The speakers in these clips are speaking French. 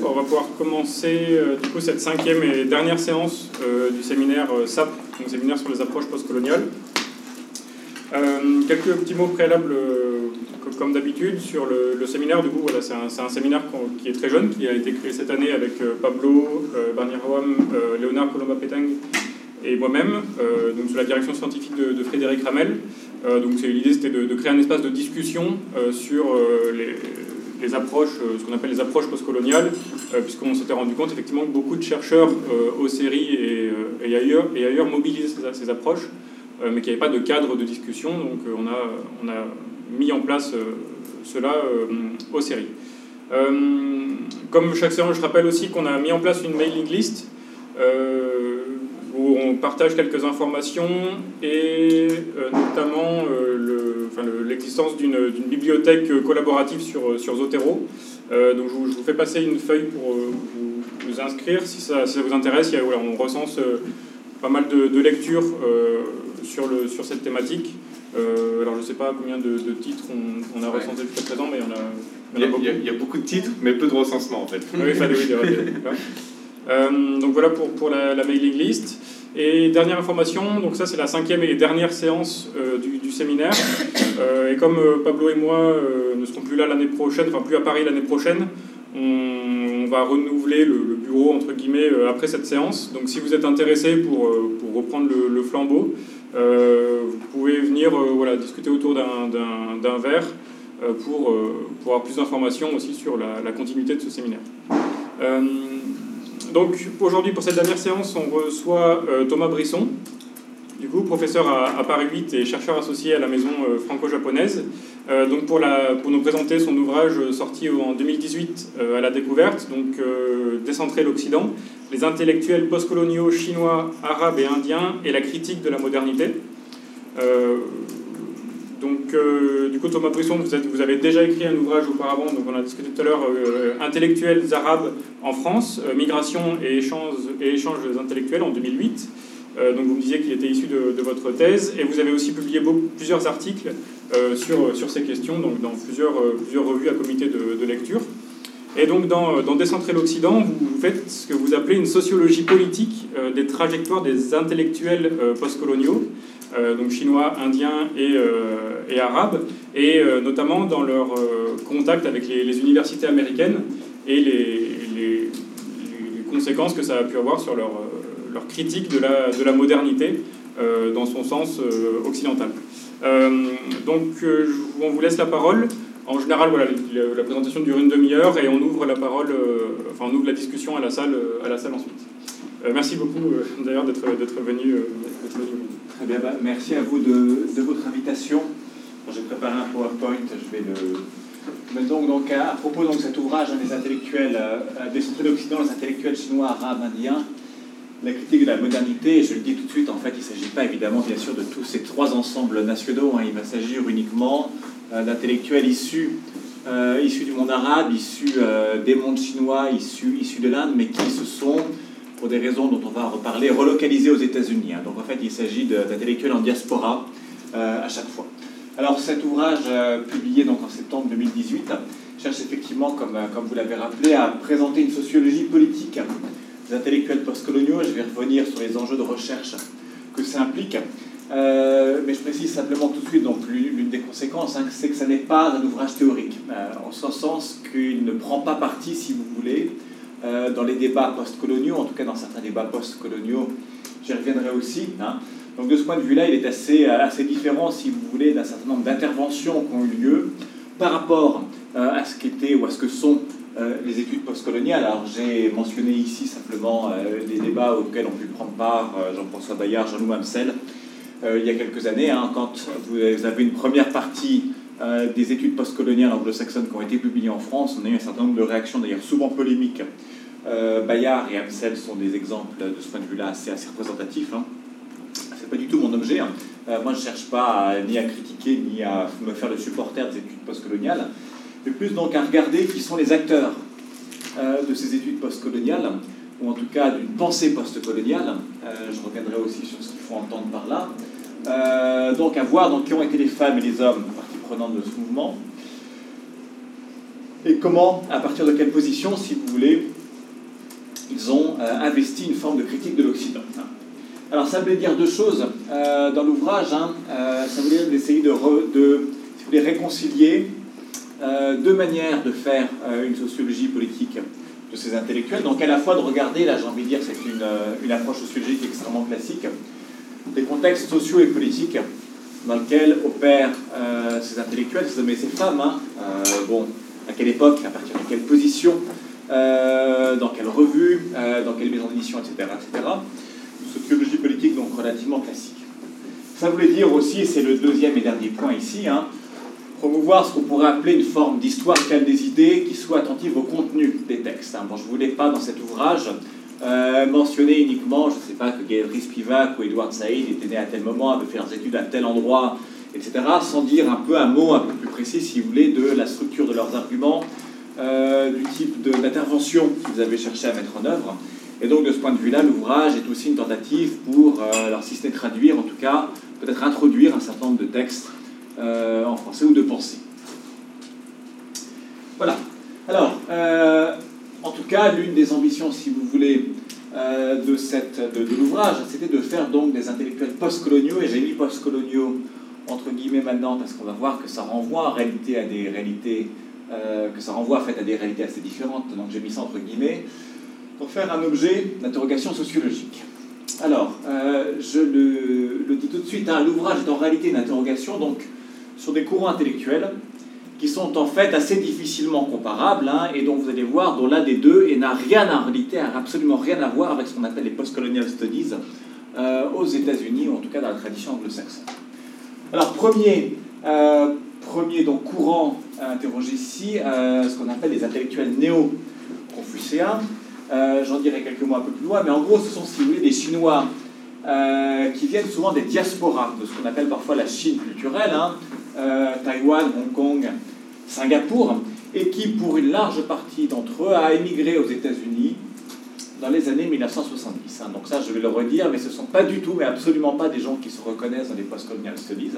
bon, on va pouvoir commencer euh, du coup cette cinquième et dernière séance euh, du séminaire SAP, donc séminaire sur les approches postcoloniales. quelques petits mots préalables, comme d'habitude, sur le, séminaire. Du coup, voilà, c'est un, séminaire qui est très jeune, qui a été créé cette année avec Pablo, Barnier Léonard Colomba-Pétang et moi-même, donc sous la direction scientifique de, Frédéric Ramel. donc l'idée c'était de, créer un espace de discussion sur les les approches, euh, ce qu'on appelle les approches postcoloniales, euh, puisqu'on s'était rendu compte effectivement que beaucoup de chercheurs euh, aux séries et, ailleurs, et ailleurs mobilisaient ces, approches, mais qu'il n'y avait pas de cadre de discussion, donc on, a, on a mis en place cela aux séries. comme chaque séance, je rappelle aussi qu'on a mis en place une mailing list où on partage quelques informations et notamment le, l'existence d'une bibliothèque collaborative sur, sur Zotero. Euh, donc je vous, fais passer une feuille pour euh, vous, inscrire si ça, ça, vous intéresse. on recense euh, pas mal de, lectures sur, le, sur cette thématique. alors je ne sais pas combien de, titres on, a recensé jusqu'à présent, mais il y en a, il y a, beaucoup. Il y a, beaucoup de titres, mais peu de recensements en fait. oui, il oui, donc voilà pour, pour la, mailing list. Et dernière information, donc ça c'est la cinquième et dernière séance euh, du, séminaire. Euh, et comme euh, Pablo et moi ne serons plus là l'année prochaine, enfin plus à Paris l'année prochaine, on, va renouveler le, bureau entre guillemets après cette séance. Donc si vous êtes intéressé pour, pour reprendre le, flambeau, vous pouvez venir voilà, discuter autour d'un verre pour, pour avoir plus d'informations aussi sur la, continuité de ce séminaire donc aujourd'hui, pour cette dernière séance, on reçoit euh, Thomas Brisson, du coup, professeur à, Paris 8 et chercheur associé à la maison euh, franco-japonaise. Euh, donc pour, la, pour nous présenter son ouvrage sorti en 2018 à la découverte, donc Décentrer l'Occident, les intellectuels postcoloniaux chinois, arabes et indiens et la critique de la modernité. Donc, euh, du coup, Thomas Brisson, vous, vous, avez déjà écrit un ouvrage auparavant, donc on a discuté tout à l'heure, euh, Intellectuels arabes en France, euh, migration et échanges, intellectuels en 2008. donc vous me disiez qu'il était issu de, votre thèse, et vous avez aussi publié plusieurs articles sur, ces questions, donc dans plusieurs, revues à comité de, lecture. Et donc dans Décentrer l'Occident, vous faites ce que vous appelez une sociologie politique des trajectoires des intellectuels postcoloniaux. Euh, donc chinois, indiens et, euh, et arabes, et euh, notamment dans leur contact avec les, universités américaines et les, conséquences que ça a pu avoir sur leur, leur critique de la, de la modernité dans son sens occidental. donc on vous laisse la parole. En général, voilà, la, présentation dure une demi-heure et on ouvre la parole, enfin on ouvre la discussion à la salle, à la salle ensuite. merci beaucoup d'ailleurs d'être venu. Bah, merci à vous de, votre invitation. J'ai préparé un PowerPoint, je vais le. donc, donc à, propos de cet ouvrage hein, des intellectuels euh, des centres d'Occident, les intellectuels chinois, arabes, indiens, la critique de la modernité, je le dis tout de suite, en fait, il ne s'agit pas évidemment, bien sûr, de tous ces trois ensembles nationaux. Hein. il va s'agir uniquement euh, d'intellectuels issus, euh, issus du monde arabe, issus des mondes chinois, issus de l'Inde, mais qui se sont pour des raisons dont on va reparler, relocalisés aux États-Unis. Hein. Donc en fait, il s'agit d'intellectuels en diaspora euh, à chaque fois. Alors cet ouvrage, euh, publié donc en septembre 2018, cherche effectivement, comme, euh, comme vous l'avez rappelé, à présenter une sociologie politique des intellectuels postcoloniaux. Je vais revenir sur les enjeux de recherche que ça implique. mais je précise simplement tout de suite, donc l'une des conséquences, hein, c'est que ça n'est pas un ouvrage théorique, en ce sens qu'il ne prend pas parti, si vous voulez, euh, dans les débats post-coloniaux, en tout cas dans certains débats post-coloniaux, j'y reviendrai aussi. Hein. Donc de ce point de vue-là, il est assez, euh, assez différent, si vous voulez, d'un certain nombre d'interventions qui ont eu lieu par rapport euh, à ce qu'étaient ou à ce que sont les études postcoloniales. Alors j'ai mentionné ici simplement les débats auxquels ont pu prendre part Jean-François Bayard, Jean-Louis Mamsel, il y a quelques années, hein, quand vous avez une première partie des études postcoloniales anglo-saxonnes qui ont été publiées en France, on a eu un certain nombre de réactions, d'ailleurs souvent polémiques, euh, Bayard et Amsel sont des exemples de ce point de vue-là assez, assez représentatifs. Hein. C'est pas du tout mon objet. Hein. Euh, moi, je ne cherche pas ni à critiquer ni à me faire le supporter des études postcoloniales, mais plus donc à regarder qui sont les acteurs euh, de ces études postcoloniales, ou en tout cas d'une pensée postcoloniale. je reviendrai aussi sur ce qu'il faut entendre par là. donc à voir donc, qui ont été les femmes et les hommes partie prenante de ce mouvement. et comment, à partir de quelle position, si vous voulez, ils ont investi une forme de critique de l'Occident. Alors ça voulait dire deux choses dans l'ouvrage. Hein. ça voulait dire d'essayer de, réconcilier deux manières de faire une sociologie politique de ces intellectuels. Donc à la fois de regarder, là j'ai envie de dire c'est une, une approche sociologique extrêmement classique, des contextes sociaux et politiques dans lesquels opèrent euh, ces intellectuels, ces hommes et ces femmes. Hein. Euh, bon, à quelle époque, à partir de quelle position, euh, dans quelle revue, dans quelle maison d'édition, etc., etc. Sociologie politique donc relativement classique. Ça voulait dire aussi, et c'est le deuxième et dernier point ici, hein, promouvoir ce qu'on pourrait appeler une forme d'histoire des idées qui soit attentive au contenu des textes. Hein. Bon, je ne voulais pas dans cet ouvrage euh, mentionner uniquement, je ne sais pas, que Gaël Spivak ou Edouard Saïd étaient nés à tel moment, avaient fait leurs études à tel endroit, etc., sans dire un peu un mot un peu plus précis, si vous voulez, de la structure de leurs arguments, euh, du type d'intervention qu'ils avaient cherché à mettre en œuvre. Et donc, de ce point de vue-là, l'ouvrage est aussi une tentative pour, euh, alors si ce n'est traduire, en tout cas, peut-être introduire un certain nombre de textes en français ou de pensée. Voilà. Alors, en tout cas, l'une des ambitions, si vous voulez, euh, de, de, l'ouvrage, c'était de faire donc des intellectuels post-coloniaux, et j'ai mis post-coloniaux entre guillemets maintenant, parce qu'on va voir que ça renvoie en réalité à des réalités, euh, que ça renvoie en fait à des réalités assez différentes, donc j'ai mis ça entre guillemets, pour faire un objet d'interrogation sociologique. Alors, euh, je le, dis tout de suite, hein, l'ouvrage est en réalité une interrogation donc, sur des courants intellectuels qui sont en fait assez difficilement comparables, hein, et dont vous allez voir, dont l'un des deux n'a rien en réalité, absolument rien à voir avec ce qu'on appelle les post-colonial studies euh, aux États-Unis, ou en tout cas dans la tradition anglo-saxonne. Alors, premier, euh, premier donc, courant interroger ici, euh, ce qu'on appelle les intellectuels néo-confucéens. J'en dirai quelques mots un peu plus loin, mais en gros, ce sont, si vous voulez, des Chinois qui viennent souvent des diasporas, de ce qu'on appelle parfois la Chine culturelle, hein, Taïwan, Hong Kong, Singapour, et qui, pour une large partie d'entre eux, a émigré aux États-Unis dans les années 1970. Hein. Donc ça, je vais le redire, mais ce ne sont pas du tout, mais absolument pas des gens qui se reconnaissent dans les post-colonial studies.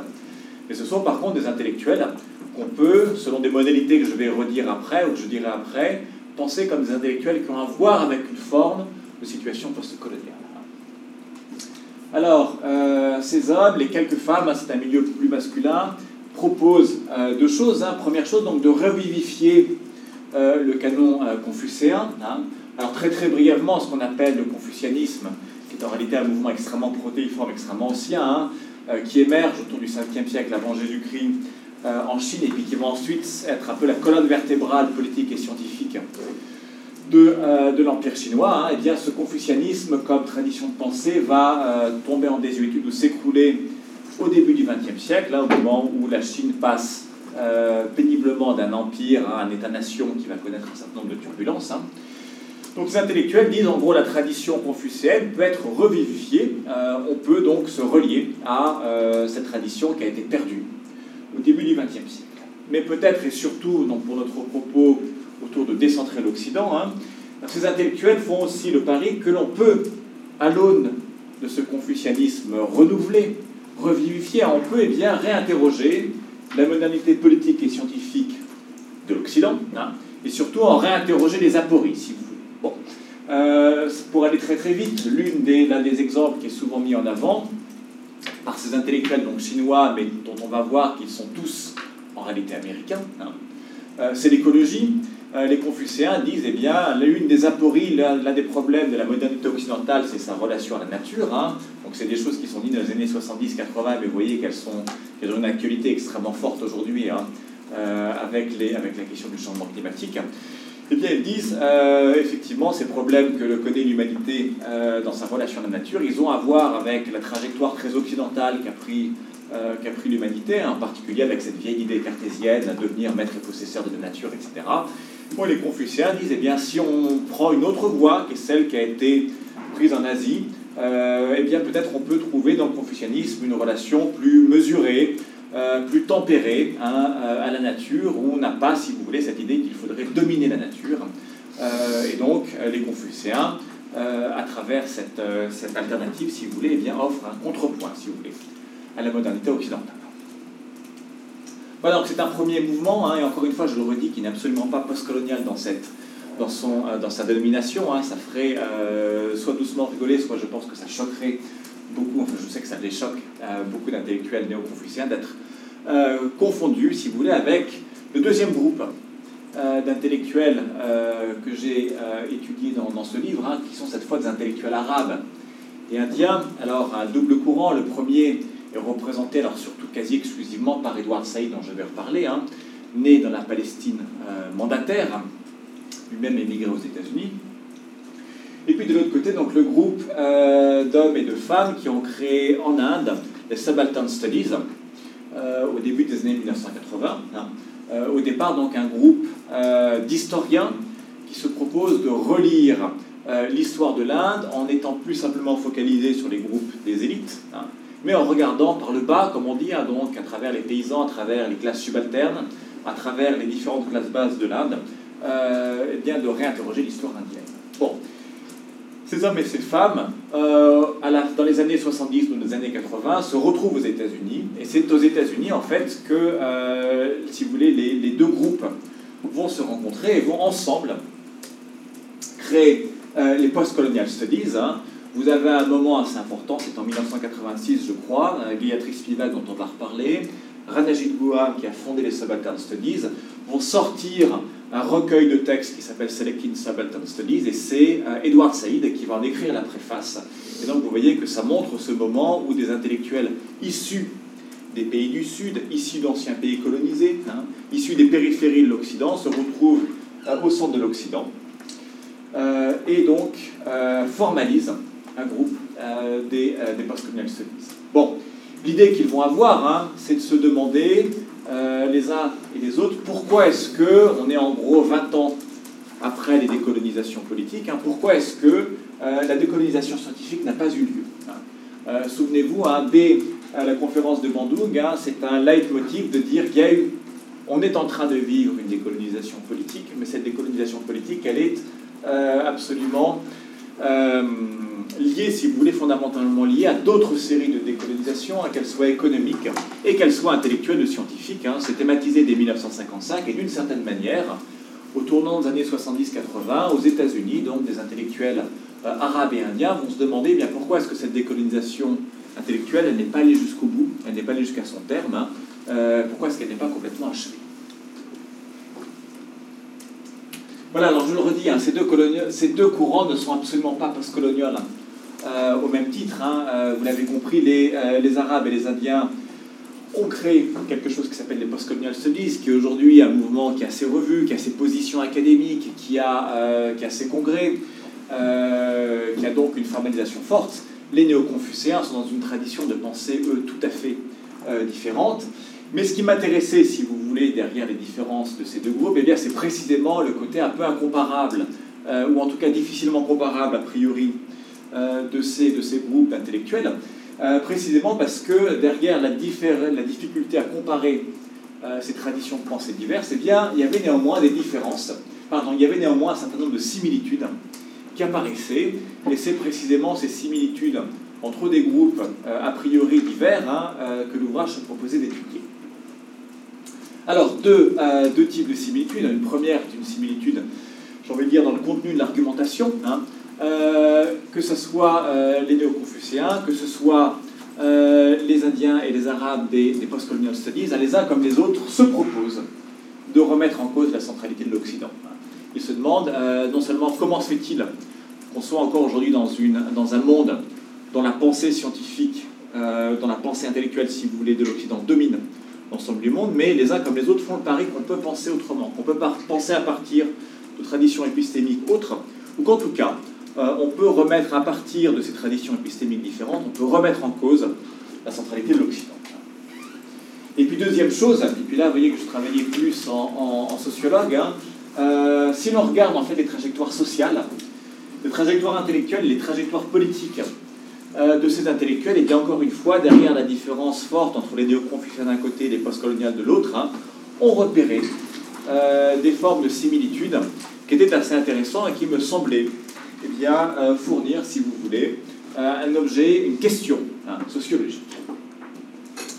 Mais ce sont par contre des intellectuels qu'on peut, selon des modalités que je vais redire après, ou que je dirai après, penser comme des intellectuels qui ont à voir avec une forme de situation post-coloniale. Alors, euh, ces hommes, les quelques femmes, hein, c'est un milieu plus masculin, propose euh, deux choses. Hein. Première chose, donc de revivifier euh, le canon confucéen. Hein. Alors très très brièvement, ce qu'on appelle le confucianisme, qui est en réalité un mouvement extrêmement protéiforme, extrêmement ancien, qui émerge autour du 5e siècle avant Jésus-Christ en Chine, et puis qui va ensuite être un peu la colonne vertébrale politique et scientifique de, de l'Empire chinois, et eh bien ce confucianisme comme tradition de pensée va tomber en désuétude ou s'écrouler au début du XXe siècle, là, au moment où la Chine passe euh, péniblement d'un empire à un État-nation qui va connaître un certain nombre de turbulences. Hein. Donc les intellectuels disent en gros la tradition confucéenne peut être revivifiée, euh, on peut donc se relier à euh, cette tradition qui a été perdue au début du XXe siècle. Mais peut-être et surtout, donc pour notre propos autour de décentrer l'Occident, hein, ces intellectuels font aussi le pari que l'on peut, à l'aune de ce confucianisme renouvelé, revivifier, on peut eh bien réinterroger la modernité politique et scientifique de l'Occident, hein, et surtout en réinterroger les apories, si vous voulez. Bon. Euh, pour aller très très vite, l'une des, l'un des exemples qui est souvent mis en avant par ces intellectuels chinois, mais dont on va voir qu'ils sont tous en réalité américains, hein, euh, c'est l'écologie. Euh, les Confucéens disent, eh bien, l'une des apories, l'un des problèmes de la modernité occidentale, c'est sa relation à la nature. Hein. Donc c'est des choses qui sont dites dans les années 70-80, mais vous voyez qu'elles, sont, qu'elles ont une actualité extrêmement forte aujourd'hui hein, euh, avec, avec la question du changement climatique. Eh bien, ils disent, euh, effectivement, ces problèmes que connaît l'humanité dans sa relation à la nature, ils ont à voir avec la trajectoire très occidentale qu'a pris qu'a pris l'humanité, en particulier avec cette vieille idée cartésienne à devenir maître et possesseur de la nature, etc. Moi, les Confucéens disent, eh bien, si on prend une autre voie, qui est celle qui a été prise en Asie, euh, eh bien, peut-être on peut trouver dans le confucianisme une relation plus mesurée, euh, plus tempérée hein, euh, à la nature, où on n'a pas, si vous voulez, cette idée qu'il faudrait dominer la nature. et donc, les Confucéens, à travers cette, alternative, si vous voulez, eh bien, offrent un contrepoint, si vous voulez, à la modernité occidentale. Voilà, donc c'est un premier mouvement, hein, et encore une fois, je le redis, qui n'est absolument pas postcolonial dans, cette, dans, son, dans sa dénomination. Hein. ça ferait soit doucement rigoler, soit je pense que ça choquerait beaucoup, enfin je sais que ça les choque, beaucoup d'intellectuels néo-confuciens d'être confondus, si vous voulez, avec le deuxième groupe euh, d'intellectuels euh, que j'ai euh, étudiés dans, ce livre, hein, qui sont cette fois des intellectuels arabes et indiens. Alors, un double courant. Le premier est représenté, alors surtout quasi exclusivement par Edward Said, dont je vais reparler, hein, né dans la Palestine mandataire, lui-même émigré aux États-Unis. Et puis de l'autre côté, donc, le groupe d'hommes et de femmes qui ont créé en Inde les Subaltern Studies au début des années 1980. Euh, au départ donc un groupe euh, d'historiens qui se propose de relire euh, l'histoire de l'Inde en étant plus simplement focalisé sur les groupes des élites, hein, mais en regardant par le bas, comme on dit, hein, donc à travers les paysans, à travers les classes subalternes, à travers les différentes classes basses de l'Inde, eh bien de réinterroger l'histoire indienne. Bon, ces hommes et ces femmes, euh, dans les années 70 ou les années 80, se retrouvent aux États-Unis. Et c'est aux États-Unis, en fait, que, euh, si vous voulez, les, deux groupes vont se rencontrer et vont ensemble créer euh, les post-colonial studies. Hein. Vous avez un moment assez important, c'est en 1986, je crois, Gayatri Spivak, dont on va reparler, Ranajit Guha, qui a fondé les Subaltern Studies, vont sortir un recueil de textes qui s'appelle Selecting Subaltern Studies, et c'est euh, Edward Said qui va en écrire la préface. Et donc vous voyez que ça montre ce moment où des intellectuels issus des pays du Sud, issus d'anciens pays colonisés, hein, issus des périphéries de l'Occident, se retrouvent euh, au centre de l'Occident, euh, et donc formalisent un groupe des, des post-colonial studies. Bon, l'idée qu'ils vont avoir, hein, c'est de se demander euh, les uns et les autres, pourquoi est-ce que, on est en gros 20 ans après les décolonisations politiques, hein, pourquoi est-ce que euh, la décolonisation scientifique n'a pas eu lieu hein? euh, Souvenez-vous, hein, dès la conférence de Bandung, c'est un leitmotiv de dire qu'il y a eu, on est en train de vivre une décolonisation politique, mais cette décolonisation politique, elle est absolument liée, si vous voulez, fondamentalement liée à d'autres séries de décolonisation, qu'elles soient économiques et qu'elles soient intellectuelles ou scientifiques. Hein. C'est thématisé dès 1955 et d'une certaine manière, au tournant des années 70-80, aux États-Unis, donc des intellectuels euh, arabes et indiens vont se demander eh bien, pourquoi est-ce que cette décolonisation intellectuelle, elle n'est pas allée jusqu'au bout, elle n'est pas allée jusqu'à son terme, hein. euh, pourquoi est-ce qu'elle n'est pas complètement achevée? Voilà, alors je le redis, hein, ces, deux courants ne sont absolument pas postcoloniaux. Hein. Euh, au même titre, hein, euh, vous l'avez compris, les, euh, les, Arabes et les Indiens ont créé quelque chose qui s'appelle les postcolonial studies, qui est aujourd'hui un mouvement qui a ses revues, qui a ses positions académiques, qui a, qui a ses congrès, qui a donc une formalisation forte. Les néo-confucéens sont dans une tradition de pensée, eux, tout à fait différente. Mais ce qui m'intéressait, si vous voulez, derrière les différences de ces deux groupes, eh c'est précisément le côté un peu incomparable, ou en tout cas difficilement comparable a priori, euh, de, ces, de ces groupes intellectuels, euh, précisément parce que derrière la, la difficulté à comparer euh, ces traditions de pensée diverses, eh bien, il y avait néanmoins des différences, pardon, il y avait néanmoins un certain nombre de similitudes qui apparaissaient, et c'est précisément ces similitudes entre des groupes a priori divers hein, que l'ouvrage se proposait d'étudier. Alors, deux, deux, types de similitudes. Une première est une similitude, j'ai envie de dire, dans le contenu de l'argumentation. Hein. Euh, que ce soit euh, les néo-confucéens, que ce soit euh, les Indiens et les Arabes des, des post-colonial studies, les uns comme les autres se proposent de remettre en cause la centralité de l'Occident. Ils se demandent non seulement comment se fait-il qu'on soit encore aujourd'hui dans, dans un monde dont la pensée scientifique, dont la pensée intellectuelle, si vous voulez, de l'Occident domine l'ensemble du monde, mais les uns comme les autres font le pari qu'on peut penser autrement, qu'on peut penser à partir de traditions épistémiques autres, ou qu'en tout cas, euh, on peut remettre à partir de ces traditions épistémiques différentes, on peut remettre en cause la centralité de l'Occident. Et puis deuxième chose, et puis là vous voyez que je travaillais plus en, sociologue, hein, euh, si l'on regarde en fait les trajectoires sociales, les trajectoires intellectuelles, les trajectoires politiques euh, de ces intellectuels, et bien encore une fois, derrière la différence forte entre les néo-confuciens d'un côté et les postcoloniales de l'autre, hein, ont repéré des formes de similitudes qui étaient assez intéressantes et qui me semblaient eh bien, euh, fournir, si vous voulez, euh, un objet, une question hein, sociologique.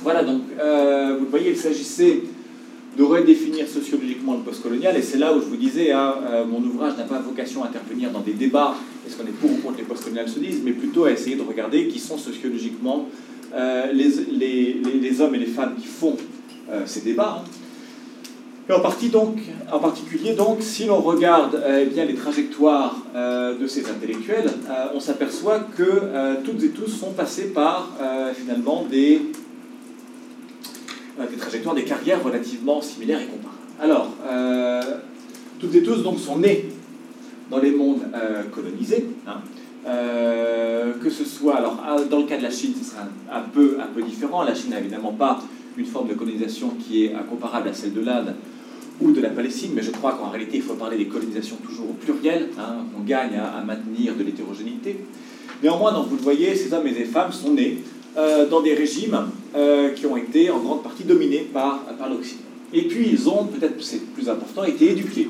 Voilà, donc, euh, vous voyez, il s'agissait de redéfinir sociologiquement le postcolonial, et c'est là où je vous disais, hein, euh, mon ouvrage n'a pas vocation à intervenir dans des débats, est-ce qu'on est pour ou contre les postcoloniales se disent, mais plutôt à essayer de regarder qui sont sociologiquement euh, les, hommes et les femmes qui font euh, ces débats. Hein. Et en, partie donc, en particulier, donc, si l'on regarde eh bien, les trajectoires de ces intellectuels, on s'aperçoit que toutes et tous sont passés par finalement des des trajectoires, des carrières relativement similaires et comparables. Alors, euh, toutes et tous donc sont nés dans les mondes euh, colonisés. Hein. Euh, que ce soit, alors dans le cas de la Chine, ce sera un, peu, un peu différent. La Chine n'a évidemment pas une forme de colonisation qui est incomparable à celle de l'Inde ou de la Palestine, mais je crois qu'en réalité, il faut parler des colonisations toujours au pluriel. Hein. On gagne à, à maintenir de l'hétérogénéité. Néanmoins, donc, vous le voyez, ces hommes et ces femmes sont nés euh, dans des régimes euh, qui ont été en grande partie dominés par, par l'Occident. Et puis ils ont, peut-être c'est plus important, été éduqués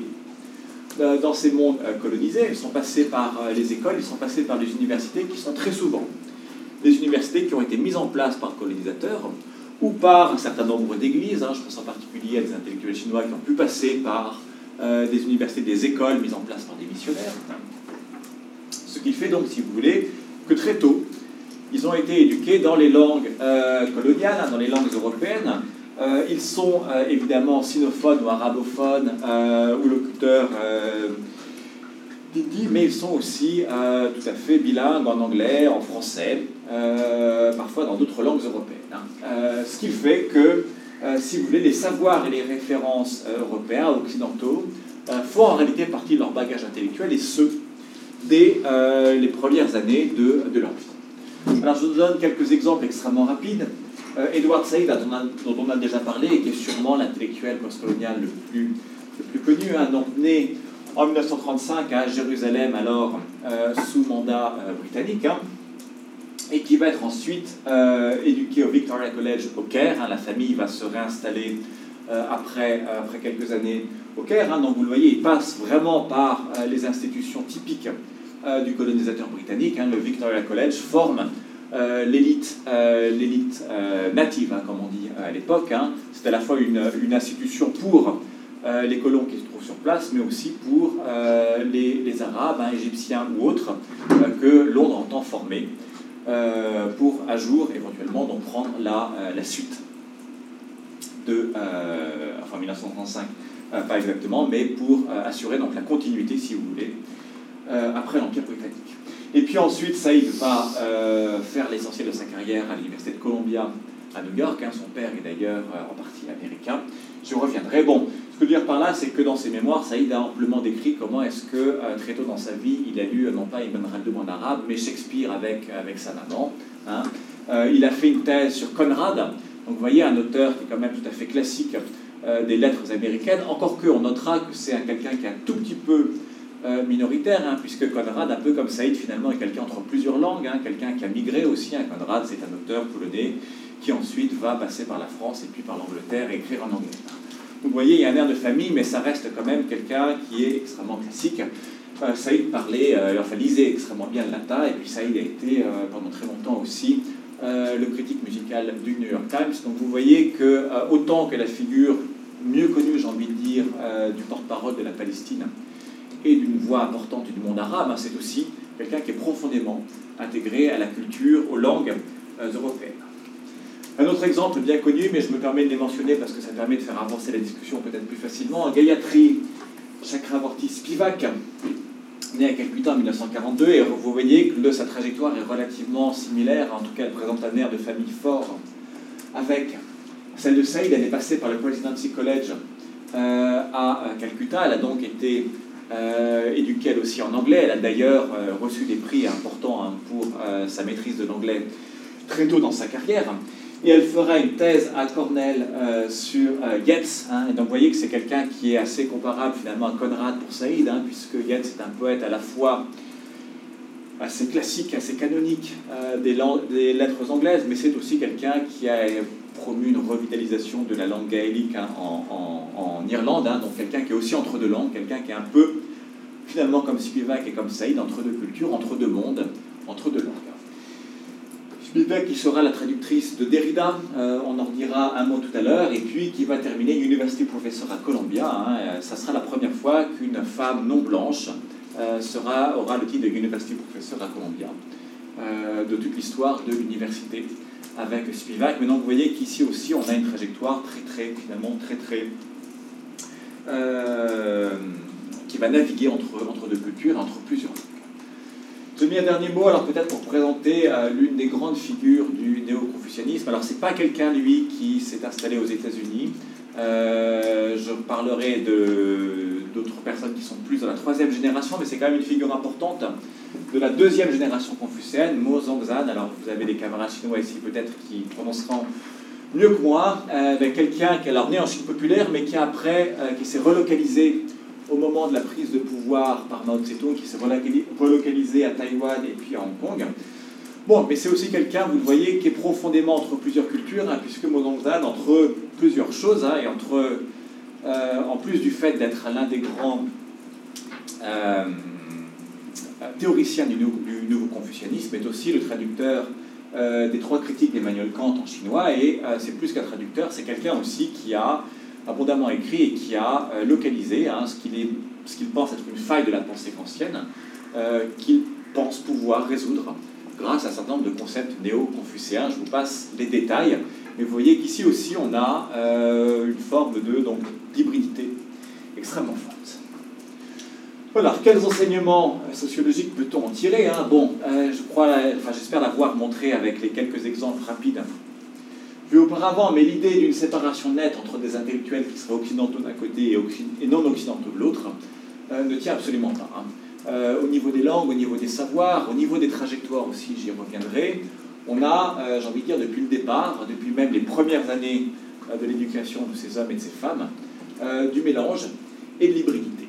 euh, dans ces mondes colonisés. Ils sont passés par les écoles, ils sont passés par les universités qui sont très souvent des universités qui ont été mises en place par colonisateurs ou par un certain nombre d'églises. Hein. je pense en particulier à des intellectuels chinois qui ont pu passer par des universités, des écoles mises en place par des missionnaires. Ce qui fait donc, si vous voulez, que très tôt, ils ont été éduqués dans les langues euh, coloniales, hein, dans les langues européennes. Euh, ils sont euh, évidemment sinophones ou arabophones ou locuteurs didi, mais ils sont aussi tout à fait bilingues en anglais, en français, parfois dans d'autres langues européennes. Hein. ce qui fait que, si vous voulez, les savoirs et les références européens, occidentaux, font en réalité partie de leur bagage intellectuel et ce, dès les premières années de, de leur vie. Alors je vous donne quelques exemples extrêmement rapides. Euh, Edward Said, dont on a déjà parlé, et qui est sûrement l'intellectuel postcolonial le plus, le plus connu, hein, donc né en 1935 à Jérusalem, alors euh, sous mandat euh, britannique, hein, et qui va être ensuite éduqué au Victoria College au Caire. Hein. la famille va se réinstaller après, après quelques années au Caire. donc vous le voyez, il passe vraiment par les institutions typiques euh, du colonisateur britannique. Hein, le Victoria College forme euh, l'élite euh, l'élite native, hein, comme on dit à l'époque. Hein. C'est à la fois une, institution pour les colons qui se trouvent sur place, mais aussi pour les, Arabes, Égyptiens ou autres, que Londres entend former pour, à jour, éventuellement, donc prendre la, suite de, enfin 1935, pas exactement, mais pour assurer donc la continuité, si vous voulez, euh, après l'Empire britannique. Et puis ensuite, Saïd va euh, faire l'essentiel de sa carrière à l'Université de Columbia à New York. Hein. son père est d'ailleurs euh, en partie américain. Je reviendrai. Bon, ce que je veux dire par là, c'est que dans ses mémoires, Saïd a amplement décrit comment est-ce que très tôt dans sa vie, il a lu non pas Ibn Khaldun en arabe, mais Shakespeare avec, avec sa maman. Hein. il a fait une thèse sur Conrad. Donc vous voyez, un auteur qui est quand même tout à fait classique des lettres américaines. Encore que, on notera que c'est quelqu'un qui a un tout petit peu euh, minoritaire, hein, puisque Conrad, un peu comme Saïd, finalement, est quelqu'un entre plusieurs langues, hein, quelqu'un qui a migré aussi. Hein. Conrad, c'est un auteur polonais qui ensuite va passer par la France et puis par l'Angleterre et écrire en anglais. Vous voyez, il y a un air de famille, mais ça reste quand même quelqu'un qui est extrêmement classique. Euh, Saïd parlait, euh, enfin lisait extrêmement bien le latin, et puis Saïd a été pendant très longtemps aussi le critique musical du New York Times. Donc vous voyez que autant que la figure mieux connue, j'ai envie de dire, du porte-parole de la Palestine, d'une voix importante du monde arabe, hein, c'est aussi quelqu'un qui est profondément intégré à la culture, aux langues euh, européennes. Un autre exemple bien connu, mais je me permets de les mentionner parce que ça permet de faire avancer la discussion peut-être plus facilement, Gayatri Chakravorty Spivak, né à Calcutta en 1942, et vous voyez que sa trajectoire est relativement similaire, en tout cas elle présente un air de famille fort avec celle de Saïd, elle est passée par le Presidency College euh, à Calcutta, elle a donc été euh, éduquée elle aussi en anglais. Elle a d'ailleurs euh, reçu des prix importants hein, pour euh, sa maîtrise de l'anglais très tôt dans sa carrière. Et elle fera une thèse à Cornell sur Yeats. Hein. et donc vous voyez que c'est quelqu'un qui est assez comparable finalement à Conrad pour Saïd, hein, puisque Yeats est un poète à la fois assez classique, assez canonique des, lettres anglaises, mais c'est aussi quelqu'un qui a promu une revitalisation de la langue gaélique en, en, Irlande, donc quelqu'un qui est aussi entre deux langues, quelqu'un qui est un peu finalement comme Spivak et comme Saïd, entre deux cultures, entre deux mondes, entre deux langues. Spivak qui sera la traductrice de Derrida, on en dira un mot tout à l'heure, et puis qui va terminer University Professor à Columbia. Hein, ça sera la première fois qu'une femme non blanche sera, aura le titre de University Professor à Columbia de toute l'histoire de l'université avec Spivak. Maintenant, vous voyez qu'ici aussi, on a une trajectoire très, très, finalement, très, très. Euh, qui va naviguer entre, entre deux cultures, entre plusieurs Je un dernier mot, alors peut-être pour présenter euh, l'une des grandes figures du néo-confucianisme. Alors, c'est pas quelqu'un, lui, qui s'est installé aux États-Unis. Euh, je parlerai d'autres personnes qui sont plus dans la troisième génération, mais c'est quand même une figure importante de la deuxième génération confucéenne, Mo Zongzan. Alors, vous avez des camarades chinois ici peut-être qui prononceront mieux que moi, euh, quelqu'un qui est alors né en Chine populaire, mais qui après, euh, qui s'est relocalisé au moment de la prise de pouvoir par Mao Tse-tung, qui s'est relocalisé à Taïwan et puis à Hong Kong. Bon, mais c'est aussi quelqu'un, vous le voyez, qui est profondément entre plusieurs cultures, hein, puisque Mo Zongzan, entre plusieurs choses, hein, et entre, euh, en plus du fait d'être l'un des grands théoricien du, nouveau confucianisme, est aussi le traducteur euh, des trois critiques d'Emmanuel Kant en chinois, et euh, c'est plus qu'un traducteur, c'est quelqu'un aussi qui a abondamment écrit et qui a euh, localisé hein, ce qu'il pense être une faille de la pensée kantienne, qu'il pense pouvoir résoudre grâce à un certain nombre de concepts néo-confucéens. Je vous passe les détails, mais vous voyez qu'ici aussi on a une forme de d'hybridité extrêmement forte. Voilà, quels enseignements sociologiques peut-on en tirer hein? Bon, euh, je crois, enfin, j'espère l'avoir montré avec les quelques exemples rapides vus auparavant, mais l'idée d'une séparation nette entre des intellectuels qui seraient occidentaux d'un côté et, non occidentaux de l'autre euh, ne tient absolument pas. Hein. Euh, au niveau des langues, au niveau des savoirs, au niveau des trajectoires aussi, j'y reviendrai, on a, j'ai envie de dire, depuis le départ, depuis même les premières années de l'éducation de ces hommes et de ces femmes, du mélange et de l'hybridité.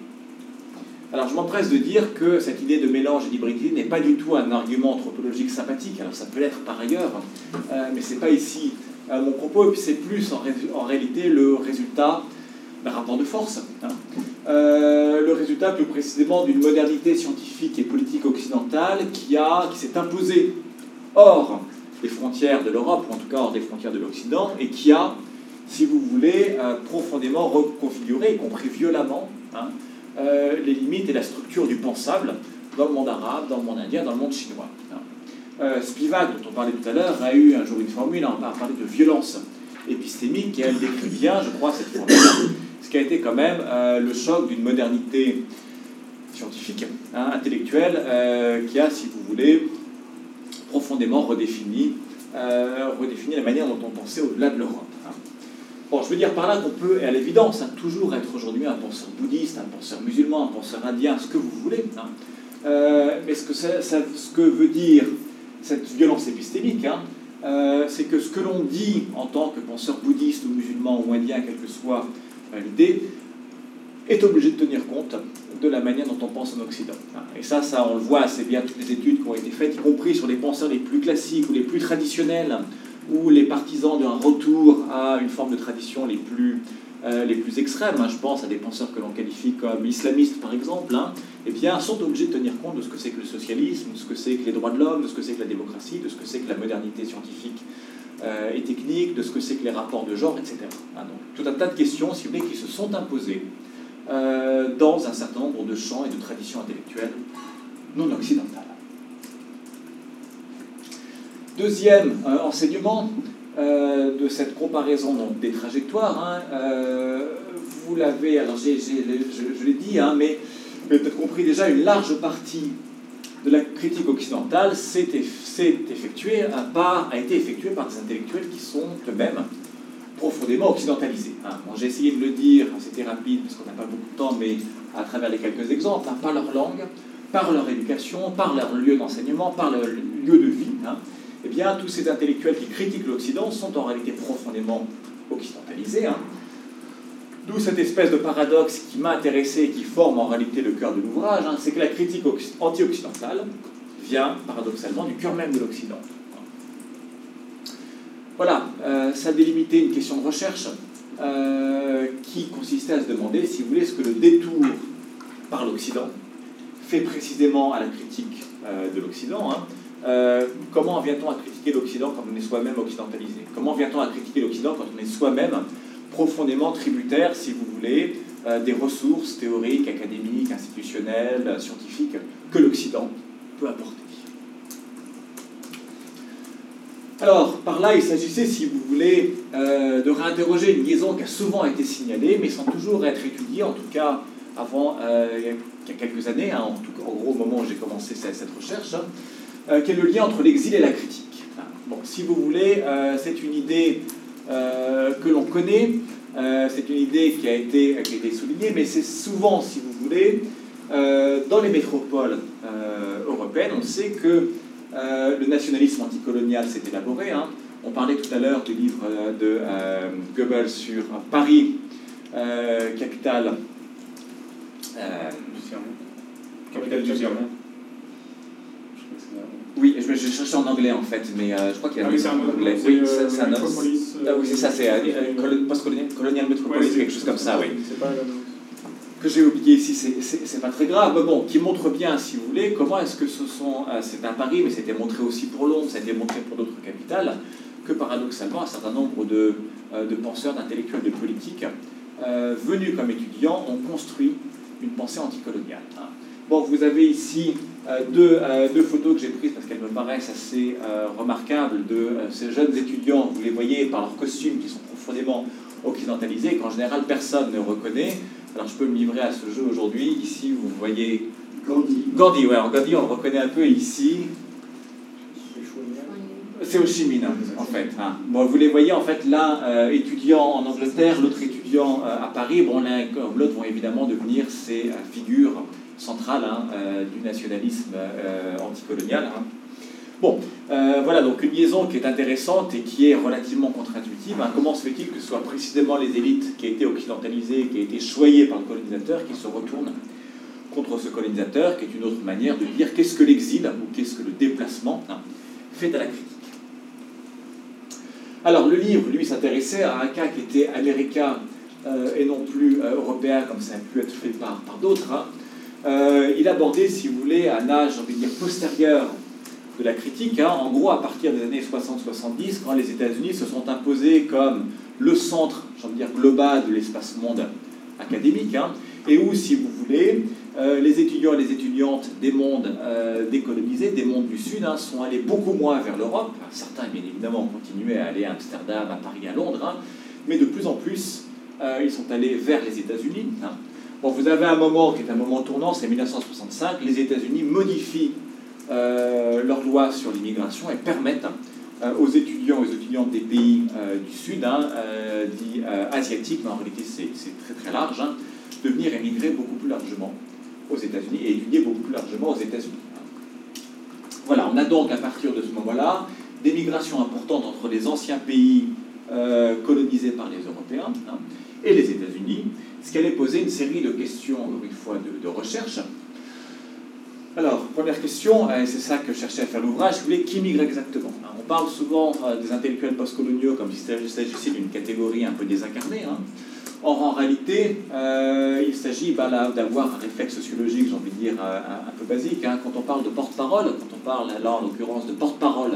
Alors je m'empresse de dire que cette idée de mélange et d'hybridité n'est pas du tout un argument anthropologique sympathique, alors ça peut l'être par ailleurs, euh, mais ce n'est pas ici euh, mon propos, et puis c'est plus en, réalité le résultat d'un rapport de force. Hein. Euh, le résultat plus précisément d'une modernité scientifique et politique occidentale qui, a, qui s'est imposée hors des frontières de l'Europe, ou en tout cas hors des frontières de l'Occident, et qui a, si vous voulez, profondément reconfiguré, y compris violemment, hein, euh, les limites et la structure du pensable dans le monde arabe, dans le monde indien, dans le monde chinois. Euh, Spivak, dont on parlait tout à l'heure, a eu un jour une formule, on a parlé de violence épistémique, et elle décrit bien, je crois, cette formule, ce qui a été quand même euh, le choc d'une modernité scientifique, hein, intellectuelle, qui a, si vous voulez, profondément redéfini, redéfini la manière dont on pensait au-delà de l'Europe. Bon, je veux dire par là qu'on peut, et à l'évidence, hein, toujours être aujourd'hui un penseur bouddhiste, un penseur musulman, un penseur indien, ce que vous voulez. Hein. Euh, mais ce que, ça, ce que veut dire cette violence épistémique, hein, euh, c'est que ce que l'on dit en tant que penseur bouddhiste ou musulman ou indien, quelle que soit l'idée, est obligé de tenir compte de la manière dont on pense en Occident. Et ça, ça, on le voit assez bien, toutes les études qui ont été faites, y compris sur les penseurs les plus classiques ou les plus traditionnels, ou les partisans d'un retour à une forme de tradition les plus, euh, les plus extrêmes, hein, je pense à des penseurs que l'on qualifie comme islamistes par exemple, hein, eh bien, sont obligés de tenir compte de ce que c'est que le socialisme, de ce que c'est que les droits de l'homme, de ce que c'est que la démocratie, de ce que c'est que la modernité scientifique euh, et technique, de ce que c'est que les rapports de genre, etc. Hein, tout un tas de questions, si vous voulez, qui se sont imposées euh, dans un certain nombre de champs et de traditions intellectuelles non occidentales. Deuxième euh, enseignement de cette comparaison des trajectoires, hein, vous l'avez, alors je, l'ai dit, hein, mais vous avez peut-être compris déjà, une large partie de la critique occidentale s'est effectuée, a, a été effectuée par des intellectuels qui sont eux-mêmes profondément occidentalisés. Hein. J'ai essayé de le dire, c'était rapide parce qu'on n'a pas beaucoup de temps, mais à travers les quelques exemples, par leur langue, par leur éducation, par leur lieu d'enseignement, par leur lieu de vie eh bien, tous ces intellectuels qui critiquent l'Occident sont en réalité profondément occidentalisés. Hein. D'où cette espèce de paradoxe qui m'a intéressé et qui forme en réalité le cœur de l'ouvrage, hein, c'est que la critique anti-occidentale vient paradoxalement du cœur même de l'Occident. Voilà, euh, ça délimitait une question de recherche euh, qui consistait à se demander, si vous voulez, ce que le détour par l'Occident fait précisément à la critique euh, de l'Occident. Hein. comment vient-on à critiquer l'Occident quand on est soi-même occidentalisé? Comment vient-on à critiquer l'Occident quand on est soi-même profondément tributaire, si vous voulez, des ressources théoriques, académiques, institutionnelles, scientifiques que l'Occident peut apporter Alors, par là, il s'agissait, si vous voulez, euh, de réinterroger une liaison qui a souvent été signalée, mais sans toujours être étudiée, en tout cas avant, euh, il y a quelques années, hein, en, gros au moment où j'ai commencé cette, recherche, hein, euh, qui est le lien entre l'exil et la critique. Bon, si vous voulez, c'est une idée que l'on connaît, c'est une idée qui a, été, qui a été soulignée, mais c'est souvent, si vous voulez, dans les métropoles européennes, on sait que euh, le nationalisme anticolonial s'est élaboré. Hein. On parlait tout à l'heure du livre euh, de euh, Goebbels sur Paris, capitale. capitale du serment. Oui, je, je cherchais en anglais en fait, mais je crois qu'il y a ah oui, un anglais. Oui, c'est un Ah oui, c'est ça, c'est post-colonial metropolis, quelque chose comme ça, oui. Pas que j'ai oublié ici, c'est pas très grave, mais bon, qui montre bien, si vous voulez, comment est-ce que ce sont, euh, c'est un Paris, mais c'était montré aussi pour Londres, été montré pour d'autres capitales, que paradoxalement, un certain nombre de, euh, de penseurs, d'intellectuels, de politiques, euh, venus comme étudiants, ont construit une pensée anticoloniale. Hein. Bon, vous avez ici deux, deux, photos que j'ai prises parce qu'elles me paraissent assez remarquables de ces jeunes étudiants. Vous les voyez par leurs costumes qui sont profondément occidentalisés, qu'en général personne ne reconnaît. Alors je peux me livrer à ce jeu aujourd'hui. Ici, vous voyez Gandhi. Gandhi, ouais. Gandhi, on le reconnaît un peu ici. C'est Chi Minh, en fait. Hein. Bon, vous les voyez, en fait, euh, étudiant en Angleterre, l'autre étudiant euh, à Paris. Bon, l'un comme l'autre vont évidemment devenir ces euh, figures centrales hein, du nationalisme anticolonial. Hein. Bon, euh, voilà donc une liaison qui est intéressante et qui est relativement contre-intuitive. Hein. Comment se fait-il que ce soit précisément les élites qui aient été occidentalisées, qui aient été choyées par le colonisateur, qui se retournent contre ce colonisateur, qui est une autre manière de dire qu'est-ce que l'exil ou qu'est-ce que le déplacement fait à la critique. Alors le livre, lui, s'intéressait à un cas qui était américain euh, et non plus euh, européen, comme ça a pu être fait par, par d'autres. Il abordait, si vous voulez, un âge, on dire, postérieur de la critique, hein. en gros à partir des années 60-70, quand les États-Unis se sont imposés comme le centre, j'ai dire, global de l'espace monde académique, hein, et où, si vous voulez, euh, les étudiants et les étudiantes des mondes euh, décolonisés, des mondes du Sud, hein, sont allés beaucoup moins vers l'Europe. Certains, bien évidemment, ont continué à aller à Amsterdam, à Paris, à Londres, mais de plus en plus, euh, ils sont allés vers les États-Unis. Bon, vous avez un moment qui est un moment tournant, c'est 1965, les États-Unis modifient euh, leurs lois sur l'immigration et permettent euh, aux étudiants aux étudiantes des pays euh, du Sud, hein, dits asiatiques, mais en réalité c'est très très large, hein, de venir émigrer beaucoup plus largement aux États-Unis et étudier beaucoup plus largement aux États-Unis. Voilà, on a donc à partir de ce moment-là des migrations importantes entre les anciens pays colonisés par les Européens hein, et les États-Unis, ce qui allait poser une série de questions, une fois, de, recherche alors, première question, et c'est ça que je cherchais à faire l'ouvrage, vous voulez qui migre exactement? On parle souvent euh, des intellectuels postcoloniaux comme s'il s'agissait d'une catégorie un peu désincarnée. Hein. Or, en réalité, euh, il s'agit bah, d'avoir un réflexe sociologique, j'ai envie de dire, euh, un, peu basique. Hein. Quand on parle de porte-parole, quand on parle là en l'occurrence de porte-parole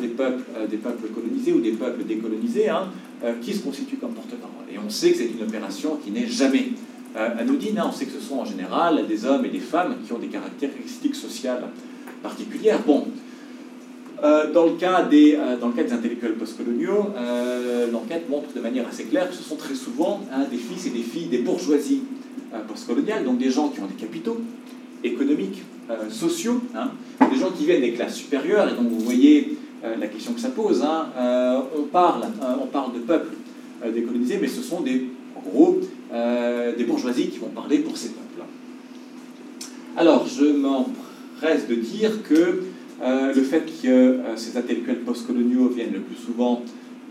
des, peuples, colonisés ou des peuples décolonisés, hein, qui se constitue comme porte-parole? Et on sait que c'est une opération qui n'est jamais euh, anodines. Hein. On sait que ce sont en général des hommes et des femmes qui ont des caractéristiques sociales particulières. Bon, euh, dans, le cas des, euh, dans le cas des intellectuels postcoloniaux, l'enquête montre de manière assez claire que ce sont très souvent hein, des fils et des filles des bourgeoisies postcoloniales, donc des gens qui ont des capitaux économiques, sociaux, hein, des gens qui viennent des classes supérieures, et donc vous voyez la question que ça pose. on, parle, on parle de peuples décolonisés, mais ce sont des, en gros, euh, des bourgeoisies qui vont parler pour ces peuples. Alors, je m'empresse de dire que euh, le fait que euh, ces intellectuels postcoloniaux viennent le plus souvent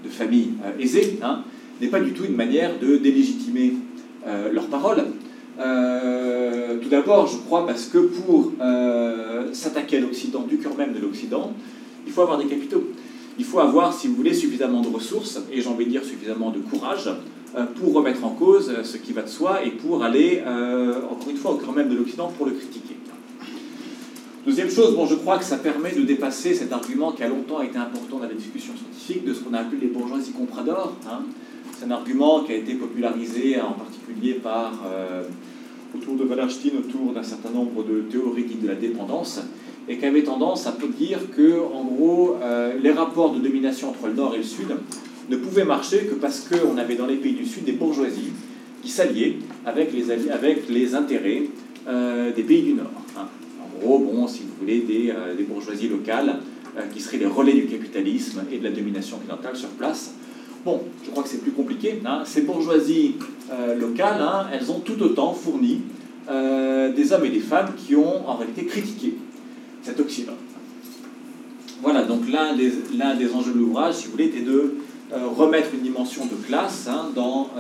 de familles aisées hein, n'est pas du tout une manière de délégitimer leurs paroles. tout d'abord, je crois parce que pour s'attaquer à l'Occident, du cœur même de l'Occident, il faut avoir des capitaux. Il faut avoir, si vous voulez, suffisamment de ressources, et j'ai envie de dire suffisamment de courage, euh, pour remettre en cause euh, ce qui va de soi et pour aller, euh, encore une fois, au cœur même de l'Occident pour le critiquer. Deuxième chose, bon, je crois que ça permet de dépasser cet argument qui a longtemps été important dans la discussion scientifique de ce qu'on a appelé les bourgeoisies compradors. Hein. C'est un argument qui a été popularisé en particulier par, autour de Wallerstein, autour d'un certain nombre de théories de la dépendance, et qui avait tendance à dire que, en gros, euh, les rapports de domination entre le Nord et le Sud ne pouvaient marcher que parce qu'on avait dans les pays du Sud des bourgeoisies qui s'alliaient avec les, intérêts euh, des pays du Nord. Hein. En gros, bon, si vous voulez, des, des bourgeoisies locales qui seraient les relais du capitalisme et de la domination occidentale sur place. Bon, je crois que c'est plus compliqué. Hein. Ces bourgeoisies euh, locales, hein, elles ont tout autant fourni euh, des hommes et des femmes qui ont en réalité critiqué cet. Voilà, donc l'un des, enjeux de l'ouvrage, si vous voulez, était de euh, remettre une dimension de classe hein, dans,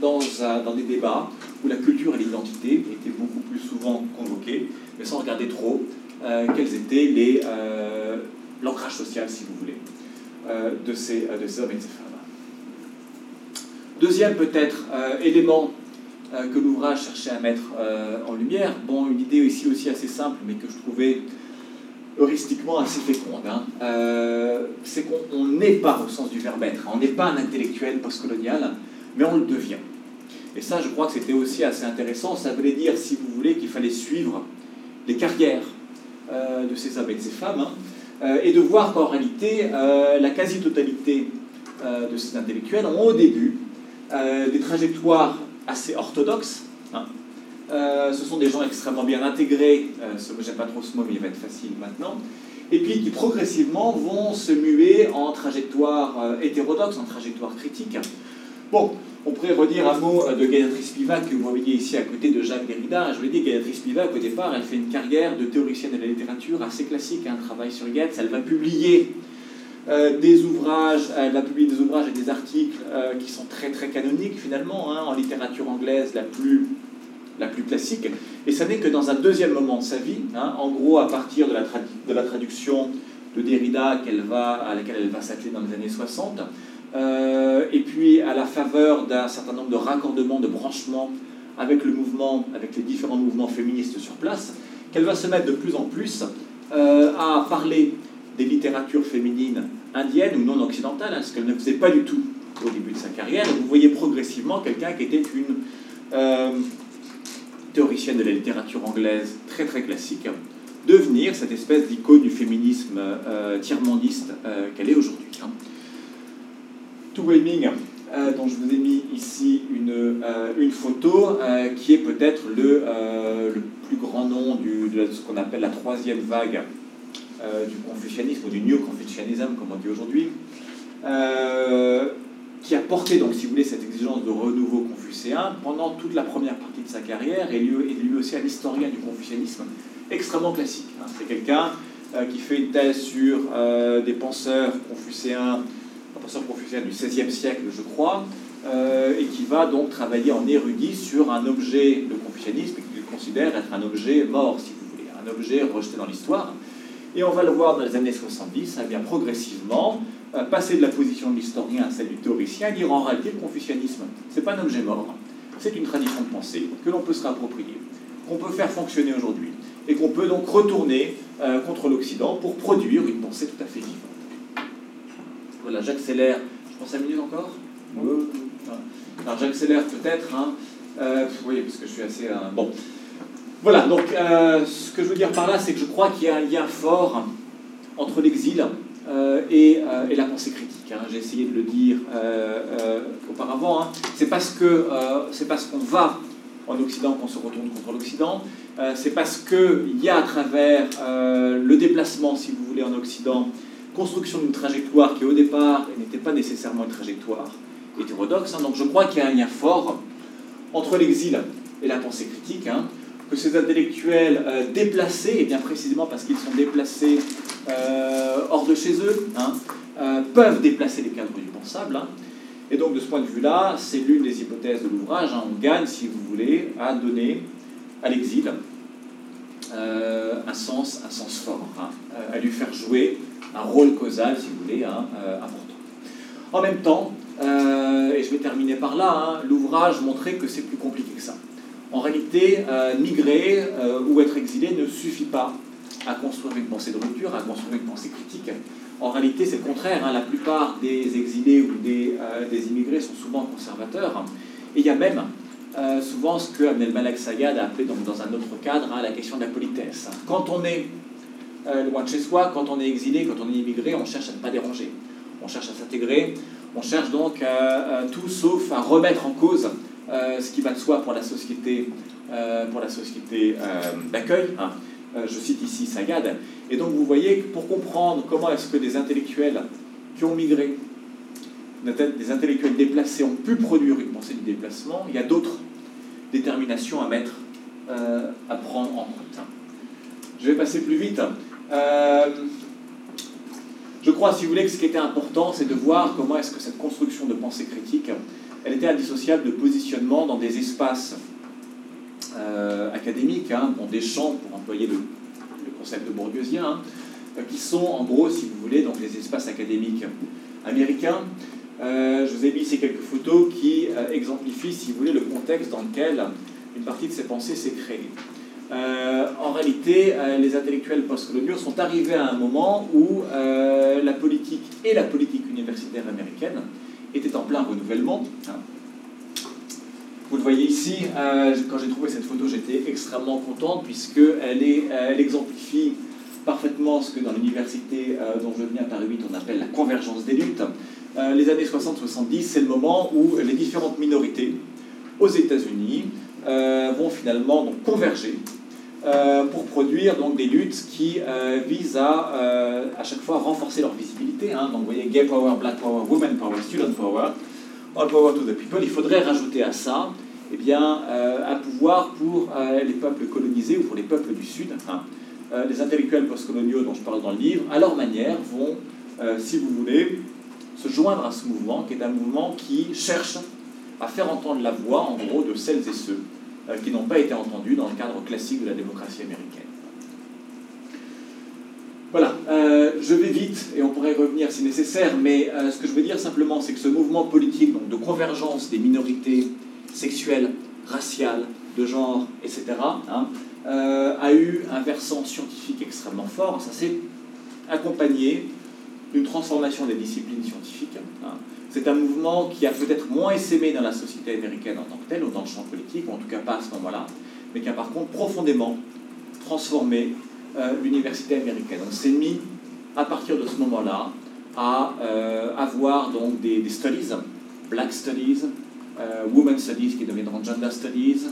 dans, des débats où la culture et l'identité étaient beaucoup plus souvent convoquées, mais sans regarder trop quels étaient les l'ancrage social, si vous voulez, de, ces, de ces hommes et de ces femmes. Deuxième peut-être euh, élément euh, que l'ouvrage cherchait à mettre euh, en lumière, bon, une idée ici aussi assez simple, mais que je trouvais heuristiquement assez féconde, hein, c'est qu'on n'est pas au sens du verbe être, on n'est pas un intellectuel postcolonial, mais on le devient. Et ça, je crois que c'était aussi assez intéressant. Ça voulait dire, si vous voulez, qu'il fallait suivre les carrières de ces hommes et de ces femmes, hein, et de voir qu'en réalité, la quasi-totalité de ces intellectuels ont au début euh, des trajectoires assez orthodoxes. Hein. Euh, ce sont des gens extrêmement bien intégrés, euh, j'aime pas trop ce mot, mais il va être facile maintenant, et puis qui progressivement vont se muer en trajectoire euh, hétérodoxe, en trajectoire critique. Bon, on pourrait redire un mot de Gayatri Spivak que vous voyez ici à côté de Jacques Derrida. Je vous dis, Gayatri Spivak, au départ, elle fait une carrière de théoricienne de la littérature assez classique, un travail sur Goethe. Elle va publier euh, des ouvrages, elle a publié des ouvrages et des articles euh, qui sont très très canoniques finalement, hein, en littérature anglaise la plus, la plus classique. Et ça n'est que dans un deuxième moment de sa vie, hein, en gros à partir de la, traduction de Derrida qu'elle va, à laquelle elle va s'atteler dans les années 60, euh, et puis à la faveur d'un certain nombre de raccordements, de branchements avec le mouvement, avec les différents mouvements féministes sur place, qu'elle va se mettre de plus en plus à parler des littératures féminines indiennes ou non occidentales, hein, ce qu'elle ne faisait pas du tout au début de sa carrière. vous voyez progressivement quelqu'un qui était une euh, théoricienne de la littérature anglaise très très classique, devenir cette espèce d'icône du féminisme euh, tiers-mondiste euh, qu'elle est aujourd'hui. Hein. To euh, dont je vous ai mis ici une, une photo, qui est peut-être le, le, plus grand nom de ce qu'on appelle la troisième vague euh, du confucianisme, ou du New Confucianism, comme on dit aujourd'hui, euh, qui a porté, donc, si vous voulez, cette exigence de renouveau confucéen pendant toute la première partie de sa carrière, et lui, aussi un historien du confucianisme extrêmement classique. Hein. C'est quelqu'un euh, qui fait une thèse sur des penseurs confucéens, un penseur confucéen du XVIe siècle, je crois, et qui va donc travailler en érudit sur un objet, le confucianisme, qu'il considère être un objet mort, si vous voulez, un objet rejeté dans l'histoire. Et on va le voir dans les années 70, ça vient progressivement euh, passer de la position de l'historien à celle du théoricien dire en réalité le confucianisme, c'est pas un objet mort, c'est une tradition de pensée que l'on peut se réapproprier, qu'on peut faire fonctionner aujourd'hui et qu'on peut donc retourner euh, contre l'Occident pour produire une pensée tout à fait vivante. Voilà, j'accélère. Je pense 5 minutes encore? Alors j'accélère peut-être. Hein. Euh, oui, parce que je suis assez. bon. Voilà, donc euh, ce que je veux dire par là, c'est que je crois qu'il y a un lien fort entre l'exil euh, euh, et, la pensée critique. Hein. J'ai essayé de le dire auparavant. Hein. C'est parce que c'est parce qu'on va en Occident qu'on se retourne contre l'Occident. c'est parce qu'il y a à travers le déplacement, si vous voulez, en Occident, construction d'une trajectoire qui au départ n'était pas nécessairement une trajectoire hétérodoxe. Hein. Donc je crois qu'il y a un lien fort entre l'exil et la pensée critique que ces intellectuels euh, déplacés, et bien précisément parce qu'ils sont déplacés euh, hors de chez eux, hein, euh, peuvent déplacer les cadres du pensable. Hein. Et donc de ce point de vue-là, c'est l'une des hypothèses de l'ouvrage. Hein. on gagne, si vous voulez, à donner à l'exil un sens, un sens fort, à lui faire jouer un rôle causal, si vous voulez, important. En même temps, et je vais terminer par là, l'ouvrage montrait que c'est plus compliqué que ça en réalité, euh, migrer euh, ou être exilé ne suffit pas à construire une pensée de rupture, à construire une pensée critique. En réalité, c'est le contraire. Hein. La plupart des exilés ou des, des, immigrés sont souvent conservateurs. Et il y a même souvent ce que Abdel Malek Sayad a appelé dans un autre cadre hein, la question de la politesse. Quand on est loin de chez soi, quand on est exilé, quand on est immigré, on cherche à ne pas déranger. On cherche à s'intégrer, on cherche donc tout sauf à remettre en cause euh, ce qui va de soi pour la société, euh, pour la euh, d'accueil. Hein. je cite ici Sagad. Et donc vous voyez, pour comprendre comment est-ce que des intellectuels qui ont migré, des intellectuels déplacés ont pu produire une pensée du déplacement, il y a d'autres déterminations à mettre, à prendre en compte. Je vais passer plus vite. je crois, si vous voulez, que ce qui était important, c'est de voir comment est-ce que cette construction de pensée critique elle était indissociable de positionnement dans des espaces euh, académiques, hein, des champs, pour employer le, concept de bourdieuxien, hein, qui sont en gros, si vous voulez, dans des espaces académiques américains. Euh, je vous ai mis ici quelques photos qui euh, exemplifient, si vous voulez, le contexte dans lequel une partie de ces pensées s'est créée. en réalité, les intellectuels postcoloniaux sont arrivés à un moment où la politique et la politique universitaire américaine était en plein renouvellement. Vous le voyez ici, euh, quand j'ai trouvé cette photo, j'étais extrêmement contente puisqu'elle elle exemplifie parfaitement ce que dans l'université euh, dont je viens, Paris 8, on appelle la convergence des luttes. Euh, les années 60-70, c'est le moment où les différentes minorités aux États-Unis vont finalement converger euh, pour produire donc, des luttes qui euh, visent à euh, à chaque fois renforcer leur visibilité. Hein. Donc vous voyez Gay Power, Black Power, Women Power, Student Power, All Power to the People. Il faudrait rajouter à ça eh bien, un pouvoir pour les peuples colonisés ou pour les peuples du Sud. Hein. les intellectuels postcoloniaux dont je parle dans le livre, à leur manière, vont, si vous voulez, se joindre à ce mouvement qui est un mouvement qui cherche à faire entendre la voix, en gros, de celles et ceux euh, qui n'ont pas été entendus dans le cadre classique de la démocratie américaine. Voilà, euh, je vais vite et on pourrait revenir si nécessaire, mais euh, ce que je veux dire simplement, c'est que ce mouvement politique de convergence des minorités sexuelles, raciales, de genre, etc., hein, a eu un versant scientifique extrêmement fort. Ça s'est accompagné d'une transformation des disciplines scientifiques. Hein, c'est un mouvement qui a peut-être moins essaimé dans la société américaine en tant que telle, ou dans le champ politique, ou en tout cas pas à ce moment-là, mais qui a par contre profondément transformé euh, l'université américaine. On s'est mis, à partir de ce moment-là, à euh, avoir donc des, studies, Black Studies, euh, Women Studies qui deviendront Gender Studies,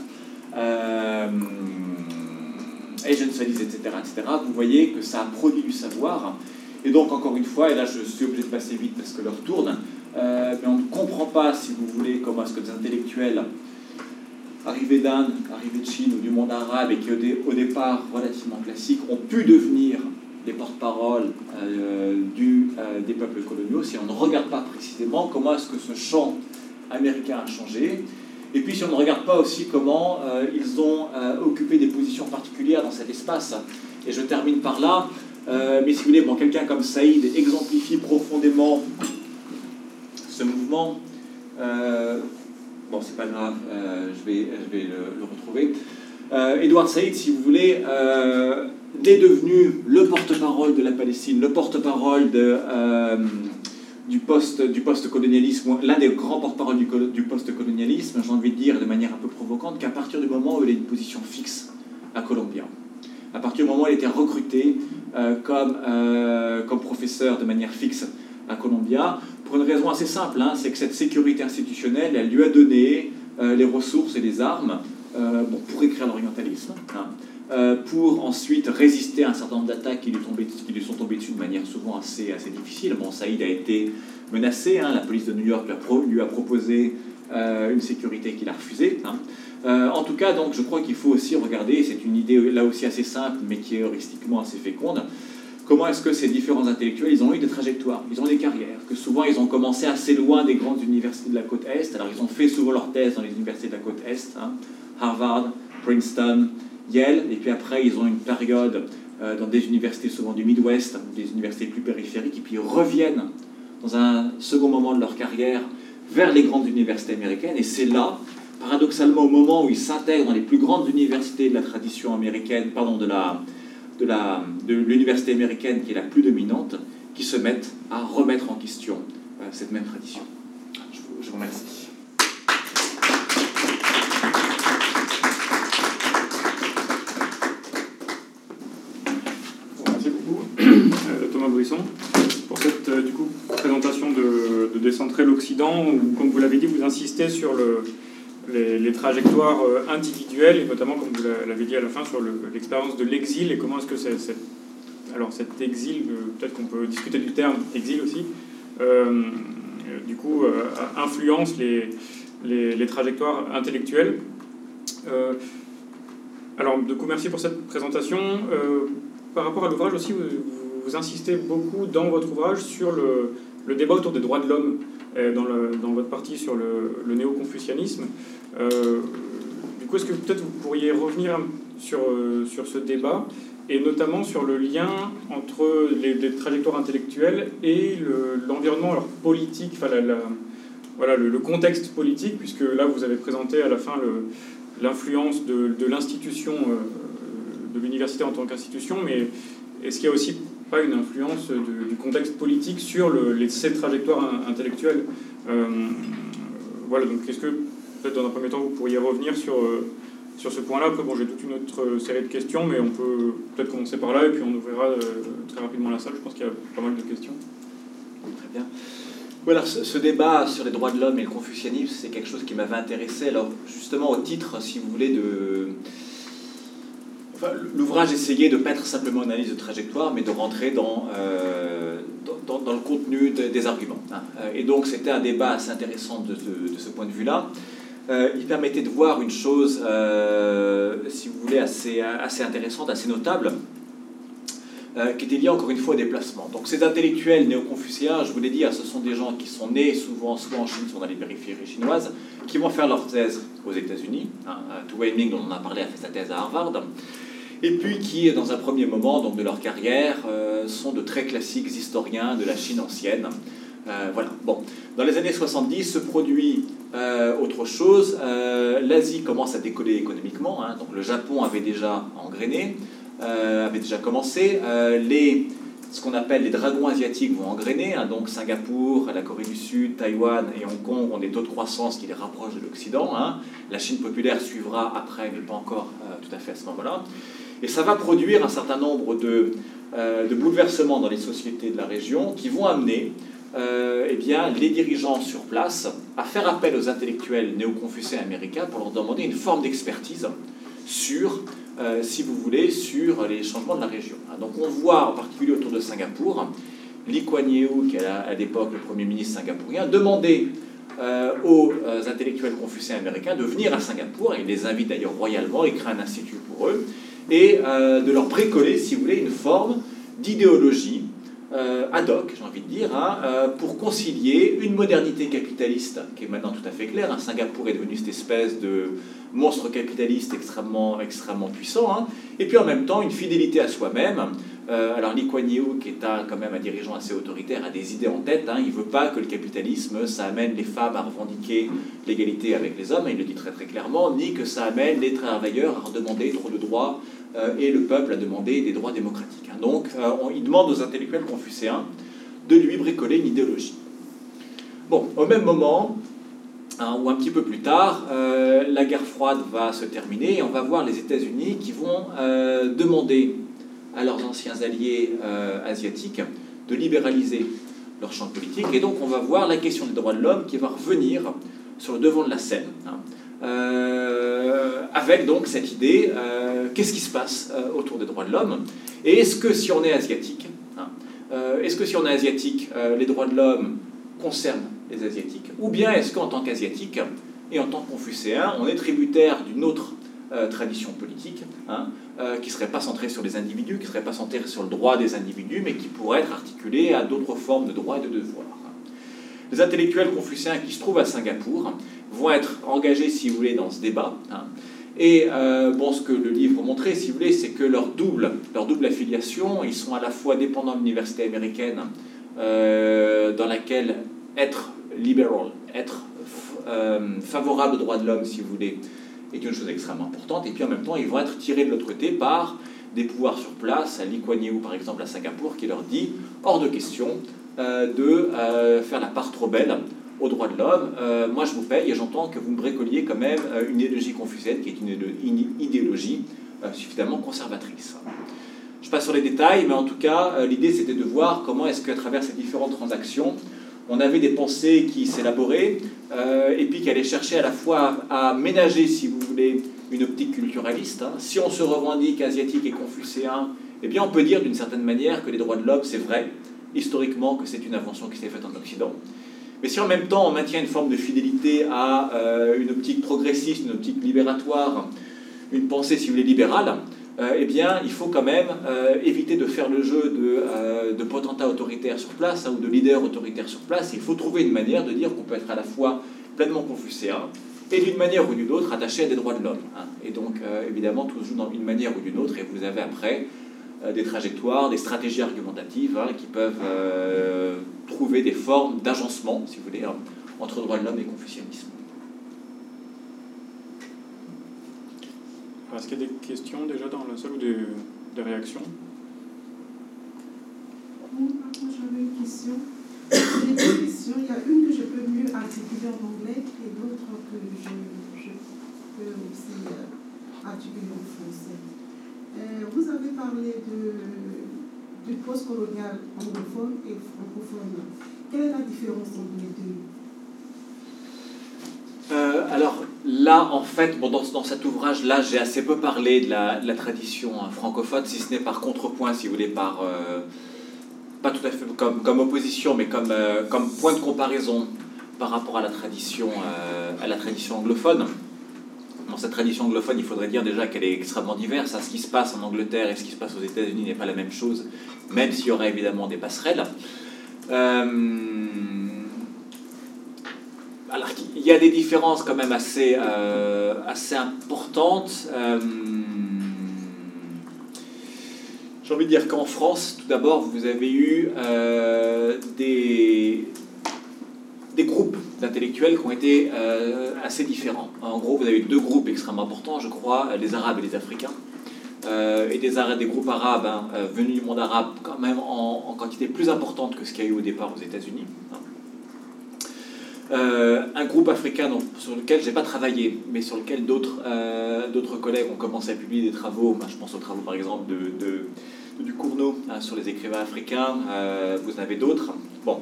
Asian Studies, etc., etc. Vous voyez que ça a produit du savoir. Et donc, encore une fois, et là je suis obligé de passer vite parce que l'heure tourne, euh, mais on ne comprend pas, si vous voulez, comment est-ce que des intellectuels arrivés d'Inde, arrivés de Chine ou du monde arabe et qui au, départ relativement classiques ont pu devenir les porte-parole euh, euh, des peuples coloniaux si on ne regarde pas précisément comment est-ce que ce champ américain a changé et puis si on ne regarde pas aussi comment ils ont occupé des positions particulières dans cet espace. Et je termine par là. mais si vous voulez, bon, quelqu'un comme Saïd exemplifie profondément ce mouvement, euh, bon, c'est pas grave, euh, je vais, le, retrouver. Euh, Edouard Saïd, si vous voulez, est devenu le porte-parole de la Palestine, le porte-parole du post du post-colonialisme, l'un des grands porte-parole du, post-colonialisme, j'ai envie de dire de manière un peu provocante, qu'à partir du moment où il a une position fixe à Columbia, à partir du moment où il été recruté comme professeur de manière fixe à Columbia, pour une raison assez simple, hein, c'est que cette sécurité institutionnelle, elle lui a donné euh, les ressources et les armes euh, pour écrire l'orientalisme, hein, euh, pour ensuite résister à un certain nombre d'attaques qui, lui sont tombées dessus de manière souvent assez, assez difficile. Bon, Saïd a été menacé, hein, la police de New York lui a, proposé une sécurité qu'il a refusée. en tout cas, donc, je crois qu'il faut aussi regarder, c'est une idée là aussi assez simple, mais qui est heuristiquement assez féconde, comment est-ce que ces différents intellectuels, ils ont eu des trajectoires, ils ont des carrières, que souvent ils ont commencé assez loin des grandes universités de la côte Est, alors ils ont fait souvent leur thèse dans les universités de la côte Est, hein, Harvard, Princeton, Yale, et puis après ils ont une période euh, dans des universités souvent du Midwest, des universités plus périphériques, et puis ils reviennent dans un second moment de leur carrière vers les grandes universités américaines, et c'est là, paradoxalement, au moment où ils s'intègrent dans les plus grandes universités de la tradition américaine, pardon, de la de l'université américaine qui est la plus dominante, qui se mettent à remettre en question cette même tradition. Je vous, je vous remercie. pour cette euh, du coup, présentation de, de Décentrer l'Occident, où, comme vous l'avez dit, vous insistez sur le, les, trajectoires euh, individuelles, et notamment, comme vous l'avez dit à la fin, sur l'expérience de l'exil, et comment est-ce que c'est, alors cet exil, euh, peut-être qu'on peut discuter du terme exil aussi, du coup, influence les, les, trajectoires intellectuelles. alors, du coup, merci pour cette présentation. par rapport à l'ouvrage aussi, vous, vous insistez beaucoup dans votre ouvrage sur le, le débat autour des droits de l'homme, euh, dans, votre partie sur le, le néo-confucianisme. Euh, du coup, est-ce que peut-être vous pourriez revenir sur, euh, sur ce débat, et notamment sur le lien entre les, trajectoires intellectuelles et l'environnement politique, voilà, le, contexte politique, puisque là, vous avez présenté à la fin l'influence de l'institution, de l'université en tant qu'institution, mais est-ce qu'il y a aussi pas une influence du contexte politique sur le, les, ces trajectoires intellectuelles. Euh, voilà, donc est-ce que, peut-être dans un premier temps, vous pourriez revenir sur, euh, sur ce point-là? Après, bon, j'ai toute une autre série de questions, mais on peut peut-être commencer par là, et puis on ouvrira euh, très rapidement la salle. Je pense qu'il y a pas mal de questions. Très bien. Voilà, ce, débat sur les droits de l'homme et le confucianisme, c'est quelque chose qui m'avait intéressé. Alors, justement, au titre, si vous voulez, de L'ouvrage essayait de ne pas être simplement une analyse de trajectoire, mais de rentrer dans, euh, dans, le contenu des arguments. Hein. Euh, et donc c'était un débat assez intéressant de, ce point de vue-là. Euh, il permettait de voir une chose, si vous voulez, assez, intéressante, assez notable, qui était liée encore une fois au déplacement. Donc ces intellectuels néo-confucéens, je voulais dire, ce sont des gens qui sont nés souvent soit en Chine, soit dans les périphéries chinoises, qui vont faire leur thèse aux États-Unis. Hein. Ming, dont on a parlé, a fait sa thèse à Harvard et puis qui, dans un premier moment donc, de leur carrière, euh, sont de très classiques historiens de la Chine ancienne. Euh, voilà. Bon. Dans les années 70 se produit euh, autre chose. L'Asie commence à décoller économiquement. Hein. donc le Japon avait déjà engrainé, avait déjà commencé. les, ce qu'on appelle les dragons asiatiques vont engrainer. Hein. donc Singapour, la Corée du Sud, Taïwan et Hong Kong ont des taux de croissance qui les rapprochent de l'Occident. Hein. La Chine populaire suivra après, mais pas encore tout à fait à ce moment-là. Et ça va produire un certain nombre de, euh, de bouleversements dans les sociétés de la région qui vont amener euh, eh bien, les dirigeants sur place à faire appel aux intellectuels néo-confucéens américains pour leur demander une forme d'expertise sur, euh, si vous voulez, sur les changements de la région. Donc on voit en particulier autour de Singapour, Lee Kuan Yew, qui est à l'époque le Premier ministre singapourien, demander aux intellectuels confucéens américains de venir à Singapour, il les invite d'ailleurs royalement, il crée un institut pour eux, et euh, de leur précoller, si vous voulez, une forme d'idéologie euh, ad hoc, j'ai envie de dire, hein, euh, pour concilier une modernité capitaliste qui est maintenant tout à fait claire. Hein. Singapour est devenu cette espèce de monstre capitaliste extrêmement, extrêmement puissant, hein, et puis en même temps une fidélité à soi-même. alors Lee Kuan Yew, qui est un, quand même un dirigeant assez autoritaire, a des idées en tête. il ne veut pas que le capitalisme, ça amène les femmes à revendiquer l'égalité avec les hommes, il le dit très très clairement, ni que ça amène les travailleurs à redemander trop de droits et le peuple a demandé des droits démocratiques. Hein. Donc euh, il demande aux intellectuels confucéens de lui bricoler une idéologie. Bon, au même moment, hein, ou un petit peu plus tard, euh, la guerre froide va se terminer et on va voir les États-Unis qui vont demander à leurs anciens alliés asiatiques de libéraliser leur champ politique. Et donc on va voir la question des droits de l'homme qui va revenir sur le devant de la scène. Hein. Euh, avec donc cette idée, euh, qu'est-ce qui se passe euh, autour des droits de l'homme? Et est-ce que si on est asiatique, hein, est-ce que si on est asiatique, les droits de l'homme concernent les asiatiques? Ou bien est-ce qu'en tant qu'asiatique et en tant que confucéen, on est tributaire d'une autre tradition politique hein, qui ne serait pas centrée sur les individus, qui ne serait pas centrée sur le droit des individus, mais qui pourrait être articulée à d'autres formes de droits et de devoirs? Les intellectuels confucéens qui se trouvent à Singapour vont être engagés, si vous voulez, dans ce débat. Hein. Et euh, bon, ce que le livre montrait, si vous voulez, c'est que leur double, leur double affiliation, ils sont à la fois dépendants de l'université américaine, euh, dans laquelle être libéral, être euh, favorable aux droits de l'homme, si vous voulez, est une chose extrêmement importante. Et puis en même temps, ils vont être tirés de l'autre côté par des pouvoirs sur place, à Lee Kuan Yew par exemple à Singapour, qui leur dit hors de question de faire la part trop belle aux droits de l'homme. moi, je vous paye et j'entends que vous me bricoliez quand même une idéologie confucienne qui est une idéologie suffisamment conservatrice. Je passe sur les détails, mais en tout cas, l'idée c'était de voir comment est-ce qu'à travers ces différentes transactions, on avait des pensées qui s'élaboraient, euh, et puis qui allaient chercher à la fois à, ménager, si vous voulez, une optique culturaliste. Hein. Si on se revendique asiatique et confucéen, eh bien on peut dire d'une certaine manière que les droits de l'homme, c'est vrai, historiquement, que c'est une invention qui s'est faite en Occident. Mais si en même temps on maintient une forme de fidélité à euh, une optique progressiste, une optique libératoire, une pensée, si vous voulez, libérale, euh, eh bien, il faut quand même euh, éviter de faire le jeu de, de potentats autoritaires sur place hein, ou de leaders autoritaires sur place. Il faut trouver une manière de dire qu'on peut être à la fois pleinement confucéen et d'une manière ou d'une autre attaché à des droits de l'homme. Hein. Et donc, évidemment, tout se joue dans une manière ou d'une autre, et vous avez après des trajectoires, des stratégies argumentatives hein, qui peuvent trouver des formes d'agencement, si vous voulez, entre droits de l'homme et confucianisme. Est-ce qu'il y a des questions déjà dans la salle ou des, des réactions? Moi, j'avais une question. J'ai deux questions. Il y a une que je peux mieux articuler en anglais et l'autre que je, je, peux aussi euh, articuler en français. Euh, vous avez parlé de, du post-colonial anglophone et francophone. Quelle est la différence entre les deux? Euh, alors là, en fait, bon, dans, dans cet ouvrage-là, j'ai assez peu parlé de la, tradition hein, francophone, si ce n'est par contrepoint, si vous voulez, par euh, pas tout à fait comme, comme opposition, mais comme, comme point de comparaison par rapport à la tradition, à la tradition anglophone. Dans cette tradition anglophone, il faudrait dire déjà qu'elle est extrêmement diverse. Hein. Ce qui se passe en Angleterre et ce qui se passe aux États-Unis n'est pas la même chose, même s'il y aurait évidemment des passerelles. alors, il y a des différences quand même assez, euh, assez importantes. Euh, j'ai envie de dire qu'en France, tout d'abord, vous avez eu euh, des, des groupes d'intellectuels qui ont été assez différents. En gros, vous avez eu deux groupes extrêmement importants, je crois, les Arabes et les Africains. et des, des groupes arabes hein, venus du monde arabe quand même en, quantité plus importante que ce qu'il y a eu au départ aux États-Unis. Hein. Euh, un groupe africain sur lequel je n'ai pas travaillé, mais sur lequel d'autres euh, collègues ont commencé à publier des travaux. je pense aux travaux par exemple de, de, Cournot hein, sur les écrivains africains. Euh, vous en avez d'autres. Bon.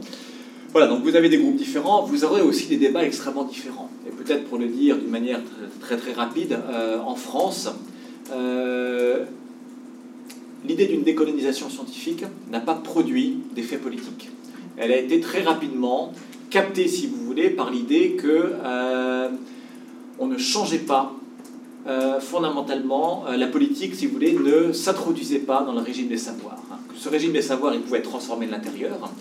Voilà, donc vous avez des groupes différents, vous aurez aussi des débats extrêmement différents. Et peut-être pour le dire d'une manière très très, rapide, en France, l'idée d'une décolonisation scientifique n'a pas produit d'effet politique. Elle a été très rapidement capté, si vous voulez, par l'idée que euh, on ne changeait pas euh, fondamentalement euh, la politique, si vous voulez, ne s'introduisait pas dans le régime des savoirs. Ce régime des savoirs, il pouvait être transformé de l'intérieur,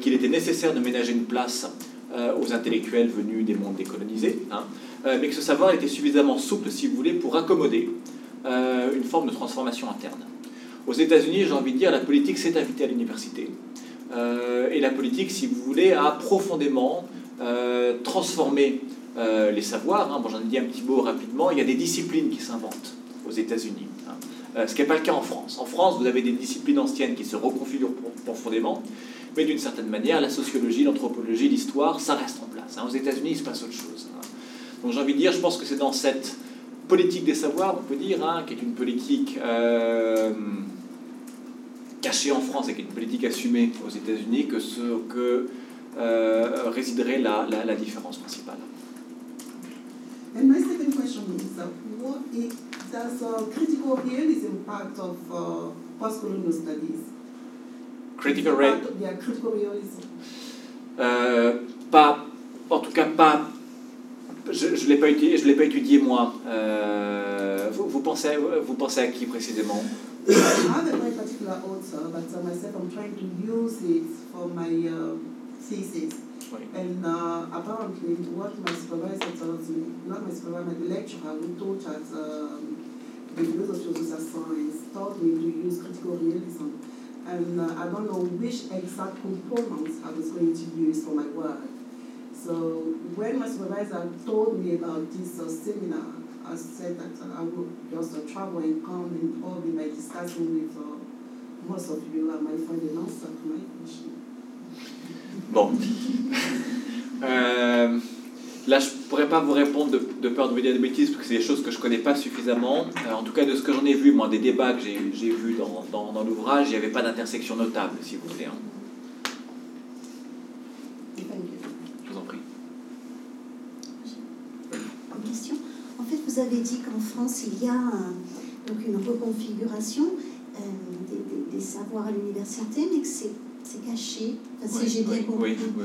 qu'il était nécessaire de ménager une place aux intellectuels venus des mondes décolonisés, hein, mais que ce savoir était suffisamment souple, si vous voulez, pour accommoder une forme de transformation interne. Aux États-Unis, j'ai envie de dire, la politique s'est invitée à l'université. Euh, et la politique, si vous voulez, a profondément euh, transformé euh, les savoirs. Hein. Bon, J'en ai dit un petit mot rapidement. Il y a des disciplines qui s'inventent aux États-Unis. Hein. ce qui n'est pas le cas en France. En France, vous avez des disciplines anciennes qui se reconfigurent profondément, mais d'une certaine manière, la sociologie, l'anthropologie, l'histoire, ça reste en place. Hein. Aux États-Unis, il se passe autre chose. Donc j'ai envie de dire, je pense que c'est dans cette politique des savoirs, on peut dire, qui est une politique caché en France et qui est une politique assumée aux États-Unis que euh, résiderait la, différence principale. And my second question is, uh, what does uh, critical realism part of uh, post-colonial studies? Critical, realism? yeah, critical realism. Euh, pas, en tout cas pas. Je ne l'ai pas, étudié, pas étudié moi. Euh, vous, vous, pensez, vous pensez à qui précisément? I have a very particular author, but uh, myself, I'm trying to use it for my uh, thesis. And uh, apparently, what my supervisor tells me, not my supervisor, my lecturer who taught at um, the University of Social Science, taught me to use critical realism. And uh, I don't know which exact components I was going to use for my work. So when my supervisor told me about this uh, seminar, I said that I would just uh, travel and come and all be by discussing with uh, most of you, I might find an answer to my question. Bon. Euh, là, je ne pourrais pas vous répondre de, peur de vous dire des bêtises, parce que c'est des choses que je ne connais pas suffisamment. Euh, en tout cas, de ce que j'en ai vu, moi, des débats que j'ai vus dans, dans, dans l'ouvrage, il n'y avait pas d'intersection notable, si vous voulez. hein. Je vous en prie. Une question. En fait, vous avez dit qu'en France, il y a donc une reconfiguration euh, des, des- des savoirs à l'université, mais que c'est c'est caché, enfin, si j'ai bien oui, compris. oui, oui,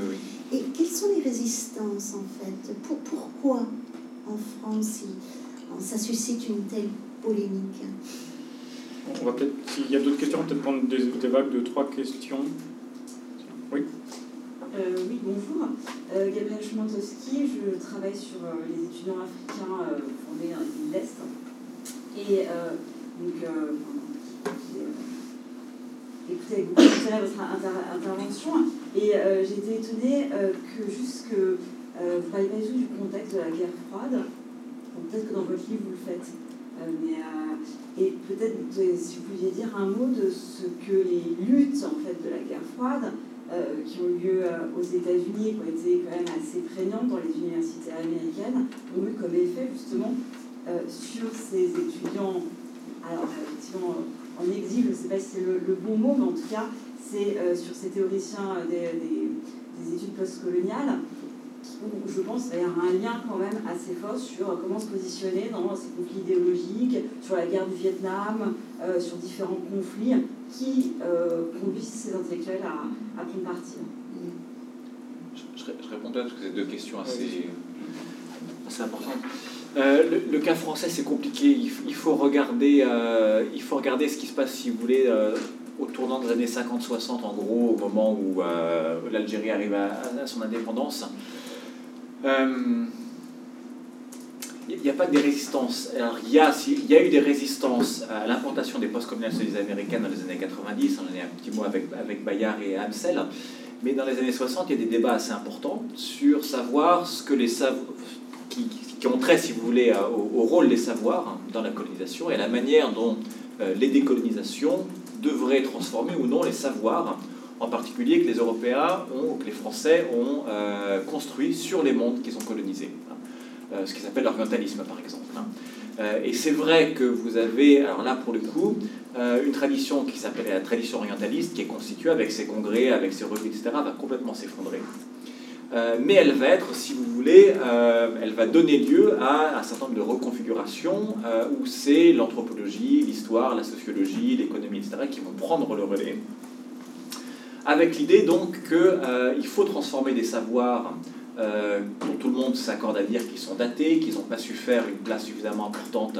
oui. Et quelles sont les résistances, en fait? Pour, Pourquoi, en France, il- ça suscite une telle polémique? On va peut-être, s'il y a d'autres questions, on va peut-être prendre des, des vagues de trois questions. Oui. Euh, oui, bonjour. Euh, Gabrielle Schmantowski, je travaille sur euh, les étudiants africains euh, fondés dans les pays de l'Est. Et euh, donc, écouté avec beaucoup d'intérêt votre inter- intervention. Et euh, j'ai été étonnée euh, que jusque. Euh, vous ne parlez pas du contexte de la guerre froide. Peut-être que dans votre livre vous le faites. Euh, mais, et peut-être si vous pouviez dire un mot de ce que les luttes en fait, de la guerre froide qui ont eu lieu aux États-Unis, qui ont été quand même assez prégnantes dans les universités américaines, ont eu comme effet justement sur ces étudiants, alors effectivement en exil, je ne sais pas si c'est le, le bon mot, mais en tout cas, c'est euh, sur ces théoriciens euh, des, des- des études postcoloniales, où je pense qu'il y a un lien quand même assez fort sur comment se positionner dans ces conflits idéologiques, sur la guerre du Vietnam, euh, sur différents conflits qui euh, conduisent ces intellectuels à, à prendre parti. Je, je ré- je réponds là parce que c'est deux questions assez, assez importantes. Euh, le, cas français, c'est compliqué. Il, faut regarder, euh, il faut regarder ce qui se passe, si vous voulez, euh, au tournant des années 50-60, en gros, au moment où euh, l'Algérie arrive à, son indépendance. Il n'y a pas de résistance. Alors, il y a, eu des résistances à l'implantation des post-communal studies américaines dans les années 90. On en a un petit mot avec, Bayard et Amsel. Mais dans les années 60, il y a des débats assez importants sur savoir ce que les qui, qui ont trait, si vous voulez, à- au, rôle des savoirs dans la colonisation et la manière dont euh, les décolonisations devraient transformer ou non les savoirs, en particulier que les Européens ont, que les Français ont euh, construit sur les mondes qu'ils ont colonisés. hein. Euh, ce qui s'appelle l'orientalisme, par exemple. hein. Euh, et c'est vrai que vous avez, alors là pour le coup, une tradition qui s'appelle la tradition orientaliste, qui est constituée avec ses congrès, avec ses revues, etc., va complètement s'effondrer. Euh, mais elle va être, si vous voulez, euh, elle va donner lieu à un certain nombre de reconfigurations euh, où c'est l'anthropologie, l'histoire, la sociologie, l'économie, etc., qui vont prendre le relais. Avec l'idée donc qu'il faut transformer des savoirs dont tout le monde s'accorde à dire qu'ils sont datés, qu'ils n'ont pas su faire une place suffisamment importante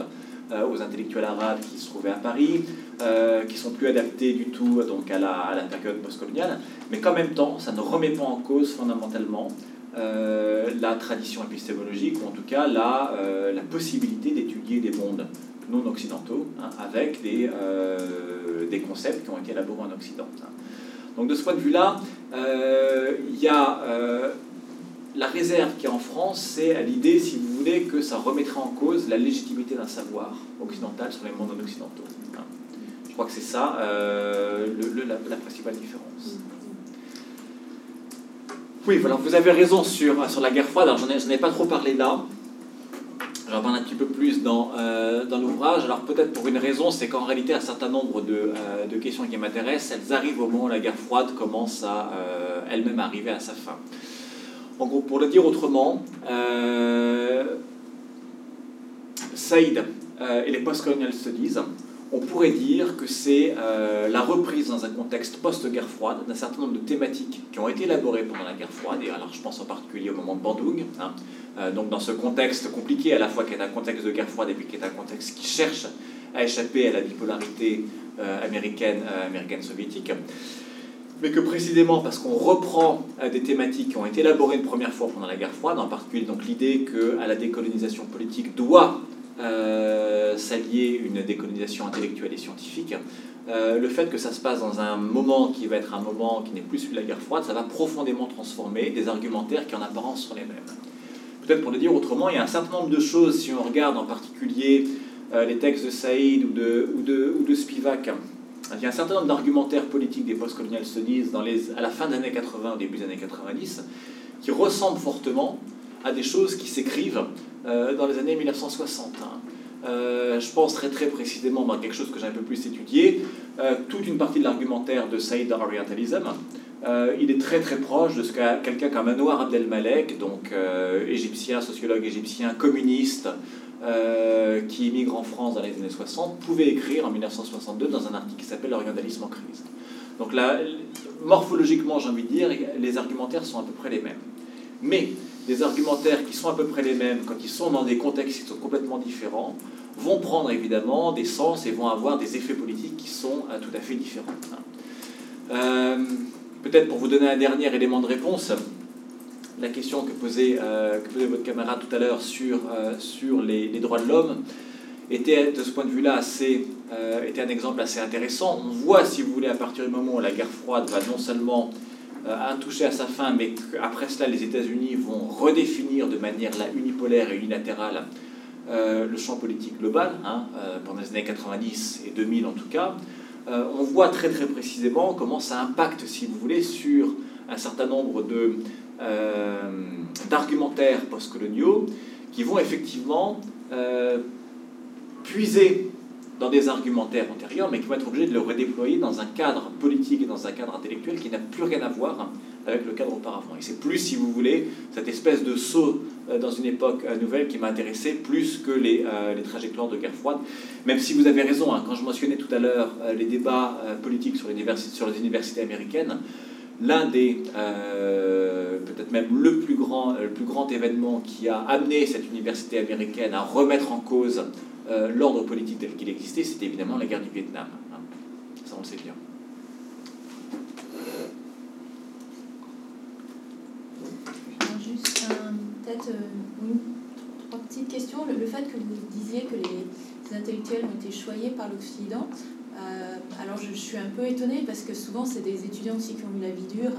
aux intellectuels arabes qui se trouvaient à Paris, euh, qui sont plus adaptés du tout donc à la, à la période postcoloniale, mais qu'en même temps, ça ne remet pas en cause fondamentalement euh, la tradition épistémologique, ou en tout cas la, euh, la possibilité d'étudier des mondes non occidentaux, hein, avec des, euh, des concepts qui ont été élaborés en Occident. hein. Donc de ce point de vue-là, il y a la réserve qui est en France, c'est à l'idée, si vous voulez, que ça remettrait en cause la légitimité d'un savoir occidental sur les mondes non occidentaux. hein. Je crois que c'est ça euh, la, principale différence. Oui, voilà, vous avez raison sur, sur la guerre froide. Alors, j'en ai, ai pas trop parlé là. J'en parle un petit peu plus dans, euh, dans l'ouvrage. Alors, peut-être pour une raison, c'est qu'en réalité, un certain nombre de, euh, de questions qui m'intéressent, elles arrivent au moment où la guerre froide commence à elle-même arriver à sa fin. En gros, pour le dire autrement, Saïd et les post-colonial studies, on pourrait dire que c'est euh, la reprise dans un contexte post-guerre froide d'un certain nombre de thématiques qui ont été élaborées pendant la guerre froide, et alors je pense en particulier au moment de Bandung, hein. Euh, donc dans ce contexte compliqué à la fois qui est un contexte de guerre froide et puis qui est un contexte qui cherche à échapper à la bipolarité euh, américaine, euh, américaine-soviétique, mais que précisément parce qu'on reprend des thématiques qui ont été élaborées une première fois pendant la guerre froide, en particulier donc l'idée qu'à la décolonisation politique doit euh, s'allier une décolonisation intellectuelle et scientifique, euh, le fait que ça se passe dans un moment qui va être un moment qui n'est plus celui de la guerre froide, ça va profondément transformer des argumentaires qui en apparence sont les mêmes. peut-être pour le dire autrement, il y a un certain nombre de choses, si on regarde en particulier euh, les textes de Saïd ou de, ou de, ou de Spivak, il y a un certain nombre d'argumentaires politiques des post-colonial studies dans les, à la fin des années 80, au début des années 90, qui ressemblent fortement à des choses qui s'écrivent euh, dans les années 1960. Hein. Euh, je pense très précisément dans quelque chose que j'ai un peu plus étudié, euh, toute une partie de l'argumentaire de Saïd Orientalism. il est très très proche de ce qu'a quelqu'un comme Anwar Abdelmalek, donc égyptien, sociologue égyptien, communiste, qui immigre en France dans les années 60, pouvait écrire en 1962 dans un article qui s'appelle L'orientalisme en crise. Donc là, morphologiquement, j'ai envie de dire, les argumentaires sont à peu près les mêmes. Mais des argumentaires qui sont à peu près les mêmes, quand ils sont dans des contextes qui sont complètement différents, vont prendre évidemment des sens et vont avoir des effets politiques qui sont euh, tout à fait différents. Euh, peut-être pour vous donner un dernier élément de réponse, la question que posait, euh, que posait votre camarade tout à l'heure sur, sur les, les, droits de l'homme était de ce point de vue-là assez, était un exemple assez intéressant. On voit, si vous voulez, à partir du moment où la guerre froide va non seulement a touché à sa fin, mais qu'après cela, les États-Unis vont redéfinir de manière unipolaire et unilatérale euh, le champ politique global, hein, euh, pendant les années 90 et 2000 en tout cas, on voit très très précisément comment ça impacte, si vous voulez, sur un certain nombre de, d'argumentaires postcoloniaux qui vont effectivement puiser dans des argumentaires antérieurs, mais qui vont être obligés de le redéployer dans un cadre politique et dans un cadre intellectuel qui n'a plus rien à voir avec le cadre auparavant. Et c'est plus, si vous voulez, cette espèce de saut euh, dans une époque euh, nouvelle qui m'a intéressé plus que les, euh, les, trajectoires de guerre froide. Même si vous avez raison, hein, quand je mentionnais tout à l'heure les débats politiques sur, sur, les universités américaines, l'un des, peut-être même le plus, grand, le plus grand événement qui a amené cette université américaine à remettre en cause euh, l'ordre politique tel qu'il existait, c'était évidemment la guerre du Vietnam. Hein. Ça, on le sait bien. Juste peut-être euh, trois petites questions. Le, fait que vous disiez que les, intellectuels ont été choyés par l'Occident, euh, alors je, je, suis un peu étonnée parce que souvent c'est des étudiants aussi qui ont eu la vie dure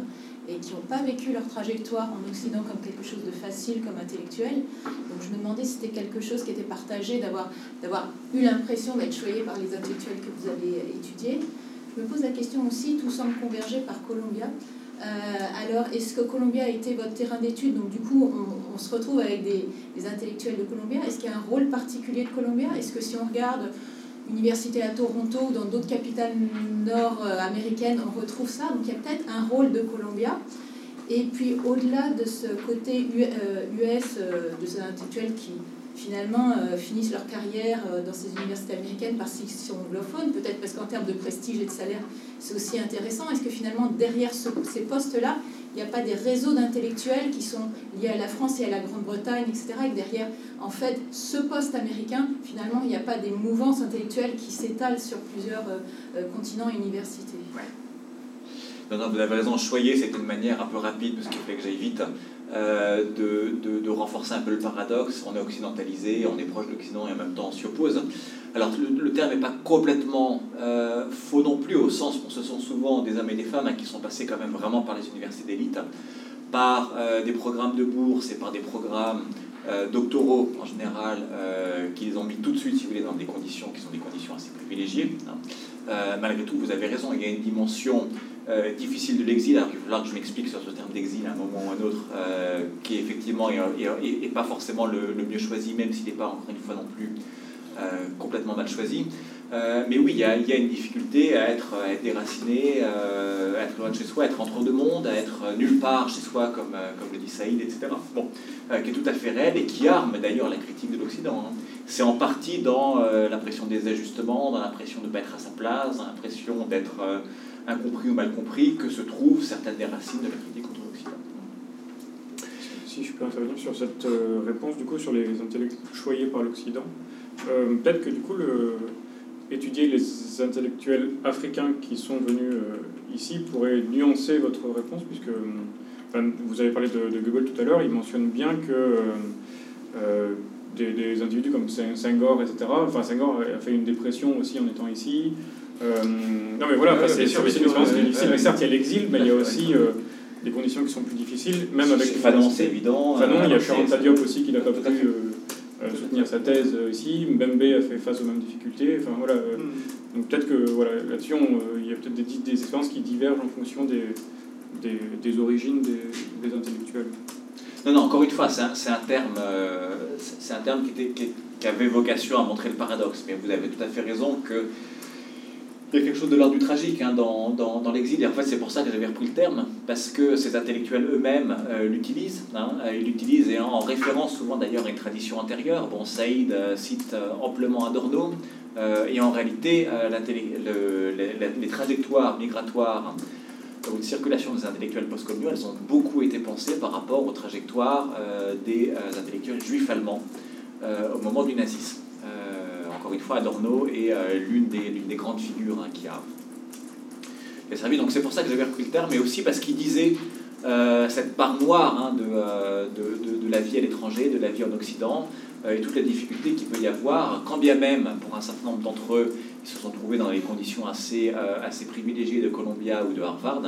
et qui n'ont pas vécu leur trajectoire en Occident comme quelque chose de facile, comme intellectuel. Donc je me demandais si c'était quelque chose qui était partagé, d'avoir, eu l'impression d'être choyé par les intellectuels que vous avez étudiés. Je me pose la question aussi, tout semble converger par Columbia. Euh, alors, est-ce que Columbia a été votre terrain d'étude? Donc, du coup, on, se retrouve avec des, des intellectuels de Columbia. Est-ce qu'il y a un rôle particulier de Columbia? Est-ce que si on regarde université à Toronto ou dans d'autres capitales nord-américaines, on retrouve ça. Donc il y a peut-être un rôle de Columbia. Et puis au-delà de ce côté US, euh, euh, de ces intellectuels qui finalement euh, finissent leur carrière dans ces universités américaines parce qu'ils sont anglophones, peut-être parce qu'en termes de prestige et de salaire, c'est aussi intéressant. Est-ce que finalement derrière ces postes-là, il n'y a pas des réseaux d'intellectuels qui sont liés à la France et à la Grande-Bretagne, etc. Et derrière, en fait, ce poste américain, finalement, il n'y a pas des mouvances intellectuelles qui s'étalent sur plusieurs euh, euh, continents et universités. Non, non, vous avez raison, choyer, c'était une manière un peu rapide, parce qu'il fallait que j'aille vite, euh, de, de, de, renforcer un peu le paradoxe. On est occidentalisé, on est proche de l'Occident et en même temps on s'y oppose. Alors le, terme n'est pas complètement euh, faux non plus, au sens où ce sont souvent des hommes et des femmes hein, qui sont passés quand même vraiment par les universités d'élite, par euh, des programmes de bourse et par des programmes euh, doctoraux en général, qui les ont mis tout de suite, si vous voulez, dans des conditions qui sont des conditions assez privilégiées. Hein. malgré tout, vous avez raison, il y a une dimension difficile de l'exil, alors il va que je m'explique sur ce terme d'exil à un moment ou à un autre, qui effectivement n'est pas forcément le, le, mieux choisi, même s'il n'est pas encore une fois non plus complètement mal choisi. Euh, mais oui, il y, a, une difficulté à être, déraciné, euh, à être loin de chez soi, à être entre deux mondes, à être nulle part chez soi, comme, le dit Saïd, etc. Bon, qui est tout à fait réel et qui arme d'ailleurs la critique de l'Occident. Hein. C'est en partie dans l'impression des ajustements, dans l'impression de ne pas être à sa place, dans l'impression d'être incompris ou mal compris, que se trouvent certaines des racines de la critique contre l'Occident. Si je peux intervenir sur cette réponse, du coup, sur les intellectuels choyés par l'Occident. Euh, peut-être que du coup, le, étudier les intellectuels africains qui sont venus euh, ici pourrait nuancer votre réponse, puisque vous avez parlé de, de, Google tout à l'heure, il mentionne bien que euh, des, des, individus comme Senghor, etc., enfin Senghor a fait une dépression aussi en étant ici. non mais voilà, c'est une expérience difficile, certes il y a l'exil, mais il y a aussi des conditions qui sont plus difficiles, même avec Fanon, c'est évident. Fanon, il y a euh, Sharon Diop aussi qui n'a pas pu euh, euh, soutenir sa thèse euh, ici. Mbembe a fait face aux mêmes difficultés. Enfin voilà. euh, donc peut-être que voilà, là-dessus, on, euh, il y a peut-être des, des expériences qui divergent en fonction des, des, des origines des, des intellectuels. Non, non, encore une fois, c'est un, c'est un terme, euh, c'est c'est un terme qui, était- qui- qui avait vocation à montrer le paradoxe. Mais vous avez tout à fait raison que il y a quelque chose de l'ordre du tragique hein, dans, dans, l'exil. Et en fait, c'est pour ça que j'avais repris le terme, parce que ces intellectuels eux-mêmes euh, l'utilisent. hein, euh, ils l'utilisent et en, en référence souvent d'ailleurs à une tradition antérieure. Bon, Saïd euh, cite amplement Adorno. et en réalité, les, trajectoires migratoires ou de circulation des intellectuels postcoloniaux, elles ont beaucoup été pensées par rapport aux trajectoires des intellectuels juifs allemands au moment du nazisme. Encore une fois, Adorno est euh, l'une des, grandes figures hein, qui, a, servi. Donc c'est pour ça que j'avais repris le terme, mais aussi parce qu'il disait euh, cette part noire hein, de, euh, de, la vie à l'étranger, de la vie en Occident, euh, et toutes les difficultés qu'il peut y avoir, quand bien même, pour un certain nombre d'entre eux, ils se sont trouvés dans des conditions assez, privilégiées de Columbia ou de Harvard,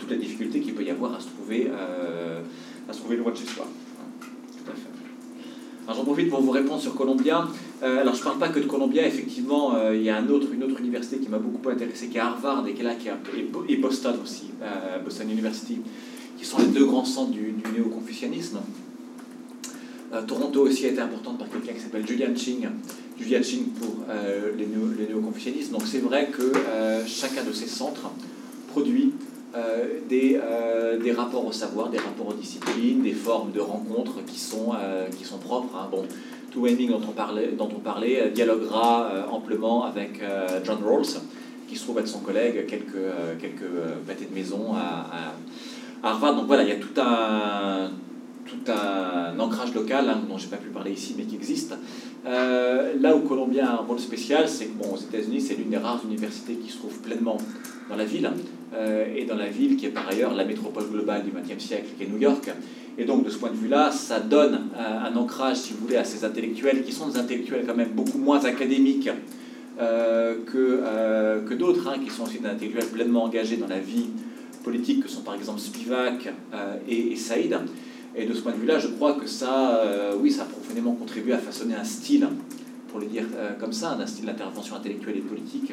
toutes les difficultés qu'il peut y avoir à se trouver, à se trouver loin de chez soi. Tout à fait. J'en profite pour vous répondre sur Columbia. Euh, alors je ne parle pas que de Columbia, effectivement, euh, il y a une autre université qui m'a beaucoup intéressé, qui est Harvard et qui est là, qui et Boston aussi, euh, Boston University, qui sont les deux grands centres du, du néo-confucianisme. Toronto aussi a été importante par quelqu'un qui s'appelle Julian Ching, Julian Ching pour les, néo- les néo-confucianistes. Donc c'est vrai que chacun de ces centres produit des, rapports au savoir, des rapports aux disciplines, des formes de rencontres qui sont, qui sont propres. hein. Bon, To Weming, dont on parlait, dont on parlait euh, dialoguera euh, amplement avec euh, John Rawls, qui se trouve être son collègue quelques, quelques de maison à, Harvard. Donc voilà, il y a tout un, ancrage local hein, dont je n'ai pas pu parler ici, mais qui existe. Là où Columbia a un rôle spécial, c'est que États-Unis, c'est l'une des rares universités qui se trouve pleinement dans la ville, et dans la ville qui est par ailleurs la métropole globale du XXe siècle, qui est New York. Et donc, de ce point de vue-là, ça donne un, un ancrage, si vous voulez, à ces intellectuels, qui sont des intellectuels quand même beaucoup moins académiques euh, que, euh, que d'autres, hein, qui sont aussi des intellectuels pleinement engagés dans la vie politique, que sont par exemple Spivak euh, et, et Saïd. Et de ce point de vue-là, je crois que ça, euh, oui, ça a profondément contribué à façonner un style, pour le dire euh, comme ça, un style d'intervention intellectuelle et politique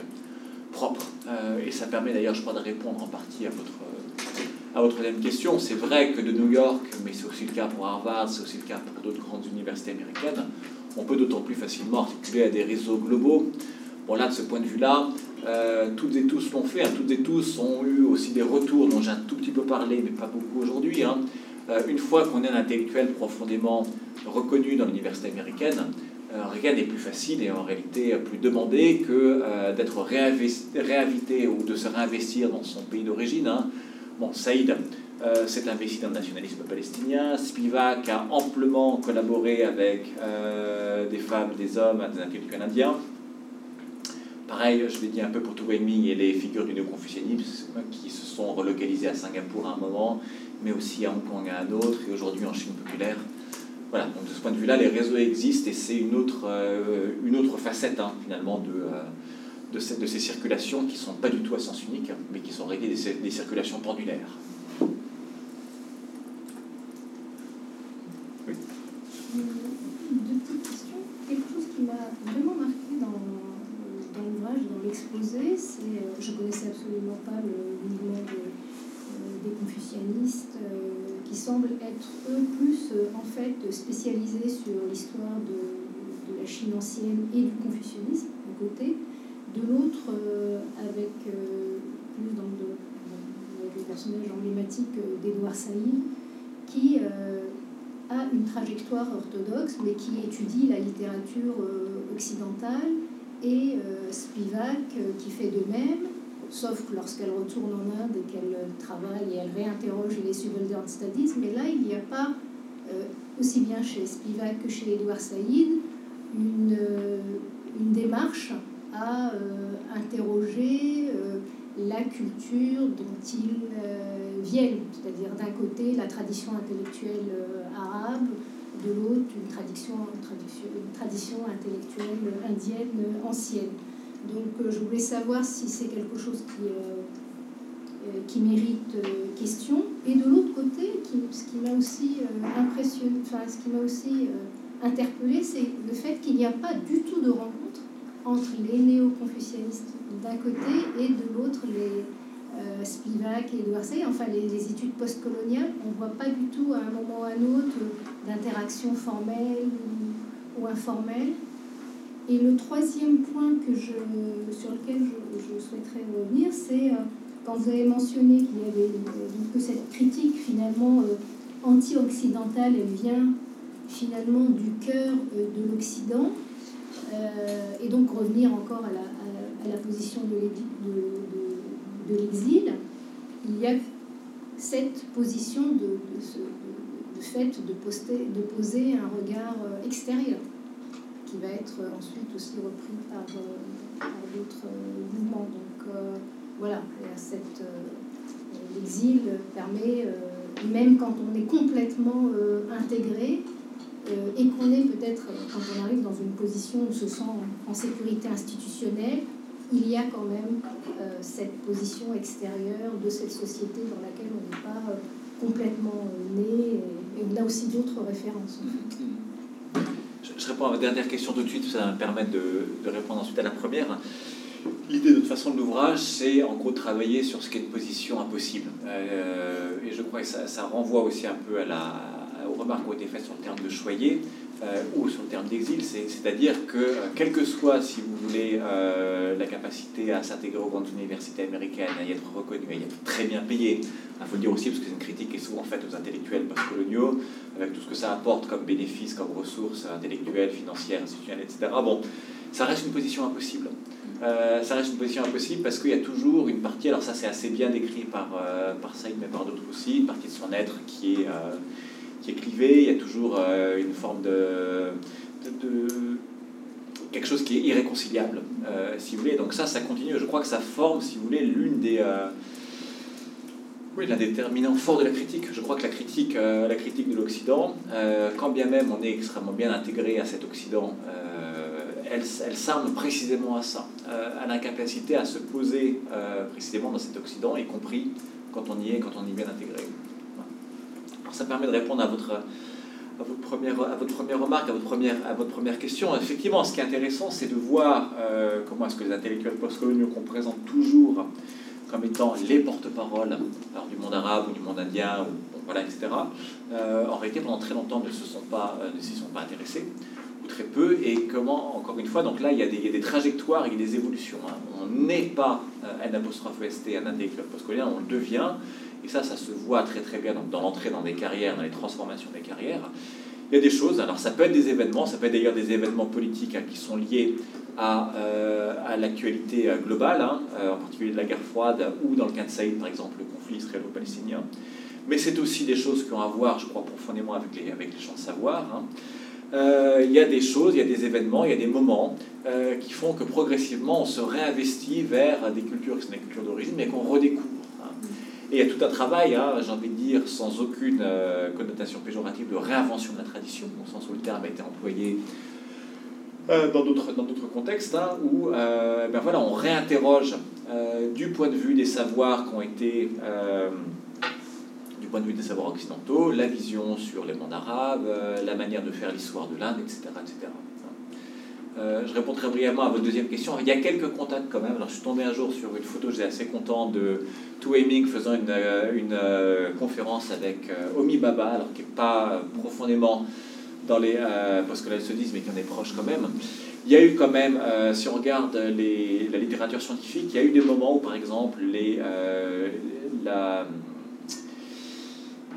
propre. Euh, et ça permet d'ailleurs, je crois, de répondre en partie à votre, euh, à votre deuxième question. C'est vrai que de New York, mais c'est aussi le cas pour Harvard, c'est aussi le cas pour d'autres grandes universités américaines, on peut d'autant plus facilement articuler à des réseaux globaux. Bon, là, de ce point de vue-là, euh, toutes et tous l'ont fait. hein. Toutes et tous ont eu aussi des retours dont j'ai un tout petit peu parlé, mais pas beaucoup aujourd'hui. hein. Une fois qu'on est un intellectuel profondément reconnu dans l'université américaine, rien n'est plus facile et en réalité plus demandé que euh, d'être réinvité ou de se réinvestir dans son pays d'origine. hein. Bon, Saïd euh, s'est investi dans le nationalisme palestinien. Spivak a amplement collaboré avec euh, des femmes, des hommes, des intellectuels indiens. Pareil, je l'ai dit un peu pour Tuwei et les figures du néo-confucianisme qui se sont relocalisées à Singapour à un moment, mais aussi à Hong Kong à un autre, et aujourd'hui en Chine populaire. Voilà, donc de ce point de vue-là, les réseaux existent et c'est une autre, euh, une autre facette hein, finalement de, euh, de, ces, de ces circulations qui ne sont pas du tout à sens unique, mais qui sont réglées des, cir- des circulations pendulaires. Deux petites questions. Quelque chose qui m'a vraiment marqué dans, dans l'ouvrage, dans l'exposé, c'est, euh, je ne connaissais absolument pas le mouvement de- euh, des confucianistes, euh, qui semblent être eux plus euh, en fait spécialisés sur l'histoire de, la Chine ancienne et du confucianisme d'un côté, de l'autre euh, avec euh, plus dans le, avec le personnage emblématique d'Édouard Saïd, qui a une trajectoire orthodoxe, mais qui étudie la littérature occidentale, et Spivak qui fait de même, sauf que lorsqu'elle retourne en Inde et qu'elle euh, travaille et elle réinterroge les Subaltern Studies, mais là il n'y a pas, euh, aussi bien chez Spivak que chez Edouard Saïd, une, euh, une démarche à interroger la culture dont ils viennent, c'est-à-dire d'un côté la tradition intellectuelle arabe, de l'autre une tradition, une tradition, intellectuelle indienne ancienne. Donc euh, je voulais savoir si c'est quelque chose qui, euh, qui mérite question. Et de l'autre côté, ce qui m'a aussi impressionné, enfin, ce qui m'a aussi interpellé, c'est le fait qu'il n'y a pas du tout de rencontre entre les néo-confucianistes d'un côté et de l'autre les euh, Spivak et Edouard enfin les, études postcoloniales. On ne voit pas du tout à un moment ou à un autre d'interaction formelle ou, informelle. Et le troisième point que je, sur lequel je, souhaiterais revenir, c'est euh, quand vous avez mentionné qu'il y avait que cette critique finalement euh, anti-occidentale, vient finalement du cœur euh, de l'Occident, euh, et donc revenir encore à la, à, la position de l'exil, il y a cette position de, de, fait de, de poser un regard euh, extérieur, qui va être ensuite aussi repris par, par d'autres mouvements. Donc voilà, cette l'exil permet, même quand on est complètement intégré, euh, et qu'on est peut-être, euh, quand on arrive dans une position où on se sent en sécurité institutionnelle, il y a quand même euh, cette position extérieure de cette société dans laquelle on n'est pas complètement né, et, on a aussi d'autres références. Je, réponds à votre dernière question tout de suite, ça va me permettre de, répondre ensuite à la première. L'idée de toute façon de l'ouvrage, c'est en gros travailler sur ce qui est une position impossible. et je crois que ça, renvoie aussi un peu à la, aux remarques qui ont été faites sur le terme de choyer euh, ou sur le terme d'exil, c'est-à-dire que, euh, quelle que soit, si vous voulez, euh, la capacité à s'intégrer aux grandes universités américaines, à y être reconnu, à y être très bien payé, il faut le dire aussi parce que c'est une critique qui est souvent faite aux intellectuels postcoloniaux, avec tout ce que ça apporte comme bénéfices, comme ressources intellectuelles, financières, institutionnelles, etc. Bon, ça reste une position impossible. ça reste une position impossible parce qu'il y a toujours une partie, alors ça c'est assez bien décrit par, par Saïd mais par d'autres aussi, une partie de son être qui est, clivé, il y a toujours euh, une forme de, de, quelque chose qui est irréconciliable, euh, si vous voulez. Donc ça, ça continue. Je crois que ça forme, si vous voulez, l'une des euh, oui, l'un des déterminants forts de la critique. Je crois que la critique, la critique de l'Occident, quand bien même on est extrêmement bien intégré à cet Occident, elle, elle s'arme précisément à ça, à l'incapacité à se poser précisément dans cet Occident, y compris quand on y est, quand on y est bien intégré ça permet de répondre à votre, première, à votre première remarque, à votre première, à votre première question. Effectivement, ce qui est intéressant, c'est de voir euh, comment est-ce que les intellectuels postcoloniaux qu'on présente toujours comme étant les porte-paroles du monde arabe ou du monde indien, ou, voilà, etc., euh, en réalité, pendant très longtemps, ne se sont euh, s'y sont pas intéressés, ou très peu, et comment, encore une fois, donc là, il y a des, il y a des trajectoires, il y a des évolutions. Hein. On n'est pas un apostrophe EST, un intellectuel postcolonien, on le devient, et ça, ça se voit très très bien dans l'entrée dans des carrières, dans les transformations des carrières. Il y a des choses, alors ça peut être des événements, ça peut être d'ailleurs des événements politiques hein, qui sont liés à, euh, à l'actualité euh, globale, hein, euh, en particulier de la guerre froide, ou dans le cas de Saïd, par exemple, le conflit israélo-palestinien. Mais c'est aussi des choses qui ont à voir, je crois, profondément avec les, avec les champs de savoir. Hein. il y a des choses, il y a des événements, il y a des moments qui font que progressivement on se réinvestit vers des cultures qui sont des cultures d'origine, mais qu'on redécouvre. Et il y a tout un travail, hein, j'ai envie de dire, sans aucune euh, connotation péjorative, de réinvention de la tradition, au sens où le terme a été employé euh, dans d'autres contextes, hein, où euh, ben voilà, on réinterroge du point de vue des savoirs qui ont été, du point de vue des savoirs occidentaux, la vision sur les mondes arabes, la manière de faire l'histoire de l'Inde, etc. etc. Euh, je réponds très brièvement à votre deuxième question. Il y a quelques contacts quand même. Alors, je suis tombé un jour sur une photo, j'étais assez content de Two Aiming faisant une, euh, une euh, conférence avec Omi Baba, alors qui n'est pas profondément dans les post-colonialistes, mais qui en est proche quand même. Il y a eu quand même, si on regarde la littérature scientifique, il y a eu des moments où, par exemple, les, la euh,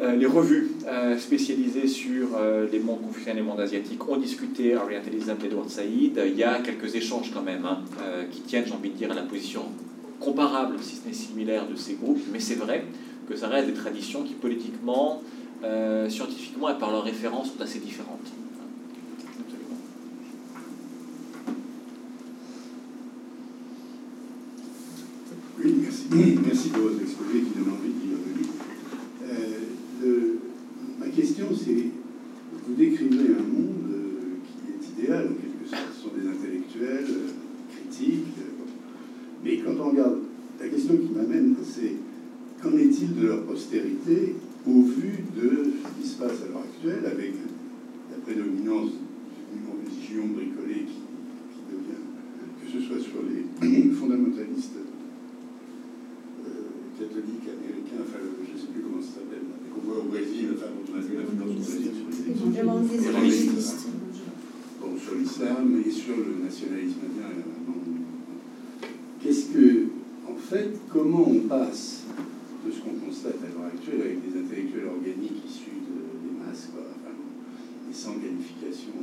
les revues euh, spécialisées sur euh, les mondes confuciens et les mondes asiatiques ont discuté Orientalism d'Edward Saïd. Il y a quelques échanges quand même hein, qui tiennent, j'ai envie de dire, à la position comparable, si ce n'est similaire, de ces groupes, mais c'est vrai que ça reste des traditions qui politiquement, scientifiquement et par leurs références sont assez différentes. Oui, merci. Merci pour votre exposé qui donne envie de ma question, c'est vous décrivez un monde euh, qui est idéal, en quelque sorte. Ce sont des intellectuels, euh, critiques. Euh, mais quand on regarde, la question qui m'amène, c'est de leur postérité au vu de ce qui se passe à l'heure actuelle avec la prédominance d'une religion bricolée qui, qui devient, que ce soit sur les fondamentalistes euh, catholiques américains, enfin je ne sais plus comment ça s'appelle, mais qu'on voit au Brésil, enfin on a vu l'influence du Brésil sur les évangélistes, bon, sur l'islam et sur le nationalisme indien. Qu'est-ce que, en fait, comment on passe de ce qu'on constate à l'heure actuelle avec des intellectuels organiques issus de, des masses, quoi, enfin, et sans qualification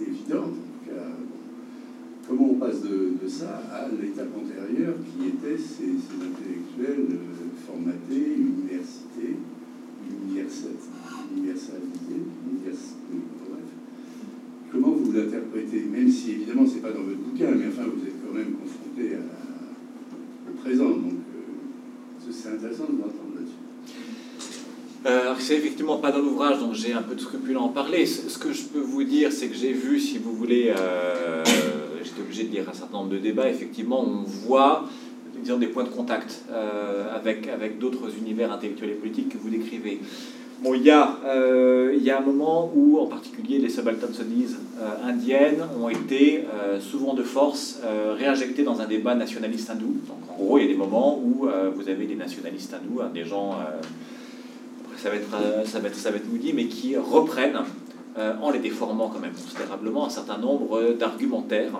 évidente, en tout cas. Bon. Comment on passe de, de ça à l'étape antérieure qui était ces, ces intellectuels euh, formatés, universités, universalisés, univers, bref. Comment vous l'interprétez Même si évidemment c'est pas dans votre bouquin, mais enfin vous êtes quand même confronté à la- au présent, donc euh, c'est intéressant de vous entendre là-dessus. Euh, alors, c'est effectivement pas dans l'ouvrage, donc j'ai un peu de scrupule à en parler. Ce que je peux vous dire, c'est que j'ai vu, si vous voulez, euh, j'étais obligé de lire un certain nombre de débats, effectivement, on voit disons, des points de contact euh, avec, avec d'autres univers intellectuels et politiques que vous décrivez. Bon, il y, a, euh, y a un moment où, en particulier, les subaltern studies euh, indiennes ont été souvent de force réinjectées dans un débat nationaliste hindou. Donc, en gros, il y a des moments où vous avez des nationalistes hindous, hein, des gens ça va être, euh, ça va être, ça mais qui reprennent, euh, en les déformant quand même considérablement, un certain nombre d'argumentaires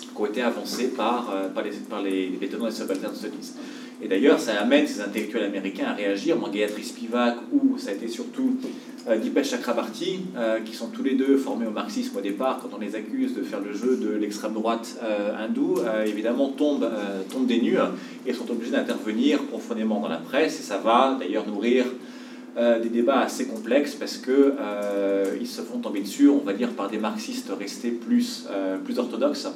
qui ont été avancés par, euh, par, les, par les, les tenants des subaltern studies. Et d'ailleurs, ça amène ces intellectuels américains à réagir. Moi, Gayatri Spivak, ou ça a été surtout Dipesh Chakrabarty, euh, qui sont tous les deux formés au marxisme au départ, quand on les accuse de faire le jeu de l'extrême droite euh, hindoue, euh, évidemment tombent, euh, tombent des nues et sont obligés d'intervenir profondément dans la presse. Et ça va d'ailleurs nourrir euh, des débats assez complexes parce que euh, ils se font tomber dessus, on va dire, par des marxistes restés plus, euh, plus orthodoxes,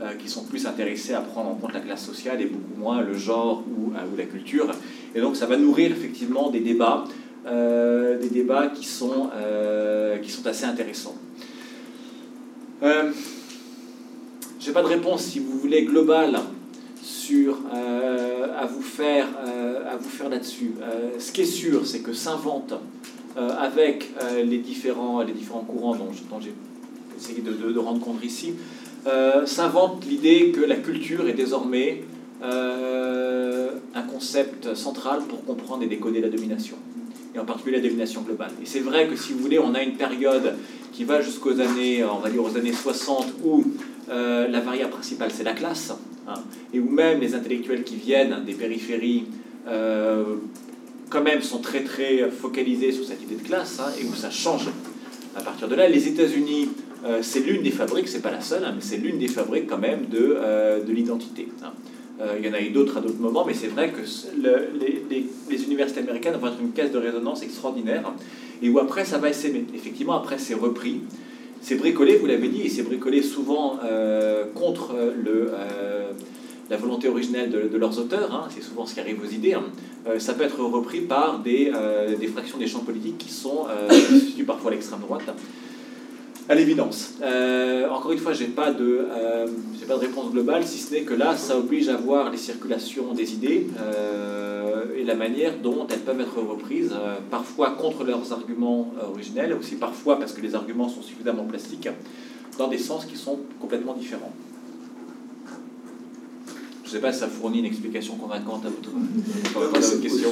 euh, qui sont plus intéressés à prendre en compte la classe sociale et beaucoup moins le genre euh, ou la culture. Et donc ça va nourrir effectivement des débats, euh, des débats qui sont, euh, qui sont assez intéressants. Euh, j'ai pas de réponse, si vous voulez, globale sur euh, à vous faire faire là-dessus. Ce qui est sûr, c'est que s'invente avec les différents les différents courants dont, j'ai essayé de, de- rendre compte ici, s'invente l'idée que la culture est désormais un concept central pour comprendre et décoder la domination, et en particulier la domination globale. Et c'est vrai que si vous voulez, on a une période qui va jusqu'aux années, on va dire aux années 60, où euh, la variable principale c'est la classe, hein, et où même les intellectuels qui viennent des périphéries euh, quand même sont très très focalisés sur cette idée de classe, hein, et où ça change à partir de là. Les États-Unis, euh, c'est l'une des fabriques, c'est pas la seule, hein, mais c'est l'une des fabriques quand même de, euh, de l'identité. Euh, il y en a eu d'autres à d'autres moments, mais c'est vrai que les, universités américaines vont être une caisse de résonance extraordinaire, et où après ça va s'aimer. Effectivement, après c'est repris, c'est bricolé, vous l'avez dit, et c'est bricolé souvent euh, contre euh, la volonté originelle de, leurs auteurs, hein, c'est souvent ce qui arrive aux idées. hein. Ça peut être repris par des, fractions des champs politiques qui sont issues parfois à l'extrême droite. À l'évidence. Euh, encore une fois, j'ai pas de, euh, pas de réponse globale, si ce n'est que là, ça oblige à voir les circulations des idées euh, et la manière dont elles peuvent être reprises, parfois contre leurs arguments originels, aussi parfois parce que les arguments sont suffisamment plastiques, dans des sens qui sont complètement différents. Je ne sais pas si ça fournit une explication convaincante à votre, à question.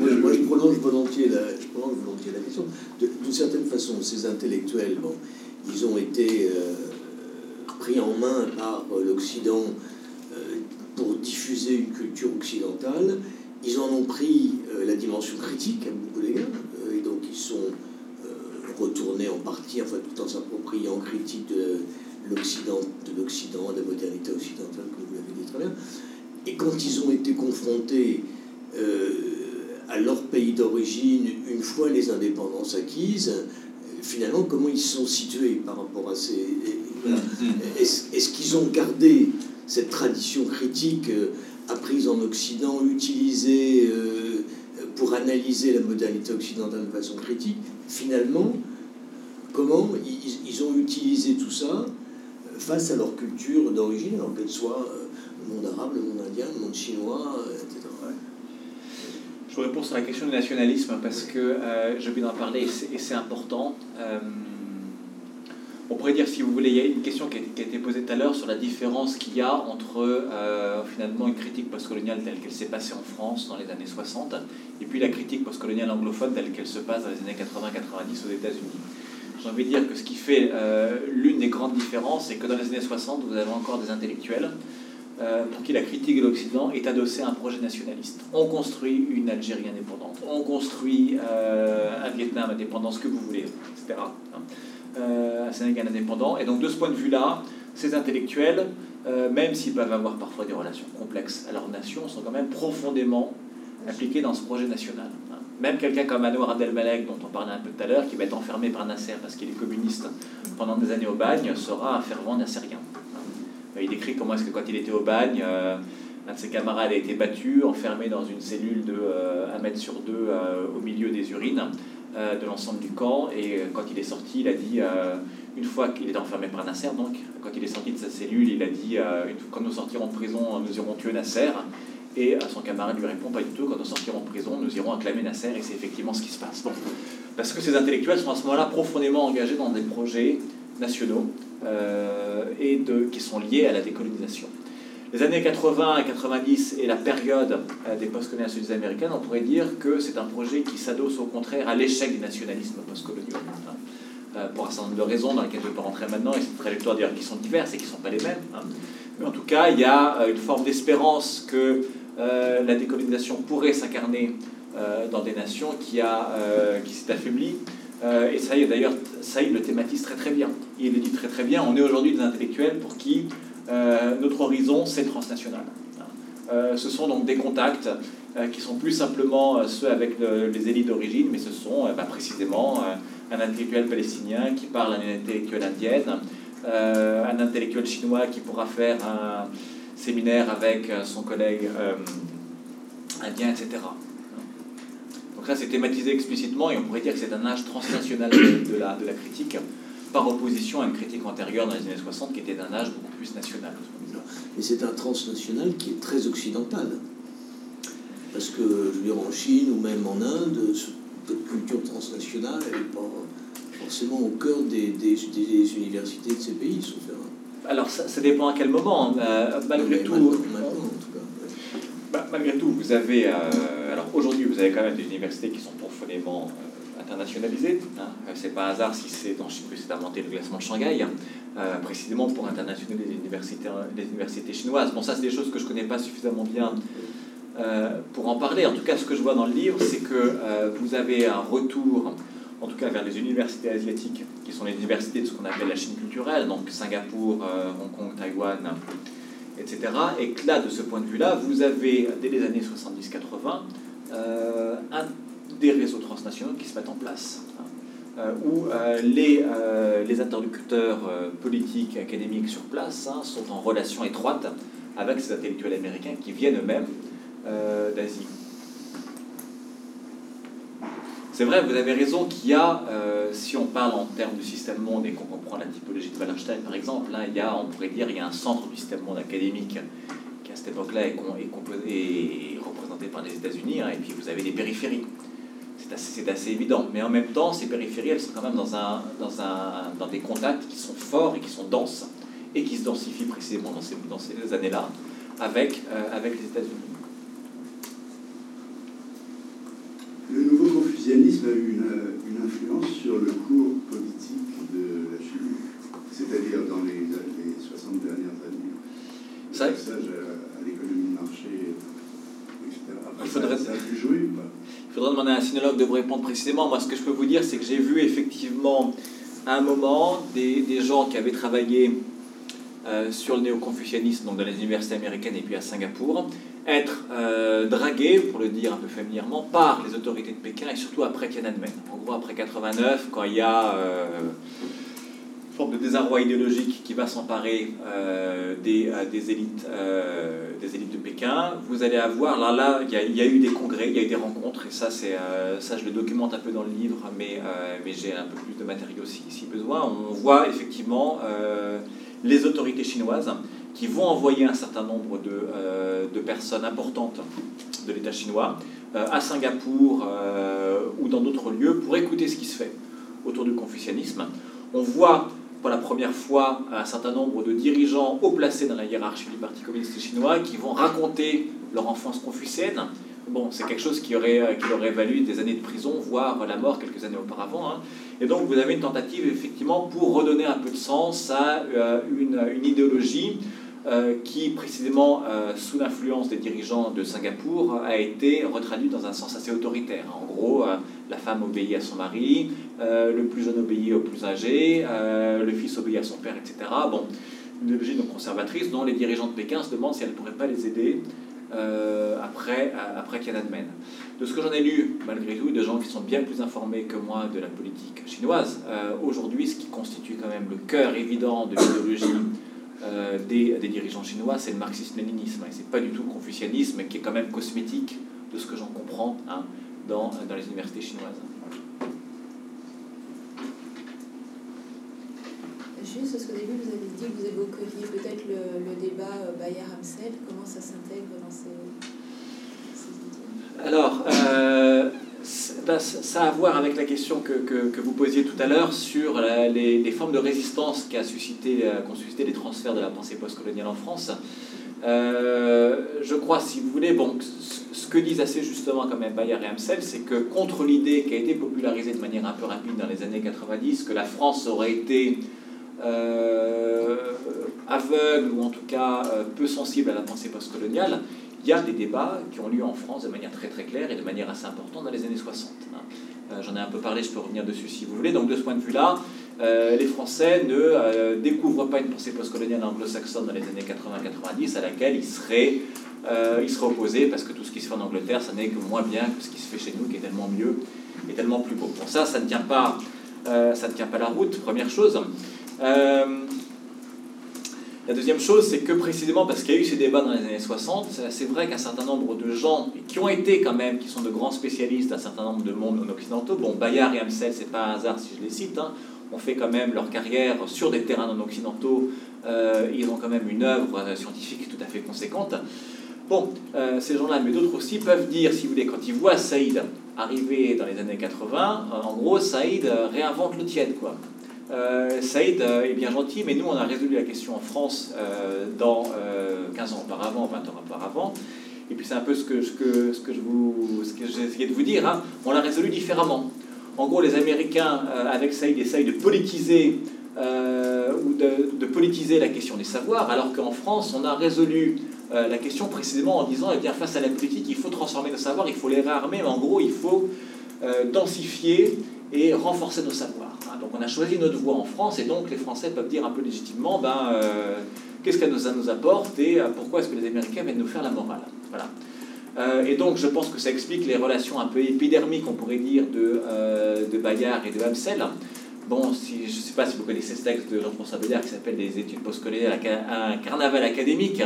Moi, moi, je prolonge volontiers la, je prolonge volontiers la question. De- D'une certaine façon, ces intellectuels, bon, ils ont été euh, pris en main par euh, l'Occident euh, pour diffuser une culture occidentale. Ils en ont pris euh, la dimension critique à beaucoup d'égards, euh, et donc ils sont euh, retournés en partie, enfin tout en s'appropriant en critique de l'Occident, de l'Occident, de la modernité occidentale, comme Et quand ils ont été confrontés euh, à leur pays d'origine, une fois les indépendances acquises, finalement, comment ils se sont situés par rapport à ces... et- voilà. Est-ce qu'ils ont gardé cette tradition critique euh, apprise en Occident, utilisée euh, pour analyser la modernité occidentale de façon critique? Finalement, comment ils, ils ont utilisé tout ça face à leur culture d'origine, alors qu'elle soit euh, le monde arabe, le monde indien, le monde chinois, euh, etc. Je réponds sur la question du nationalisme parce que euh, je viens d'en parler et c'est important. Euh, on pourrait dire, si vous voulez, il y a une question qui a, été posée tout à l'heure sur la différence qu'il y a entre finalement une critique postcoloniale telle qu'elle s'est passée en France dans les années 60 et puis la critique postcoloniale anglophone telle qu'elle se passe dans les années 80-90 aux États-Unis. J'ai envie de dire que ce qui fait l'une des grandes différences, c'est que dans les années 60, vous avez encore des intellectuels pour qui la critique de l'Occident est adossée à un projet nationaliste. On construit une Algérie indépendante, on construit euh, un Vietnam indépendant, ce que vous voulez, etc. Hein. Euh, un Sénégal indépendant. Et donc de ce point de vue-là, ces intellectuels, même s'ils peuvent avoir parfois des relations complexes à leur nation, sont quand même profondément impliqués dans ce projet national. Hein. Même quelqu'un comme Anouar Abdelmalek, dont on parlait un peu tout à l'heure, qui va être enfermé par Nasser parce qu'il est communiste pendant des années au bagne, sera un fervent nassérien. Euh, il décrit comment est-ce que quand il était au bagne, euh, un de ses camarades a été battu, enfermé dans une cellule de 1 euh, mètre sur 2 au milieu des urines de l'ensemble du camp. Et quand il est sorti, il a dit, une fois qu'il était enfermé par Nasser, donc, quand il est sorti de sa cellule, il a dit, quand nous sortirons de prison, nous irons tuer Nasser. Et son camarade lui répond, pas du tout, quand nous sortirons de prison, nous irons acclamer Nasser, et c'est effectivement ce qui se passe. Parce que ces intellectuels sont à ce moment-là profondément engagés dans des projets nationaux euh, et de, qui sont liés à la décolonisation. Les années 80 et 90 et la période euh, des post-colonialistes américaines, on pourrait dire que c'est un projet qui s'adosse au contraire à l'échec du nationalisme post-colonial. Euh, pour un certain nombre de raisons dans lesquelles je ne vais pas rentrer maintenant, et c'est trajectoires d'ailleurs qui sont diverses et qui ne sont pas les mêmes. Hein. Mais en tout cas, il y a une forme d'espérance que la décolonisation pourrait s'incarner dans des nations qui, qui s'est affaiblie euh, et Saïd, d'ailleurs, Saïd le thématise très très bien. Il le dit très très bien. On est aujourd'hui des intellectuels pour qui euh, notre horizon, c'est transnational. Euh, ce sont donc des contacts qui sont plus simplement ceux avec les élites d'origine, mais ce sont bah, précisément un intellectuel palestinien qui parle à une intellectuelle indienne, un intellectuel chinois qui pourra faire un séminaire avec son collègue indien, etc. Donc là, c'est thématisé explicitement et on pourrait dire que c'est un âge transnational de, la, de la critique par opposition à une critique antérieure dans les années 60 qui était un âge beaucoup plus national. Mais c'est un transnational qui est très occidental. Parce que, je veux dire, en Chine ou même en Inde, cette culture transnationale, elle n'est pas forcément au cœur des, des, universités de ces pays, sauf Alors, ça, ça, dépend à quel moment. Euh, malgré tout. Bah, malgré tout, vous avez. Euh, alors aujourd'hui, vous avez quand même des universités qui sont profondément euh, internationalisées. Hein. Euh, c'est pas un hasard si c'est dans que c'est inventé le classement de Shanghai, hein. précisément pour internationaliser les universités, les universités chinoises. Bon, ça, c'est des choses que je connais pas suffisamment bien pour en parler. En tout cas, ce que je vois dans le livre, c'est que vous avez un retour, en tout cas vers les universités asiatiques, qui sont les universités de ce qu'on appelle la Chine culturelle, donc Singapour, Hong Kong, Taïwan etc. Et que là, de ce point de vue-là, vous avez, dès les années 70-80, euh, des réseaux transnationaux qui se mettent en place, hein, euh, où euh, les, les, interlocuteurs politiques, académiques sur place hein, sont en relation étroite avec ces intellectuels américains qui viennent eux-mêmes d'Asie. C'est vrai, vous avez raison qu'il y a, euh, si on parle en termes de système monde et qu'on comprend la typologie de Wallerstein par exemple, on pourrait dire, il y a un centre du système monde académique qui à cette époque-là est, représenté par les États-Unis, hein, et puis vous avez des périphéries. C'est assez, évident. Mais en même temps, ces périphéries, elles sont quand même dans, des contacts qui sont forts et qui sont denses, et qui se densifient précisément dans ces, années-là euh, avec les États-Unis. Le nouveau confucianisme a eu une, une, influence sur le cours politique de la Chine, c'est-à-dire dans les, les, 60 dernières années. Le ça, passage à, l'économie de marché, etc. il faudrait, ça, a pu jouer ou pas? Il faudrait demander à un sinologue de vous répondre précisément. Moi, ce que je peux vous dire, c'est que j'ai vu effectivement à un moment des, des gens qui avaient travaillé euh, sur le néo-confucianisme, donc dans les universités américaines et puis à Singapour, être euh, dragué, pour le dire un peu familièrement, par les autorités de Pékin et surtout après Tiananmen. En gros, après 89, quand il y a euh, forme de désarroi idéologique qui va s'emparer euh, des, des, élites, des élites de Pékin, vous allez avoir, là, là il y, a, eu des congrès, il y a eu des rencontres, et ça, ça je le documente un peu dans le livre, mais, mais j'ai un peu plus de matériaux si, si besoin. On voit effectivement les autorités chinoises qui vont envoyer un certain nombre de, euh, de personnes importantes de l'État chinois à Singapour ou dans d'autres lieux pour écouter ce qui se fait autour du confucianisme. On voit pour la première fois un certain nombre de dirigeants haut placés dans la hiérarchie du Parti communiste chinois qui vont raconter leur enfance confucienne. Bon, c'est quelque chose qui, aurait, qui aurait valu des années de prison, voire la mort quelques années auparavant. Hein. Et donc vous avez une tentative effectivement pour redonner un peu de sens à euh, une, une, idéologie euh, qui, précisément euh, sous l'influence des dirigeants de Singapour, a été retraduite dans un sens assez autoritaire. En gros, la femme obéit à son mari, le plus jeune obéit au plus âgé, le fils obéit à son père, etc. Bon, une donc conservatrice dont les dirigeants de Pékin se demandent si elle ne pourrait pas les aider euh, après, après Tiananmen. De ce que j'en ai lu, malgré tout, de gens qui sont bien plus informés que moi de la politique chinoise, euh, aujourd'hui, ce qui constitue quand même le cœur évident de l'idéologie euh, des, des, dirigeants chinois, c'est le marxisme-léninisme. Et c'est pas du tout le confucianisme qui est quand même cosmétique de ce que j'en comprends hein, dans, dans les universités chinoises. Juste parce qu'au début, vous avez dit que vous évoqueriez peut-être le, le, débat Bayard-Hamsel. Comment ça s'intègre dans ces, ces Alors, euh, ben, ça a à voir avec la question que, que, que vous posiez tout à l'heure sur les, les, formes de résistance qu'a suscité, euh, suscité les transferts de la pensée postcoloniale en France. Euh, je crois, si vous voulez, bon, ce que disent assez justement quand même Bayard et Hamsel, c'est que contre l'idée qui a été popularisée de manière un peu rapide dans les années 90, que la France aurait été euh, aveugle ou en tout cas euh, peu sensible à la pensée postcoloniale, il y a des débats qui ont lieu en France de manière très très claire et de manière assez importante dans les années 60. Hein. Euh, J'en ai un peu parlé, je peux revenir dessus si vous voulez. Donc de ce point de vue-là, euh, les Français ne euh, découvrent pas une pensée postcoloniale anglo-saxonne dans les années 80-90 à laquelle ils seraient, euh, ils seraient opposés parce que tout ce qui se fait en Angleterre, ça n'est que moins bien que ce qui se fait chez nous, qui est tellement mieux et tellement plus beau. Pour ça, ça ne tient pas, ça ne tient pas la route, première chose. Euh, la deuxième chose, c'est que précisément parce qu'il y a eu ces débats dans les années 60, c'est vrai qu'un certain nombre de gens qui ont été quand même, qui sont de grands spécialistes d'un certain nombre de mondes non occidentaux, bon, Bayard et Amsel, c'est pas un hasard si je les cite, hein, ont fait quand même leur carrière sur des terrains non occidentaux, euh, ils ont quand même une œuvre scientifique tout à fait conséquente. Bon, euh, ces gens-là, mais d'autres aussi, peuvent dire, si vous voulez, quand ils voient Saïd arriver dans les années 80, en gros, Saïd réinvente le tiède, quoi. Euh, Saïd est bien gentil, mais nous, on a résolu la question en France euh, dans euh, 15 ans auparavant, 20 ans auparavant. Et puis c'est un peu ce que, je vous, j'ai essayé de vous dire. Hein. On l'a résolu différemment. En gros, les Américains, euh, avec Saïd, essayent de politiser euh, ou de, politiser la question des savoirs, alors qu'en France, on a résolu euh, la question précisément en disant, eh bien, face à la politique, il faut transformer nos savoirs, il faut les réarmer, mais en gros, il faut densifier et renforcer nos savoirs. Donc on a choisi notre voie en France et donc les Français peuvent dire un peu légitimement ben, euh, qu'est-ce que ça nous apporte et euh, pourquoi est-ce que les Américains viennent nous faire la morale. Voilà. Euh, et donc je pense que ça explique les relations un peu épidermiques, on pourrait dire, de, de Bayard et de Hamsel. Bon, si, je ne sais pas si vous connaissez ce texte de Jean-François Bédard qui s'appelle Les études postcoloniales à un carnaval académique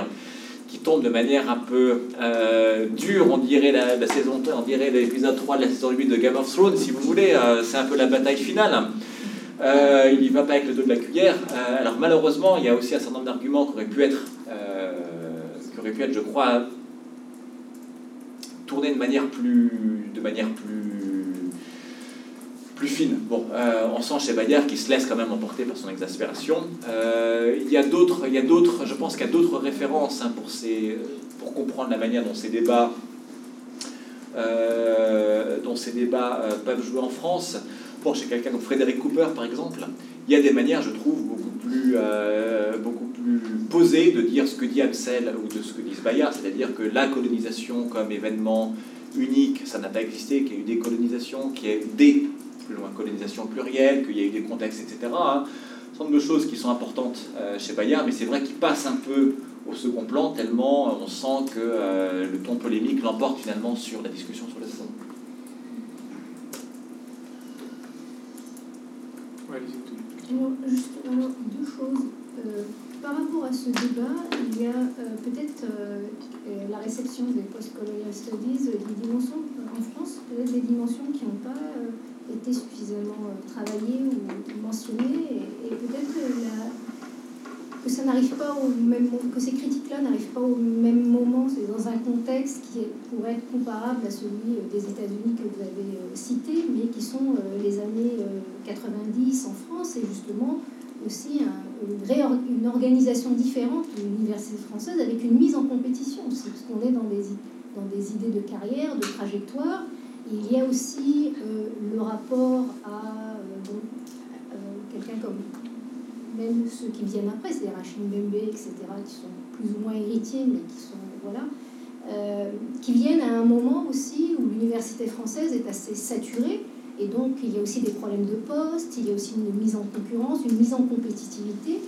qui tombe de manière un peu euh, dure, on dirait la, saison, on dirait l'épisode 3 de la saison 8 de Game of Thrones, si vous voulez, euh, c'est un peu la bataille finale. Euh, il n'y va pas avec le dos de la cuillère. Alors malheureusement, il y a aussi un certain nombre d'arguments qui auraient pu être, qui auraient pu être, je crois, tournés de manière plus, de manière plus, plus fine. Bon, euh, on sent chez Bayard qui se laisse quand même emporter par son exaspération. Euh, il y a d'autres, il y a d'autres, je pense qu'il y a d'autres références hein, pour, comprendre la manière dont ces débats, euh, dont ces débats peuvent jouer en France. Bon, chez quelqu'un comme Frédéric Cooper, par exemple, il y a des manières, je trouve, beaucoup plus, beaucoup plus posées de dire ce que dit Hamsel ou de ce que dit Bayard, c'est-à-dire que la colonisation comme événement unique, ça n'a pas existé, qu'il y a eu des colonisations, qu'il y a eu des plus loin, colonisation plurielle, qu'il y a eu des contextes, etc. Hein. Un certain nombre de choses qui sont importantes euh, chez Bayard, mais c'est vrai qu'il passe un peu au second plan, tellement on sent que euh, le ton polémique l'emporte finalement sur la discussion sur le fond. Alors, juste alors, deux choses. Euh, par rapport à ce débat, il y a euh, peut-être euh, la réception des post-colonial studies, des dimensions en France, peut-être des dimensions qui n'ont pas été suffisamment travaillées ou mentionnées, et, peut-être que ça n'arrive pas au même que ces critiques-là n'arrivent pas au même moment, dans un contexte qui pourrait être comparable à celui des États-Unis que vous avez cité, mais qui sont les années 90 en France et justement aussi une, une, organisation différente de l'université française avec une mise en compétition aussi, parce qu'on est dans des, dans des idées de carrière, de trajectoire. Il y a aussi le rapport à quelqu'un comme même ceux qui viennent après, c'est-à-dire Hachim Bembe, etc., qui sont plus ou moins héritiers, mais qui sont, voilà, euh, qui viennent à un moment aussi où l'université française est assez saturée, et donc il y a aussi des problèmes de poste, il y a aussi une mise en concurrence, une mise en compétitivité,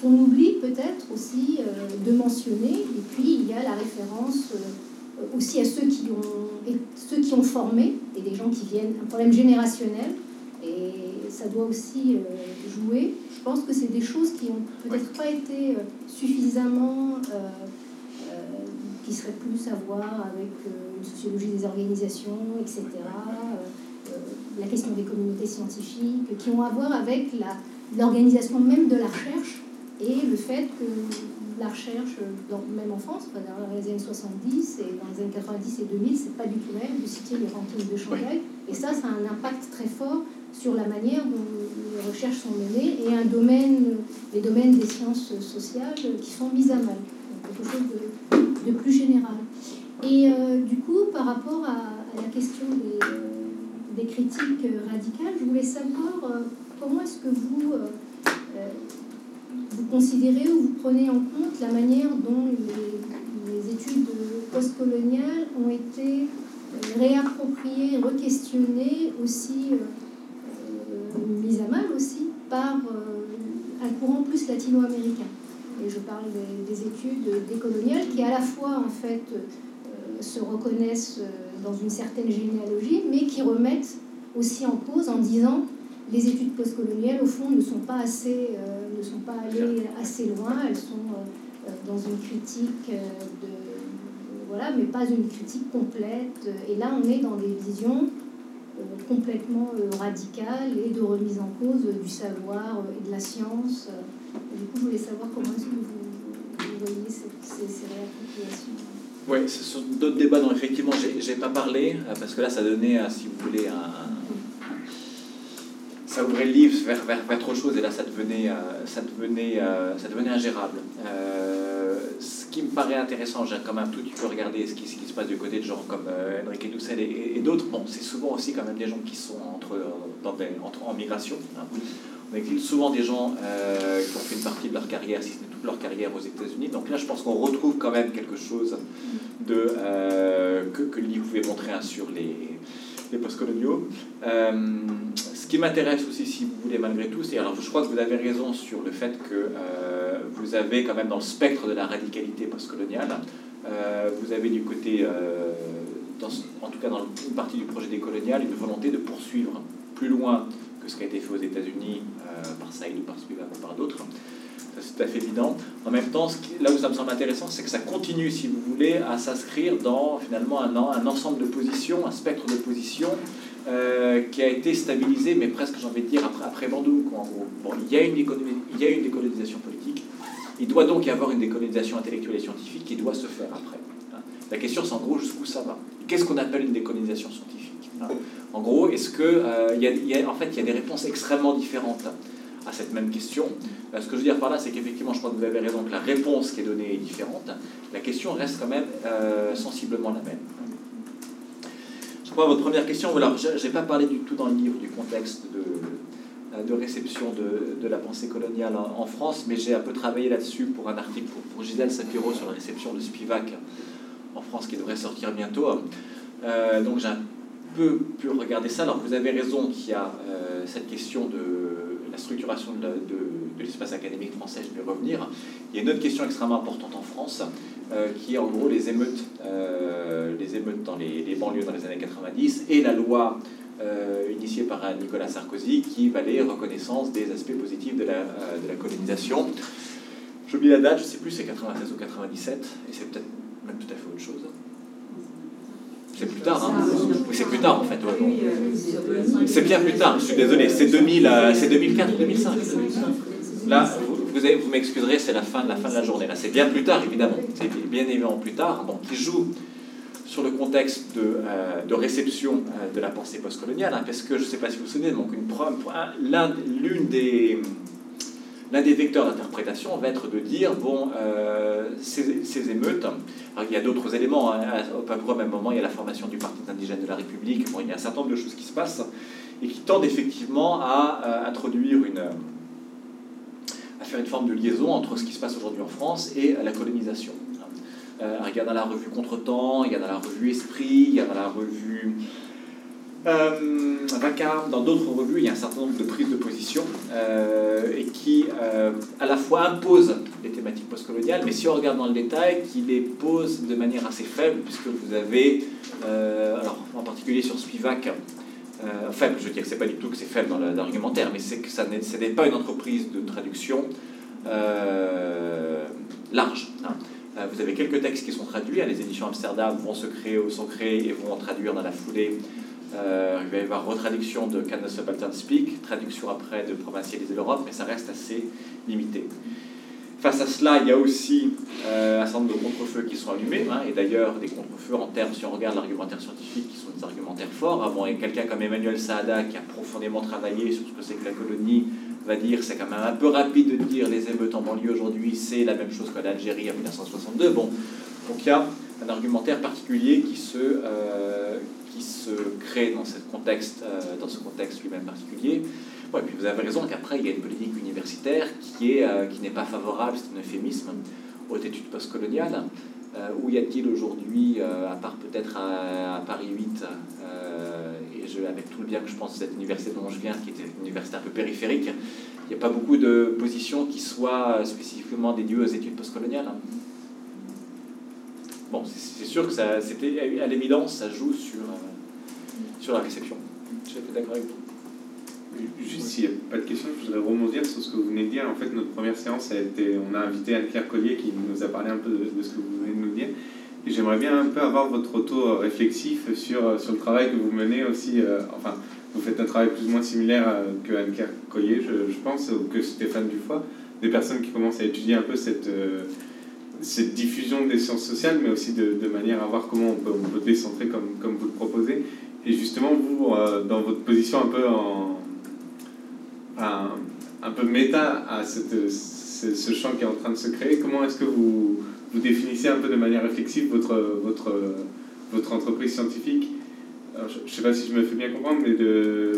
qu'on oublie peut-être aussi euh, de mentionner, et puis il y a la référence euh, aussi à ceux qui, ont, ceux qui ont formé, et des gens qui viennent, un problème générationnel, et ça doit aussi jouer. Je pense que c'est des choses qui ont peut-être pas été euh, suffisamment, euh, euh, qui seraient plus à voir avec une sociologie des organisations, etc. la question des communautés scientifiques, qui ont à voir avec l'organisation même de la recherche et le fait que la recherche, même en France, dans les années 70 et dans les années 90 et 2000, c'est pas du tout même. Vous citiez le ranking de Shanghai, et ça, ça a un impact très fort sur la manière dont les recherches sont menées et un domaine, les domaines des sciences sociales qui sont mis à mal. Donc quelque chose de, de plus général. Et euh, du coup, par rapport à, la question des, euh, des, critiques radicales, je voulais savoir euh, comment est-ce que vous, vous considérez ou vous prenez en compte la manière dont les, études postcoloniales ont été réappropriées, re-questionnées aussi mise à mal aussi par euh, un courant plus latino-américain. Et je parle des, études décoloniales qui à la fois en fait euh, se reconnaissent euh, dans une certaine généalogie, mais qui remettent aussi en cause en disant les études postcoloniales au fond ne sont pas assez, ne sont pas allées assez loin, elles sont dans une critique de, voilà, mais pas une critique complète. Et là, on est dans des visions euh, complètement euh, radical et de remise en cause du savoir euh, et de la science. du coup, je voulais savoir comment est-ce que vous, voyez ces, ces, réappropriations. Oui, ce sont d'autres débats dont effectivement j'ai pas parlé, parce que là ça donnait, si vous voulez, un, ça ouvrait le livre vers, vers, vers, autre chose et là ça devenait, ça devenait, ça devenait ingérable qui me paraît intéressant, j'ai quand même tout petit peu regardé ce qui, ce qui, se passe du côté de gens comme euh, Enrique Dussel et, d'autres. Bon, c'est souvent aussi quand même des gens qui sont entre, entre en migration. Hein. On exile souvent des gens euh, qui ont fait une partie de leur carrière, si ce n'est toute leur carrière aux États-Unis. Donc là, je pense qu'on retrouve quand même quelque chose de, euh, que, que le pouvait montrer hein, sur les, les postcoloniaux. Euh, ce qui m'intéresse aussi, si vous voulez, malgré tout, c'est, alors je crois que vous avez raison sur le fait que euh, vous avez quand même dans le spectre de la radicalité postcoloniale, euh, vous avez du côté, dans, en tout cas dans une partie du projet décolonial, une volonté de poursuivre plus loin que ce qui a été fait aux États-Unis par Saïd ou par Spivak ou par d'autres c'est tout à fait évident. En même temps, là où ça me semble intéressant, c'est que ça continue, si vous voulez, à s'inscrire dans finalement un, ensemble de positions, un spectre de positions euh, qui a été stabilisé, mais presque, j'ai envie de dire, après, après Bandung, en gros. Bon, il y, a une il y a une décolonisation politique. Il doit donc y avoir une décolonisation intellectuelle et scientifique qui doit se faire après. Hein. La question, c'est en gros jusqu'où ça va? Qu'est-ce qu'on appelle une décolonisation scientifique hein? En gros, est-ce que, euh, y a, en fait, il y a des réponses extrêmement différentes à cette même question. Euh, ce que je veux dire par là, c'est qu'effectivement, je crois que vous avez raison que la réponse qui est donnée est différente. La question reste quand même euh, sensiblement la même. Je votre première question, voilà, je n'ai pas parlé du tout dans le livre du contexte de, euh, de réception de, de, la pensée coloniale en, France, mais j'ai un peu travaillé là-dessus pour un article pour, Gisèle Sapiro sur la réception de Spivak en France qui devrait sortir bientôt. donc j'ai un peu pu regarder ça. Alors vous avez raison qu'il y a cette question de la structuration de, l'espace académique français, je vais revenir. Il y a une autre question extrêmement importante en France, euh, qui est en gros les émeutes, euh, les émeutes dans les, banlieues dans les années 90 et la loi euh, initiée par Nicolas Sarkozy qui valait reconnaissance des aspects positifs de la, de la colonisation. J'oublie la date, je ne sais plus, c'est 96 ou 97, et c'est peut-être même tout à fait autre chose. C'est plus tard, hein Oui, c'est plus tard en fait. C'est bien plus tard, je suis désolé. C'est 2000, c'est 2004 ou 2005. Là, vous, vous m'excuserez, c'est la fin de la fin de la journée. Là, c'est bien plus tard, évidemment. C'est bien évidemment plus tard. Donc, il joue sur le contexte de, euh, réception euh, de la pensée postcoloniale, hein, parce que je ne sais pas si vous vous souvenez, donc une l'une des l'un des vecteurs d'interprétation va être de dire bon, euh, ces, émeutes. Alors, il y a d'autres éléments. Hein, au même moment, il y a la formation du Parti indigène de la République. Il y a un certain nombre de choses qui se passent et qui tendent effectivement à introduire une à faire une forme de liaison entre ce qui se passe aujourd'hui en France et la colonisation. Euh, a dans la revue Contretemps, a dans la revue Esprit, a dans la revue euh, Vacarme, dans d'autres revues, il y a un certain nombre de prises de position euh, et qui euh, à la fois imposent les thématiques postcoloniales, mais si on regarde dans le détail, qui les posent de manière assez faible, puisque vous avez, alors en particulier sur Spivak, faible, je veux dire c'est pas du tout que c'est faible dans l'argumentaire, mais c'est que ça n'est pas une entreprise de traduction large. Hein. Euh, vous avez quelques textes qui sont traduits. Les éditions Amsterdam vont se créer ou sont créées et vont traduire dans la foulée. Euh, il va y avoir retraduction de Can the Subaltern Speak, traduction après de Provincialiser l'Europe, mais ça reste assez limité. Face à cela, il y a aussi euh, un certain nombre de contre-feux qui sont allumés, hein, et d'ailleurs des contre-feux en termes, si on regarde l'argumentaire scientifique, qui sont des argumentaires forts. Avant, quelqu'un comme Emmanuel Saada qui a profondément travaillé sur ce que c'est que la colonie, va dire c'est quand même un peu rapide de dire les émeutes en banlieue aujourd'hui, c'est la même chose que l'Algérie en 1962. Bon, donc il y a un argumentaire particulier qui se, euh, qui se crée dans, contexte, euh, dans ce contexte lui-même particulier. Et puis vous avez raison qu'après, il y a une politique universitaire qui n'est euh, qui pas favorable, c'est un euphémisme, aux études postcoloniales. où y a-t-il aujourd'hui, à part peut-être à, Paris 8, avec tout le bien que je pense de cette université dont je viens, qui est une université un peu périphérique, il n'y a pas beaucoup de positions qui soient spécifiquement dédiées aux études postcoloniales. Bon, c'est sûr que c'était à l'évidence, ça joue sur, euh, sur la réception. Je suis d'accord avec vous. Juste s'il n'y a pas de questions, je voudrais rebondir sur ce que vous venez de dire. En fait, notre première séance a été, on a invité Anne-Claire Collier qui nous a parlé un peu de, ce que vous venez de nous dire. Et j'aimerais bien un peu avoir votre retour réflexif sur, sur le travail que vous menez aussi. Euh, enfin, vous faites un travail plus ou moins similaire euh, que Anne-Claire Collier, je, pense, ou que Stéphane Dufoy. Des personnes qui commencent à étudier un peu cette, euh, cette diffusion des sciences sociales, mais aussi de, manière à voir comment on peut, on peut décentrer comme, comme vous le proposez. Et justement, vous, dans votre position un peu en. Un, un peu méta à cette, ce, ce champ qui est en train de se créer, comment est-ce que vous vous définissez un peu de manière réflexive votre, votre, votre entreprise scientifique? je ne sais pas si je me fais bien comprendre, mais de,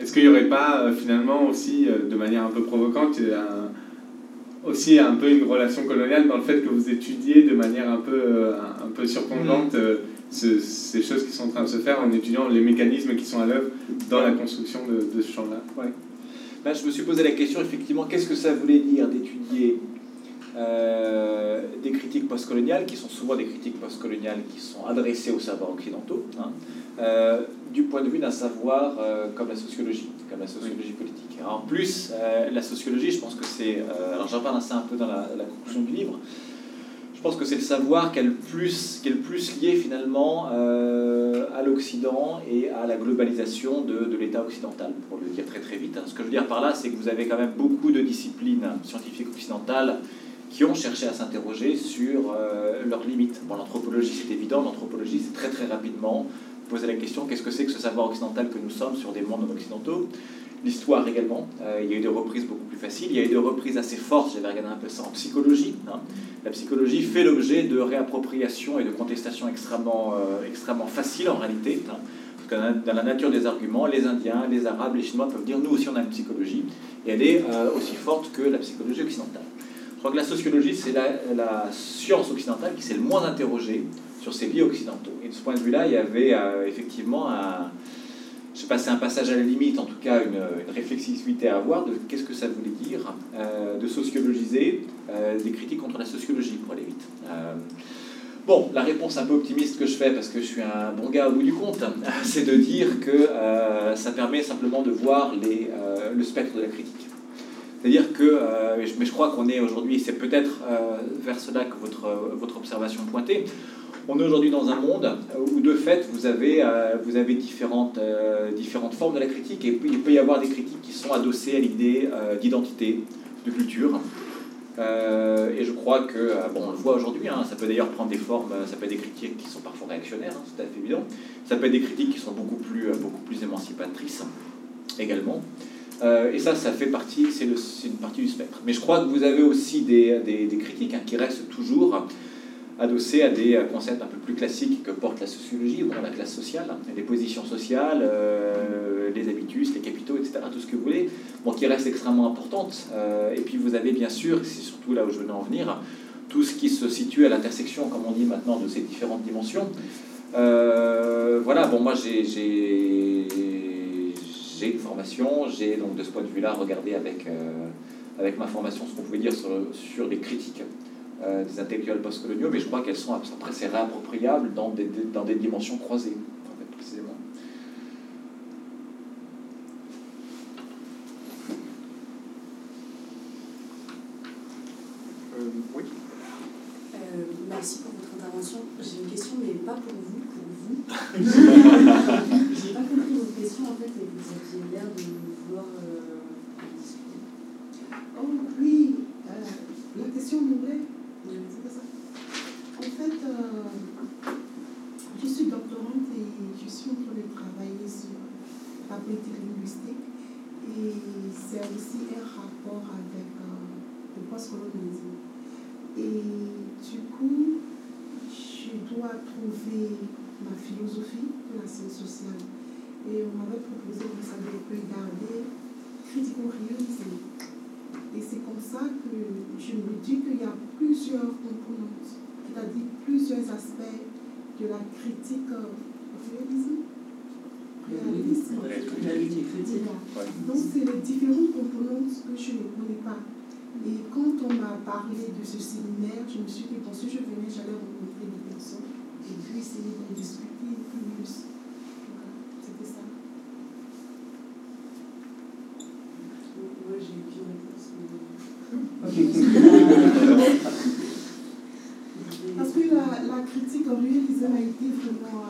est-ce qu'il n'y aurait pas euh, finalement aussi, euh, de manière un peu provocante, un, aussi un peu une relation coloniale dans le fait que vous étudiez de manière un peu, euh, un peu surplombante mm. ces choses qui sont en train de se faire en étudiant les mécanismes qui sont à l'œuvre dans la construction de, ce champ-là? Ouais. Ben, je me suis posé la question, effectivement, qu'est-ce que ça voulait dire d'étudier euh, des critiques postcoloniales, qui sont souvent des critiques postcoloniales qui sont adressées aux savoirs occidentaux, hein, euh, du point de vue d'un savoir euh, comme la sociologie, comme la sociologie politique. en plus, la sociologie, je pense que c'est... alors j'en parle un peu dans la, conclusion du livre. Je pense que c'est le savoir qui est le plus, le plus lié finalement à l'Occident et à la globalisation de, de l'État occidental, pour le dire très très vite. Ce que je veux dire par là, c'est que vous avez quand même beaucoup de disciplines scientifiques occidentales qui ont cherché à s'interroger sur euh, leurs limites. Bon, l'anthropologie, c'est évident, l'anthropologie, c'est très très rapidement poser la question qu'est-ce que c'est que ce savoir occidental que nous sommes sur des mondes occidentaux? L'histoire également, euh, il y a eu des reprises beaucoup plus faciles, il y a eu des reprises assez fortes, j'avais regardé un peu ça en psychologie. Hein. La psychologie fait l'objet de réappropriation et de contestation extrêmement, euh, extrêmement faciles en réalité. Hein. Dans la nature des arguments, les Indiens, les Arabes, les Chinois peuvent dire nous aussi on a une psychologie, et elle est aussi forte que la psychologie occidentale. Je crois que la sociologie, c'est la, science occidentale qui s'est le moins interrogée sur ces biais occidentaux. Et de ce point de vue-là, il y avait euh, effectivement un, je sais un passage à la limite, en tout cas une, réflexivité à avoir de qu'est-ce que ça voulait dire euh, de sociologiser euh, des critiques contre la sociologie, pour aller vite. bon, la réponse un peu optimiste que je fais, parce que je suis un bon gars au bout du compte, c'est de dire que ça permet simplement de voir le spectre de la critique. C'est-à-dire que, euh, mais je crois qu'on est aujourd'hui, c'est peut-être euh, vers cela que votre, votre observation pointait, on est aujourd'hui dans un monde où de fait vous avez, euh, vous avez différentes, différentes formes de la critique et il peut y avoir des critiques qui sont adossées à l'idée d'identité, de culture. Euh, et je crois que, euh, bon, on le voit aujourd'hui, hein, ça peut d'ailleurs prendre des formes, ça peut être des critiques qui sont parfois réactionnaires, hein, c'est tout à fait évident. Ça peut être des critiques qui sont beaucoup plus, beaucoup plus émancipatrices également. Et ça, ça fait partie, c'est une partie du spectre. Mais je crois que vous avez aussi des, critiques hein, qui restent toujours adossé à des concepts un peu plus classiques que porte la sociologie, bon, la classe sociale, les positions sociales, euh, les habitus, les capitaux, etc., tout ce que vous voulez, bon, qui reste extrêmement importante. Euh, et puis vous avez bien sûr, c'est surtout là où je venais en venir, tout ce qui se situe à l'intersection, comme on dit maintenant, de ces différentes dimensions. Euh, voilà, bon, moi j'ai une formation, j'ai donc de ce point de vue-là regardé avec, avec ma formation ce qu'on pouvait dire sur, sur les critiques euh, des intellectuels postcoloniaux, mais je crois qu'elles sont après c'est réappropriables dans des, dans des dimensions croisées, en fait, précisément. Euh, oui. Euh, merci pour votre intervention. J'ai une question, mais pas pour vous, pour vous. J'ai pas compris votre question en fait, et vous aviez l'air discuter. Oh oui, la question. En fait, euh, je suis doctorante et je suis en train de travailler sur la politique linguistique et c'est aussi un rapport avec euh, le postcolonialisme. Et du coup, je dois trouver ma philosophie de la science sociale. Et on m'avait proposé, vous savez, de regarder critico-réalisme. Et c'est comme ça que je me dis qu'il y a plusieurs composantes, c'est-à-dire plusieurs aspects de la critique réalisme. Réalisme. Donc c'est les différentes composantes que je ne connais pas. Et quand on m'a parlé de ce séminaire, je me suis dit, bon, si je venais, j'allais rencontrer des personnes et puis essayer d'en discuter plus. C'était ça. Moi, j'ai une réponse. Parce que la, la critique en réalisme a été vraiment.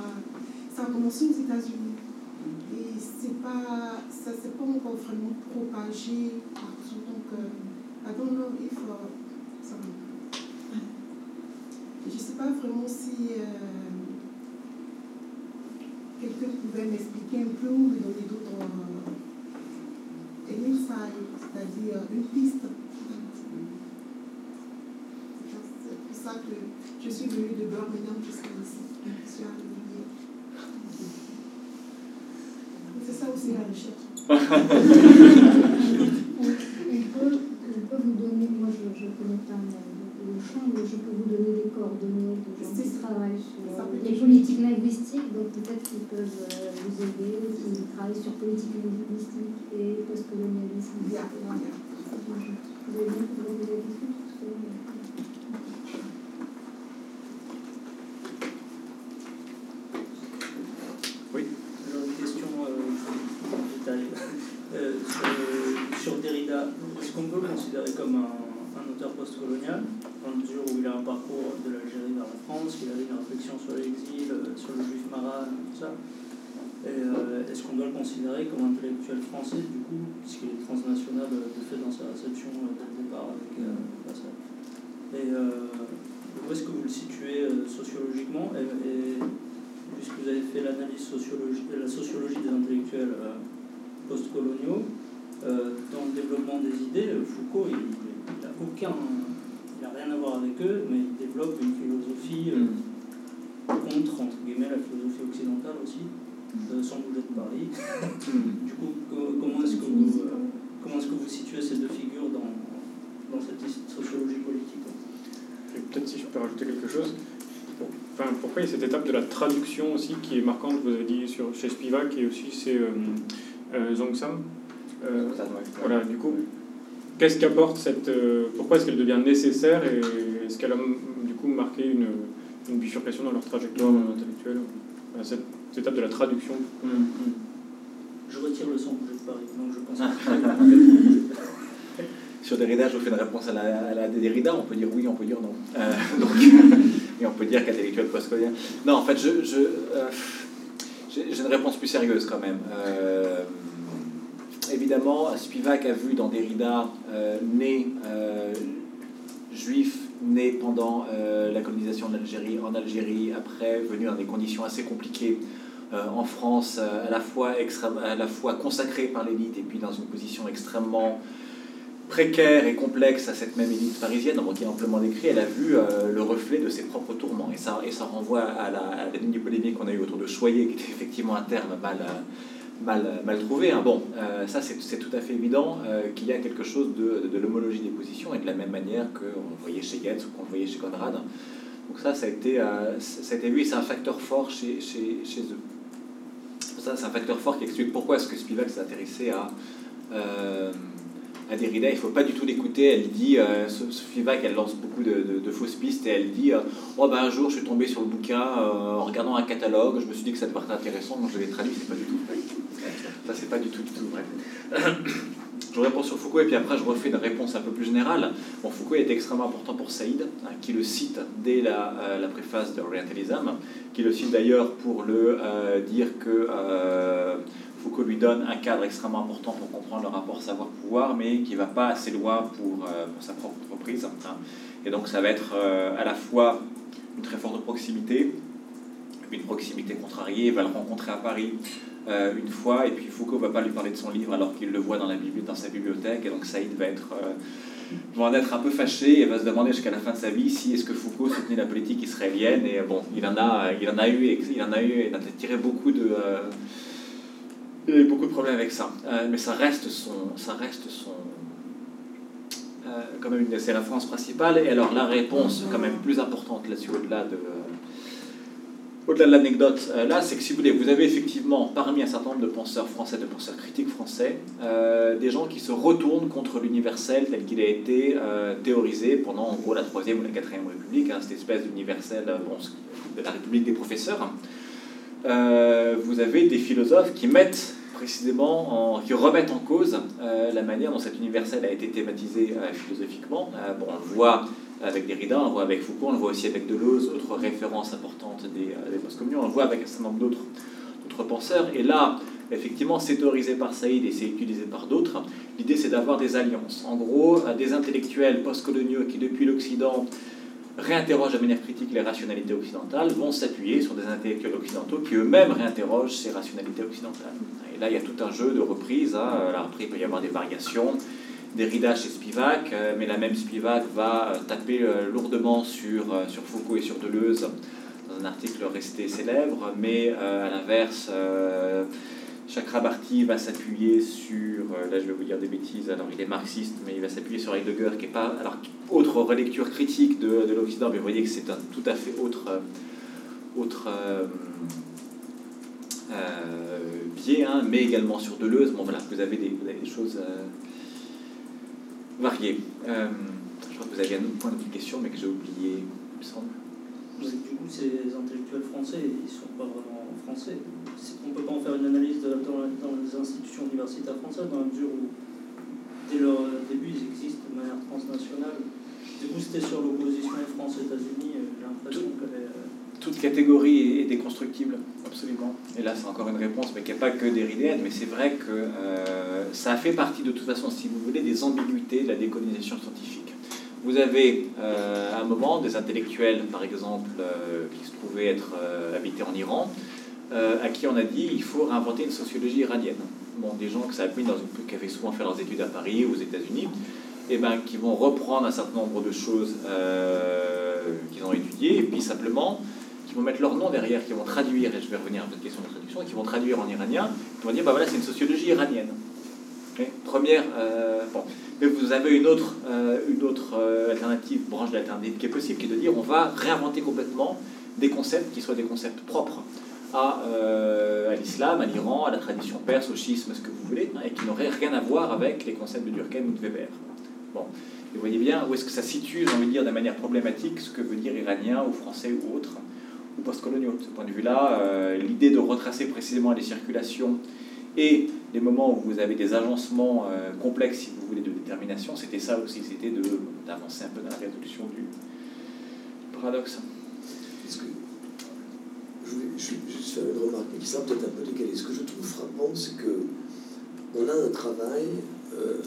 ça a commencé aux États-Unis. Et c'est pas, ça s'est pas encore vraiment propagé partout. Donc, I don't know if. Uh, je ne sais pas vraiment si euh, quelqu'un pouvait m'expliquer un peu ou me donner d'autres. Euh, c'est-à-dire une piste. C'est pour ça que je suis venue de Birmingham jusqu'à ici. Je suis arrivée. C'est ça aussi la recherche. On, peut, vous donner, moi je connais pas le champ, mais je peux vous donner des coordonnées de gens qui travaillent sur les politiques linguistiques, donc peut-être qu'ils peuvent euh, vous aider, qui travaillent sur politique linguistique et postcolonialisme, etc. Vous avez bien poser des questions Oui. Alors une question euh, détail. Euh, sur, sur, Derrida, est-ce qu'on peut le considérer comme un, un auteur dans la mesure où il a un parcours de l'Algérie vers la France, qu'il a une réflexion sur l'exil, euh, sur le juif maran, tout ça euh, est-ce qu'on doit le considérer comme intellectuel français, du coup, puisqu'il est transnational euh, de fait dans sa réception dès le départ avec euh, Et où est-ce que vous le situez sociologiquement? Et, puisque vous avez fait l'analyse sociologique, la sociologie des intellectuels postcoloniaux, dans le développement des idées, Foucault, il n'a aucun. Il n'a rien à voir avec eux, mais il développe une philosophie contre, entre guillemets, la philosophie occidentale aussi sans bouger de Paris. du coup, comment est-ce que, vous, euh, comment est-ce que vous situez ces deux figures dans, dans cette sociologie politique Peut-être si je peux rajouter quelque chose. Enfin, pourquoi il y a cette étape de la traduction aussi qui est marquante, vous avez dit sur, chez Spivak et aussi c'est euh, euh, Zongsam. Euh, voilà, du coup, qu'est-ce qu'apporte cette. Euh, pourquoi est-ce qu'elle devient nécessaire et est-ce qu'elle a du coup marqué une, une bifurcation dans leur trajectoire intellectuelle cette, cette, étape de la traduction. Mmh, mmh. Je retire le son que je Paris, donc je pense Sur Derrida, je vous fais une réponse à la, à la Derrida, on peut dire oui, on peut dire non. Euh, donc, et on peut dire qu'intellectuel postcolonien. Non, en fait, je, je, euh, j'ai une réponse plus sérieuse quand même. Euh, évidemment, Spivak a vu dans Derrida, né juif, né pendant la colonisation d'Algérie, en Algérie, après, venu dans des conditions assez compliquées en France, à, la fois à la fois consacré par l'élite et puis dans une position extrêmement précaire et complexe à cette même élite parisienne, qui est amplement décrit, elle a vu euh, le reflet de ses propres tourments. Et ça, et ça renvoie à la, à ligne polémique qu'on a eue autour de Choyer, qui était effectivement un terme mal, mal, mal trouvé. Hein. Bon, euh, ça c'est tout à fait évident euh, qu'il y a quelque chose de, de, l'homologie des positions, et de la même manière qu'on voyait chez Goetz ou qu'on voyait chez Conrad. Donc ça, ça a été, ça a été et c'est un facteur fort chez, chez, chez eux. Ça, c'est un facteur fort qui explique pourquoi est-ce que Spivak s'est intéressé à à Derrida, il ne faut pas du tout l'écouter. Elle dit, euh, Vac, elle lance beaucoup de, fausses pistes et elle dit euh, Oh, ben un jour, je suis tombé sur le bouquin euh, en regardant un catalogue, je me suis dit que ça devait être intéressant, donc je l'ai traduit, c'est pas du tout. Ça, c'est pas du tout, du tout vrai. je réponds sur Foucault et puis après, je refais une réponse un peu plus générale. Bon, Foucault est extrêmement important pour Saïd, hein, qui le cite dès la, la préface de Orientalism, qui le cite d'ailleurs pour le dire que Foucault lui donne un cadre extrêmement important pour comprendre le rapport savoir-pouvoir, mais qui ne va pas assez loin pour, euh, sa propre entreprise. Hein. Et donc ça va être euh, à la fois une très forte proximité, une proximité contrariée, il va le rencontrer à Paris euh, une fois, et puis Foucault va pas lui parler de son livre alors qu'il le voit dans, la dans sa bibliothèque, et donc Saïd va être, va en être un peu fâché et va se demander jusqu'à la fin de sa vie si est-ce que Foucault soutenait la politique israélienne, et bon, il en a, il en a eu, il en a eu, il a tiré beaucoup de il y a eu beaucoup de problèmes avec ça. Euh, mais ça reste son. Ça reste son euh, quand même, c'est la France principale. Et alors, la réponse, quand même plus importante là-dessus, au-delà de. Au-delà de l'anecdote, euh, là, c'est que si vous voulez, vous avez effectivement parmi un certain nombre de penseurs français, de penseurs critiques français, des gens qui se retournent contre l'universel tel qu'il a été théorisé pendant en gros la troisième ou la quatrième République, hein, cette espèce d'universel bon, de la République des professeurs. vous avez des philosophes qui mettent précisément en, qui remettent en cause euh, la manière dont cet universel a été thématisé euh, philosophiquement. Euh, bon, on le voit avec Derrida, on le voit avec Foucault, on le voit aussi avec Deleuze, autre référence importante des, des post-communes, on le voit avec un certain nombre d'autres, penseurs. Et là, effectivement, c'est théorisé par Saïd et c'est utilisé par d'autres. L'idée, c'est d'avoir des alliances. En gros, des intellectuels post-coloniaux qui, depuis l'Occident, réinterrogent de manière critique les rationalités occidentales, vont s'appuyer sur des intellectuels occidentaux qui eux-mêmes réinterrogent ces rationalités occidentales. Et là, il y a tout un jeu de reprises. Hein. Après, il peut y avoir des variations, des ridages chez Spivak, euh, mais la même Spivak va euh, taper euh, lourdement sur, sur Foucault et sur Deleuze dans un article resté célèbre, mais à l'inverse, Chakrabarty va s'appuyer sur, là je vais vous dire des bêtises, alors il est marxiste, mais il va s'appuyer sur Heidegger, qui est pas, alors autre relecture critique de, de l'Occident, mais vous voyez que c'est un tout à fait autre, autre biais, hein, mais également sur Deleuze. Bon, voilà, vous avez des, des choses variées. Euh, je crois que vous aviez un autre point de question, mais que j'ai oublié, il me semble. Du coup, ces intellectuels français, ils ne sont pas vraiment français. On ne peut pas en faire une analyse dans, dans, les institutions universitaires françaises, dans la mesure où, dès leur début, ils existent de manière transnationale. Du coup, c'était sur l'opposition France-États-Unis, j'ai l'impression qu'elle est toute catégorie est déconstructible, absolument. Et là, c'est encore une réponse, mais qui n'est pas que déridéenne, mais c'est vrai que euh, ça fait partie, de toute façon, si vous voulez, des ambiguïtés de la décolonisation scientifique. Vous avez euh, à un moment des intellectuels, par exemple, euh, qui se trouvaient être habités en Iran, à qui on a dit il faut réinventer une sociologie iranienne. Bon, des gens que ça dans une, qui avaient souvent fait leurs études à Paris ou aux États-Unis, et eh ben, qui vont reprendre un certain nombre de choses qu'ils ont étudiées, et puis simplement vont mettre leur nom derrière, qui vont traduire, et je vais revenir à votre question de traduction, qui vont traduire en iranien, qui vont dire, bah voilà, c'est une sociologie iranienne. Première, euh. Mais vous avez une autre, euh, une autre euh, alternative, branche d'alternative qui est possible, qui est de dire on va réinventer complètement des concepts qui soient des concepts propres à, à l'islam, à l'Iran, à la tradition perse, au schisme, ce que vous voulez, hein, et qui n'auraient rien à voir avec les concepts de Durkheim ou de Weber. Bon. vous voyez bien où est-ce que ça situe, j'ai envie de dire, de manière problématique, ce que veut dire iranien ou français ou autre postcoloniaux. De ce point de vue-là, euh, l'idée de retracer précisément les circulations et les moments où vous avez des agencements euh, complexes, si vous voulez, de détermination, c'était ça aussi, c'était d'avancer un peu dans la résolution du, paradoxe. Que, je vais juste faire une remarque qui sera peut-être un peu décalée. Ce que je trouve frappant, c'est que on a un travail euh,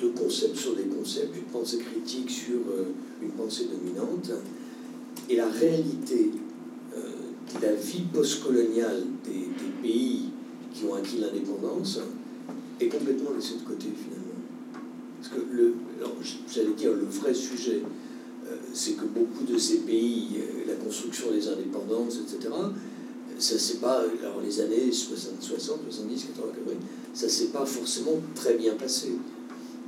de concept sur des concepts, une pensée critique sur une pensée dominante, et la réalité la vie postcoloniale des, des pays qui ont acquis l'indépendance est complètement laissée de côté finalement. Parce que le, j'allais dire le vrai sujet, euh, c'est que beaucoup de ces pays, euh, la construction des indépendances, etc., ça c'est pas, alors les années 60, 60 70, 80, 80, ça s'est pas forcément très bien passé.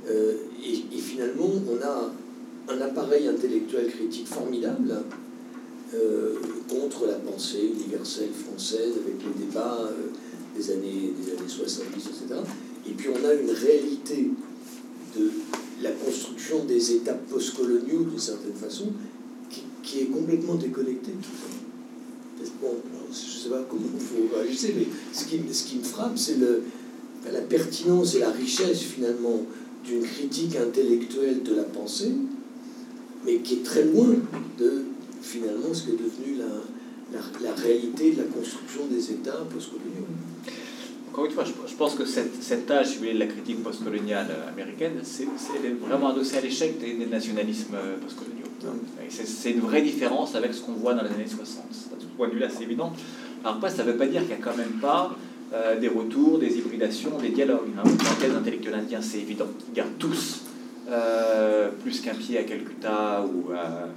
Euh, et, finalement, on a un appareil intellectuel critique formidable euh, contre la pensée universelle française avec les débats euh, des, années, des années 70, etc. Et puis on a une réalité de la construction des États postcoloniaux, d'une certaine façon, qui, qui, est complètement déconnectée tout ça. Bon, je ne sais pas comment faut réagir, mais ce qui, ce qui me frappe, c'est la pertinence et la richesse, finalement, d'une critique intellectuelle de la pensée, mais qui est très loin de, finalement, ce qui est devenu la, la, la réalité de la construction des États postcoloniaux encore une fois, je, pense que cette, cette tâche si vous voulez, de la critique postcoloniale américaine, c'est vraiment adossé à l'échec des, des, nationalismes postcoloniaux. C'est une vraie différence avec ce qu'on voit dans les années 60. De ce point de vue-là, c'est évident. Alors après, ça ne veut pas dire qu'il n'y a quand même pas euh, des retours, des hybridations, des dialogues. Hein. Dans les intellectuels indiens, c'est évident. Ils gardent tous euh, plus qu'un pied à Calcutta ou à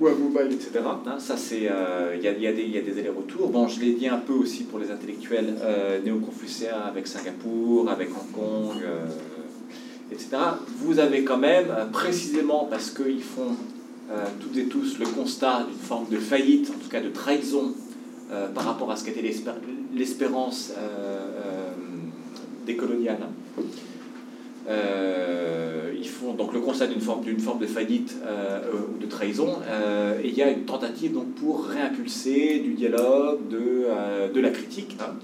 ou à Mumbai, etc. Hein, ça, c'est, il euh, y, a, y, a des, des allers-retours. Bon, je l'ai dit un peu aussi pour les intellectuels euh, néo-confucéens avec Singapour, avec Hong Kong, euh, etc. Vous avez quand même, précisément parce qu'ils font toutes et tous le constat d'une forme de faillite, en tout cas de trahison, par rapport à ce qu'était l'espérance décoloniale. Euh, ils font donc le constat d'une forme, d'une forme de faillite euh, ou de trahison, euh, et il y a une tentative donc pour réimpulser du dialogue, de, de la critique. Hein.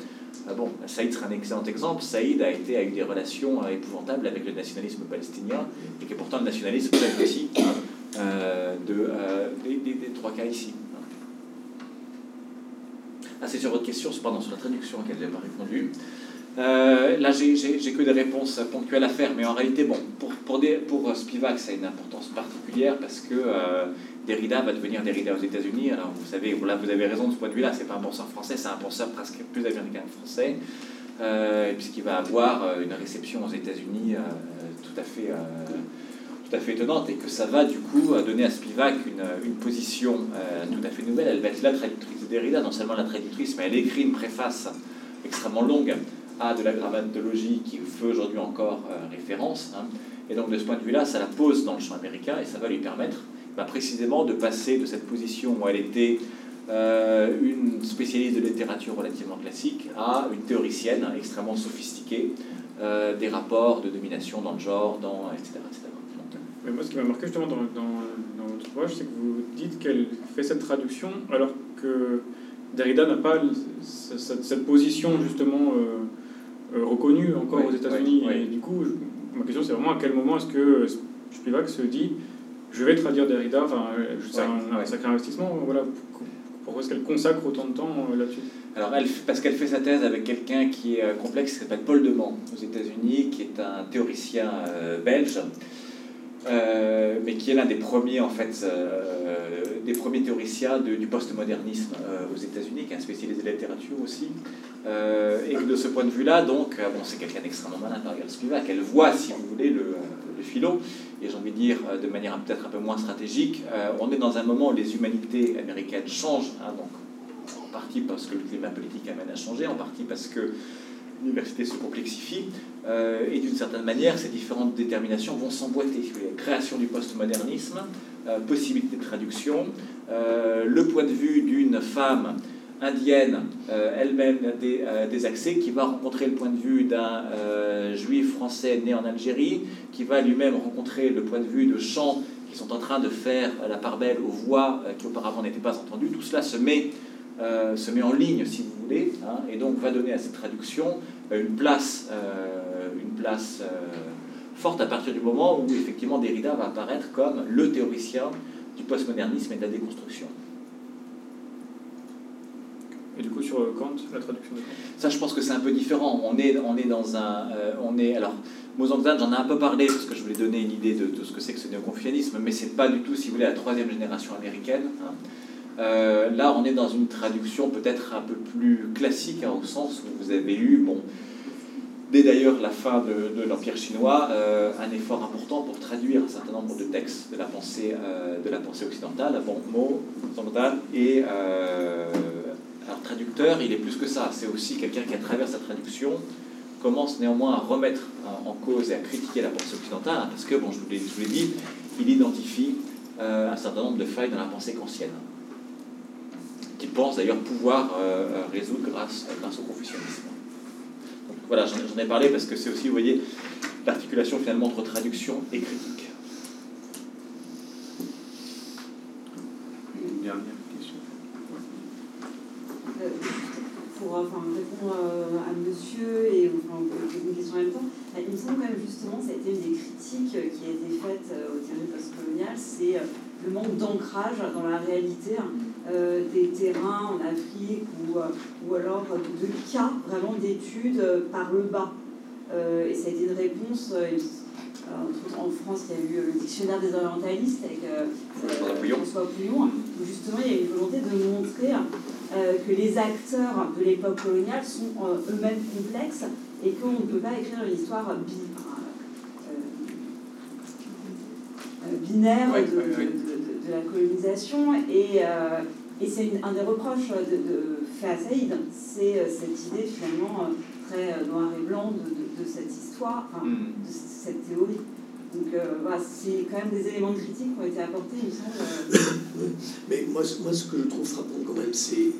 Bon, Saïd serait un excellent exemple. Saïd a, été, a eu des relations épouvantables avec le nationalisme palestinien, et que pourtant le nationalisme aussi hein, de, des, trois cas ici. Ah, c'est sur votre question, pardon, sur la traduction à laquelle je n'ai pas répondu. Euh, là, j'ai que des réponses ponctuelles à faire, mais en réalité, bon, pour, Spivak, ça a une importance particulière parce que euh, Derrida va devenir Derrida aux États-Unis. Alors, vous savez, là, vous avez raison de ce point de vue-là, c'est pas un penseur français, c'est un penseur presque plus américain que français, euh, puisqu'il va avoir une réception aux États-Unis tout à fait. tout à fait étonnante et que ça va du coup donner à Spivak une position tout à fait nouvelle. Elle va être la traductrice de Derrida, non seulement la traductrice, mais elle écrit une préface extrêmement longue à de la grammatologie qui fait aujourd'hui encore euh, référence. Hein. Et donc de ce point de vue-là, ça la pose dans le champ américain et ça va lui permettre bah, précisément de passer de cette position où elle était euh, une spécialiste de littérature relativement classique à une théoricienne extrêmement sophistiquée euh, des rapports de domination dans le genre, dans, etc. etc. Mais moi, ce qui m'a marqué justement dans, dans, dans votre ouvrage, c'est que vous dites qu'elle fait cette traduction alors que Derrida n'a pas cette, cette, position justement euh, reconnu encore ouais, aux États-Unis. Ouais, ouais. Et du coup, je, ma question c'est vraiment à quel moment est-ce que Spivak se dit je vais traduire Derrida, enfin, c'est un, un, sacré investissement, voilà. Pourquoi est-ce qu'elle consacre autant de temps euh, là-dessus? Alors, elle, parce qu'elle fait sa thèse avec quelqu'un qui est euh, complexe, qui s'appelle Paul Demand aux États-Unis, qui est un théoricien euh, belge, euh, mais qui est l'un des premiers, en fait, euh, des premiers théoriciens du postmodernisme euh, aux États-Unis, qui est un spécialisé de la littérature aussi. et de ce point de vue-là, donc, bon, c'est quelqu'un d'extrêmement malin par Spivak. Elle voit, si vous voulez, le, le filon, et j'ai envie de dire de manière peut-être un peu moins stratégique. on est dans un moment où les humanités américaines changent, hein, donc, en partie parce que le climat politique amène à changer, en partie parce que l'université se complexifie euh, et d'une certaine manière, ces différentes déterminations vont s'emboîter. Création du postmodernisme, euh, possibilité de traduction, euh, le point de vue d'une femme indienne, euh, elle-même dé, désaxée, qui va rencontrer le point de vue d'un juif français né en Algérie, qui va lui-même rencontrer le point de vue de gens qui sont en train de faire la part belle aux voix qui auparavant n'étaient pas entendues. Tout cela se met euh, se met en ligne, si vous voulez, hein, et donc va donner à cette traduction euh, une place, euh, une place forte à partir du moment où effectivement Derrida va apparaître comme le théoricien du postmodernisme et de la déconstruction. Et du coup, sur Kant, la traduction de Kant? Ça, je pense que c'est un peu différent. On est, on est dans un. on est, alors, Mozangdan, j'en ai un peu parlé parce que je voulais donner une idée de, ce que c'est que ce néoconfucianisme, mais c'est pas du tout, si vous voulez, la troisième génération américaine. Hein. Euh, là, on est dans une traduction peut-être un peu plus classique, hein, au sens où vous avez eu, bon, dès d'ailleurs la fin de, l'Empire chinois, euh, un effort important pour traduire un certain nombre de textes de la pensée, euh, de la pensée occidentale. Bon, mot, et alors traducteur, il est plus que ça. C'est aussi quelqu'un qui, à travers sa traduction, commence néanmoins à remettre en cause et à critiquer la pensée occidentale, hein, parce que, bon, je vous l'ai dit, il identifie un certain nombre de failles dans la pensée kantienne qu'il pense d'ailleurs pouvoir euh, euh, résoudre grâce, grâce au confucianisme. Donc, voilà, j'en ai parlé parce que c'est aussi, vous voyez, l'articulation finalement entre traduction et critique. Une dernière question. Euh, pour répondre à monsieur et enfin, une question en même temps, il me semble quand même justement, ça a été une des critiques qui a été faite au théorie postcoloniale, c'est le manque d'ancrage dans la réalité hein. Euh, des terrains en Afrique ou, euh, ou alors de, cas vraiment d'études euh, par le bas. et ça a été une réponse. en France, il y a eu le dictionnaire des orientalistes avec François Pouillon, où justement il y a une volonté de montrer que les acteurs de l'époque coloniale sont eux-mêmes complexes et qu'on ne peut pas écrire une histoire binaire de, de la colonisation. Et, euh, et c'est un des reproches de, de fait à Saïd, c'est euh, cette idée finalement euh, très noir et blanc de, de cette histoire, mm. de cette théorie. Donc voilà, c'est quand même des éléments de critique qui ont été apportés, il me semble. Mais moi, moi, ce que je trouve frappant quand même, c'est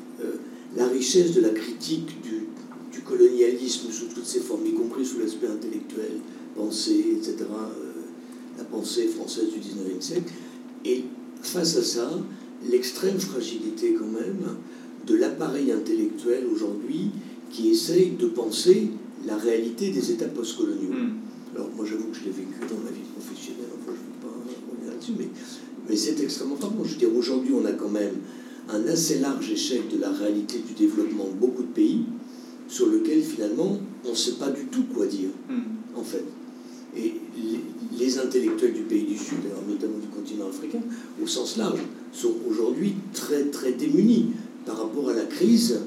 la richesse de la critique du, du, colonialisme sous toutes ses formes, y compris sous l'aspect intellectuel, pensée, etc., la pensée française du 19e siècle. Et face à ça, l'extrême fragilité quand même de l'appareil intellectuel aujourd'hui qui essaye de penser la réalité des États postcoloniaux. Hmm. Alors moi j'avoue que je l'ai vécu dans ma vie professionnelle, enfin je ne vais pas revenir là-dessus, mais, mais c'est extrêmement frappant. Je veux dire, aujourd'hui on a quand même un assez large échec de la réalité du développement de beaucoup de pays sur lequel finalement on ne sait pas du tout quoi dire, hmm. en fait. Et les, intellectuels du pays du Sud, notamment du continent africain, au sens large, sont aujourd'hui très très démunis par rapport à la crise,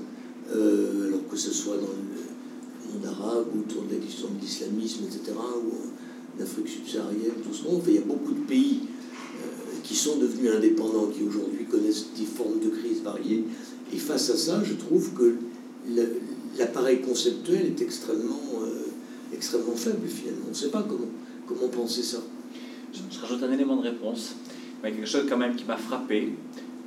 euh, alors que ce soit dans le monde arabe, ou autour de la question de l'islamisme, etc., ou en Afrique subsaharienne, tout ce fait. Il y a beaucoup de pays euh, qui sont devenus indépendants, qui aujourd'hui connaissent des formes de crise variées. Et face à ça, je trouve que l'appareil conceptuel est extrêmement... Euh, extrêmement faible finalement. On ne sait pas comment, comment penser ça. Je, rajoute un élément de réponse. Mais quelque chose quand même qui m'a frappé,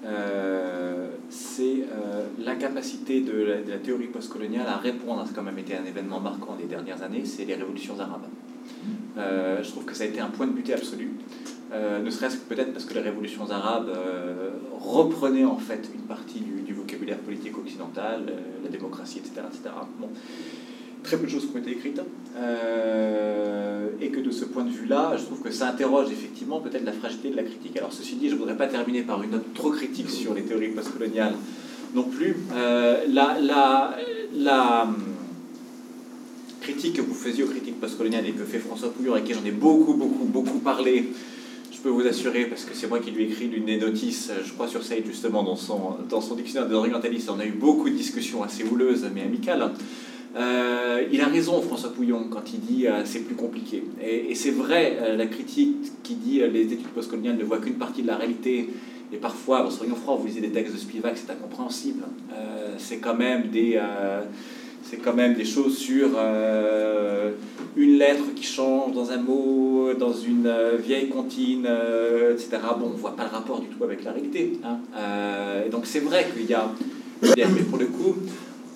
euh, c'est euh, l'incapacité de, la, théorie postcoloniale à répondre à ce qui a quand même été un événement marquant des dernières années, c'est les révolutions arabes. Euh, je trouve que ça a été un point de butée absolu. ne serait-ce que peut-être parce que les révolutions arabes reprenaient en fait une partie du, vocabulaire politique occidental, la démocratie, etc. etc. très peu de choses qui ont été écrites. Euh, et que de ce point de vue-là, je trouve que ça interroge effectivement peut-être la fragilité de la critique. Alors ceci dit, je ne voudrais pas terminer par une note trop critique sur les théories postcoloniales non plus. Euh, la, la, la hum, critique que vous faisiez aux critiques postcoloniales et que fait François Pouillon, avec qui j'en ai beaucoup, beaucoup, beaucoup parlé, je peux vous assurer, parce que c'est moi qui lui ai écrit l'une des notices, je crois sur Saïd justement, dans son, dans son dictionnaire des orientalistes, on a eu beaucoup de discussions assez houleuses mais amicales. Euh, il a raison, François Pouillon, quand il dit euh, c'est plus compliqué. Et, c'est vrai, euh, la critique qui dit les études postcoloniales ne voient qu'une partie de la réalité, et parfois, soyons francs, vous lisez des textes de Spivak, c'est incompréhensible. c'est quand même des c'est quand même des choses sur une lettre qui change dans un mot, dans une vieille comptine, etc. Bon, on ne voit pas le rapport du tout avec la réalité. Hein. et donc c'est vrai qu'il y a, mais pour le coup,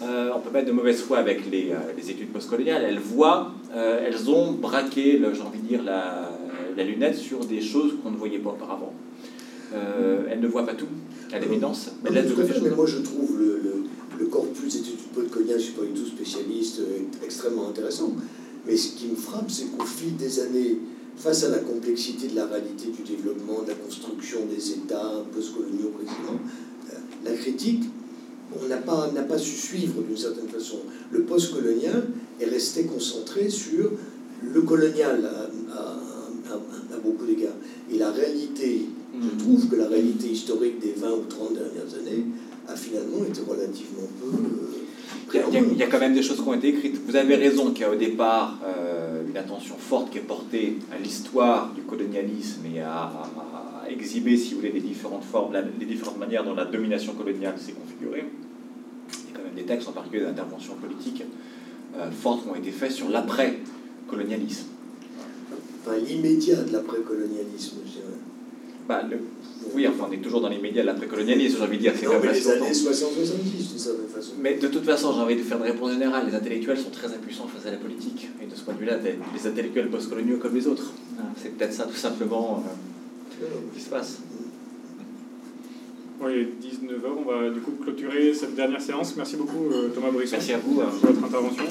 euh, on peut pas être de mauvaise foi avec les, euh, les études postcoloniales. Elles voient, euh, elles ont braqué, j'ai envie de dire, la, la, lunette sur des choses qu'on ne voyait pas auparavant. elles ne voient pas tout, à l'évidence. Mais, moi, je trouve le, le, corpus d'études postcoloniales, je ne suis pas du tout spécialiste, extrêmement intéressant. Mais ce qui me frappe, c'est qu'au fil des années, face à la complexité de la réalité du développement, de la construction des États postcoloniaux précisément, la critique on n'a pas, n'a pas su suivre d'une certaine façon. Le post-colonial est resté concentré sur le colonial à, à- à- à beaucoup d'égards. Et la réalité, je trouve que la réalité historique des 20 ou 30 dernières années a finalement été relativement peu. euh, Il y, a, il y quand même des choses qui ont été écrites. Vous avez raison qu'il y a au départ euh, une attention forte qui est portée à l'histoire du colonialisme et à, exhiber, si vous voulez, les différentes formes, les différentes manières dont la domination coloniale s'est configurée. Il y a quand même des textes, en particulier d'intervention politique, euh, fortes qui ont été faits sur l'après-colonialisme. Enfin, l'immédiat de l'après-colonialisme, je dirais. Bah, le- oui, enfin, on est toujours dans l'immédiat de l'après-colonialisme, j'ai envie de dire. C'est Non, mais les années 60-70, d'une certaine façon. Mais de toute façon, j'ai envie de faire une réponse générale. Les intellectuels sont très impuissants face à la politique. Et de ce point de vue-là, les intellectuels postcoloniaux comme les autres. Hein, C'est peut-être ça, tout simplement, euh, qui se passe. Il est 19h, on va du coup clôturer cette dernière séance. Merci beaucoup euh, Thomas Brisson Merci à vous. hein. pour votre intervention.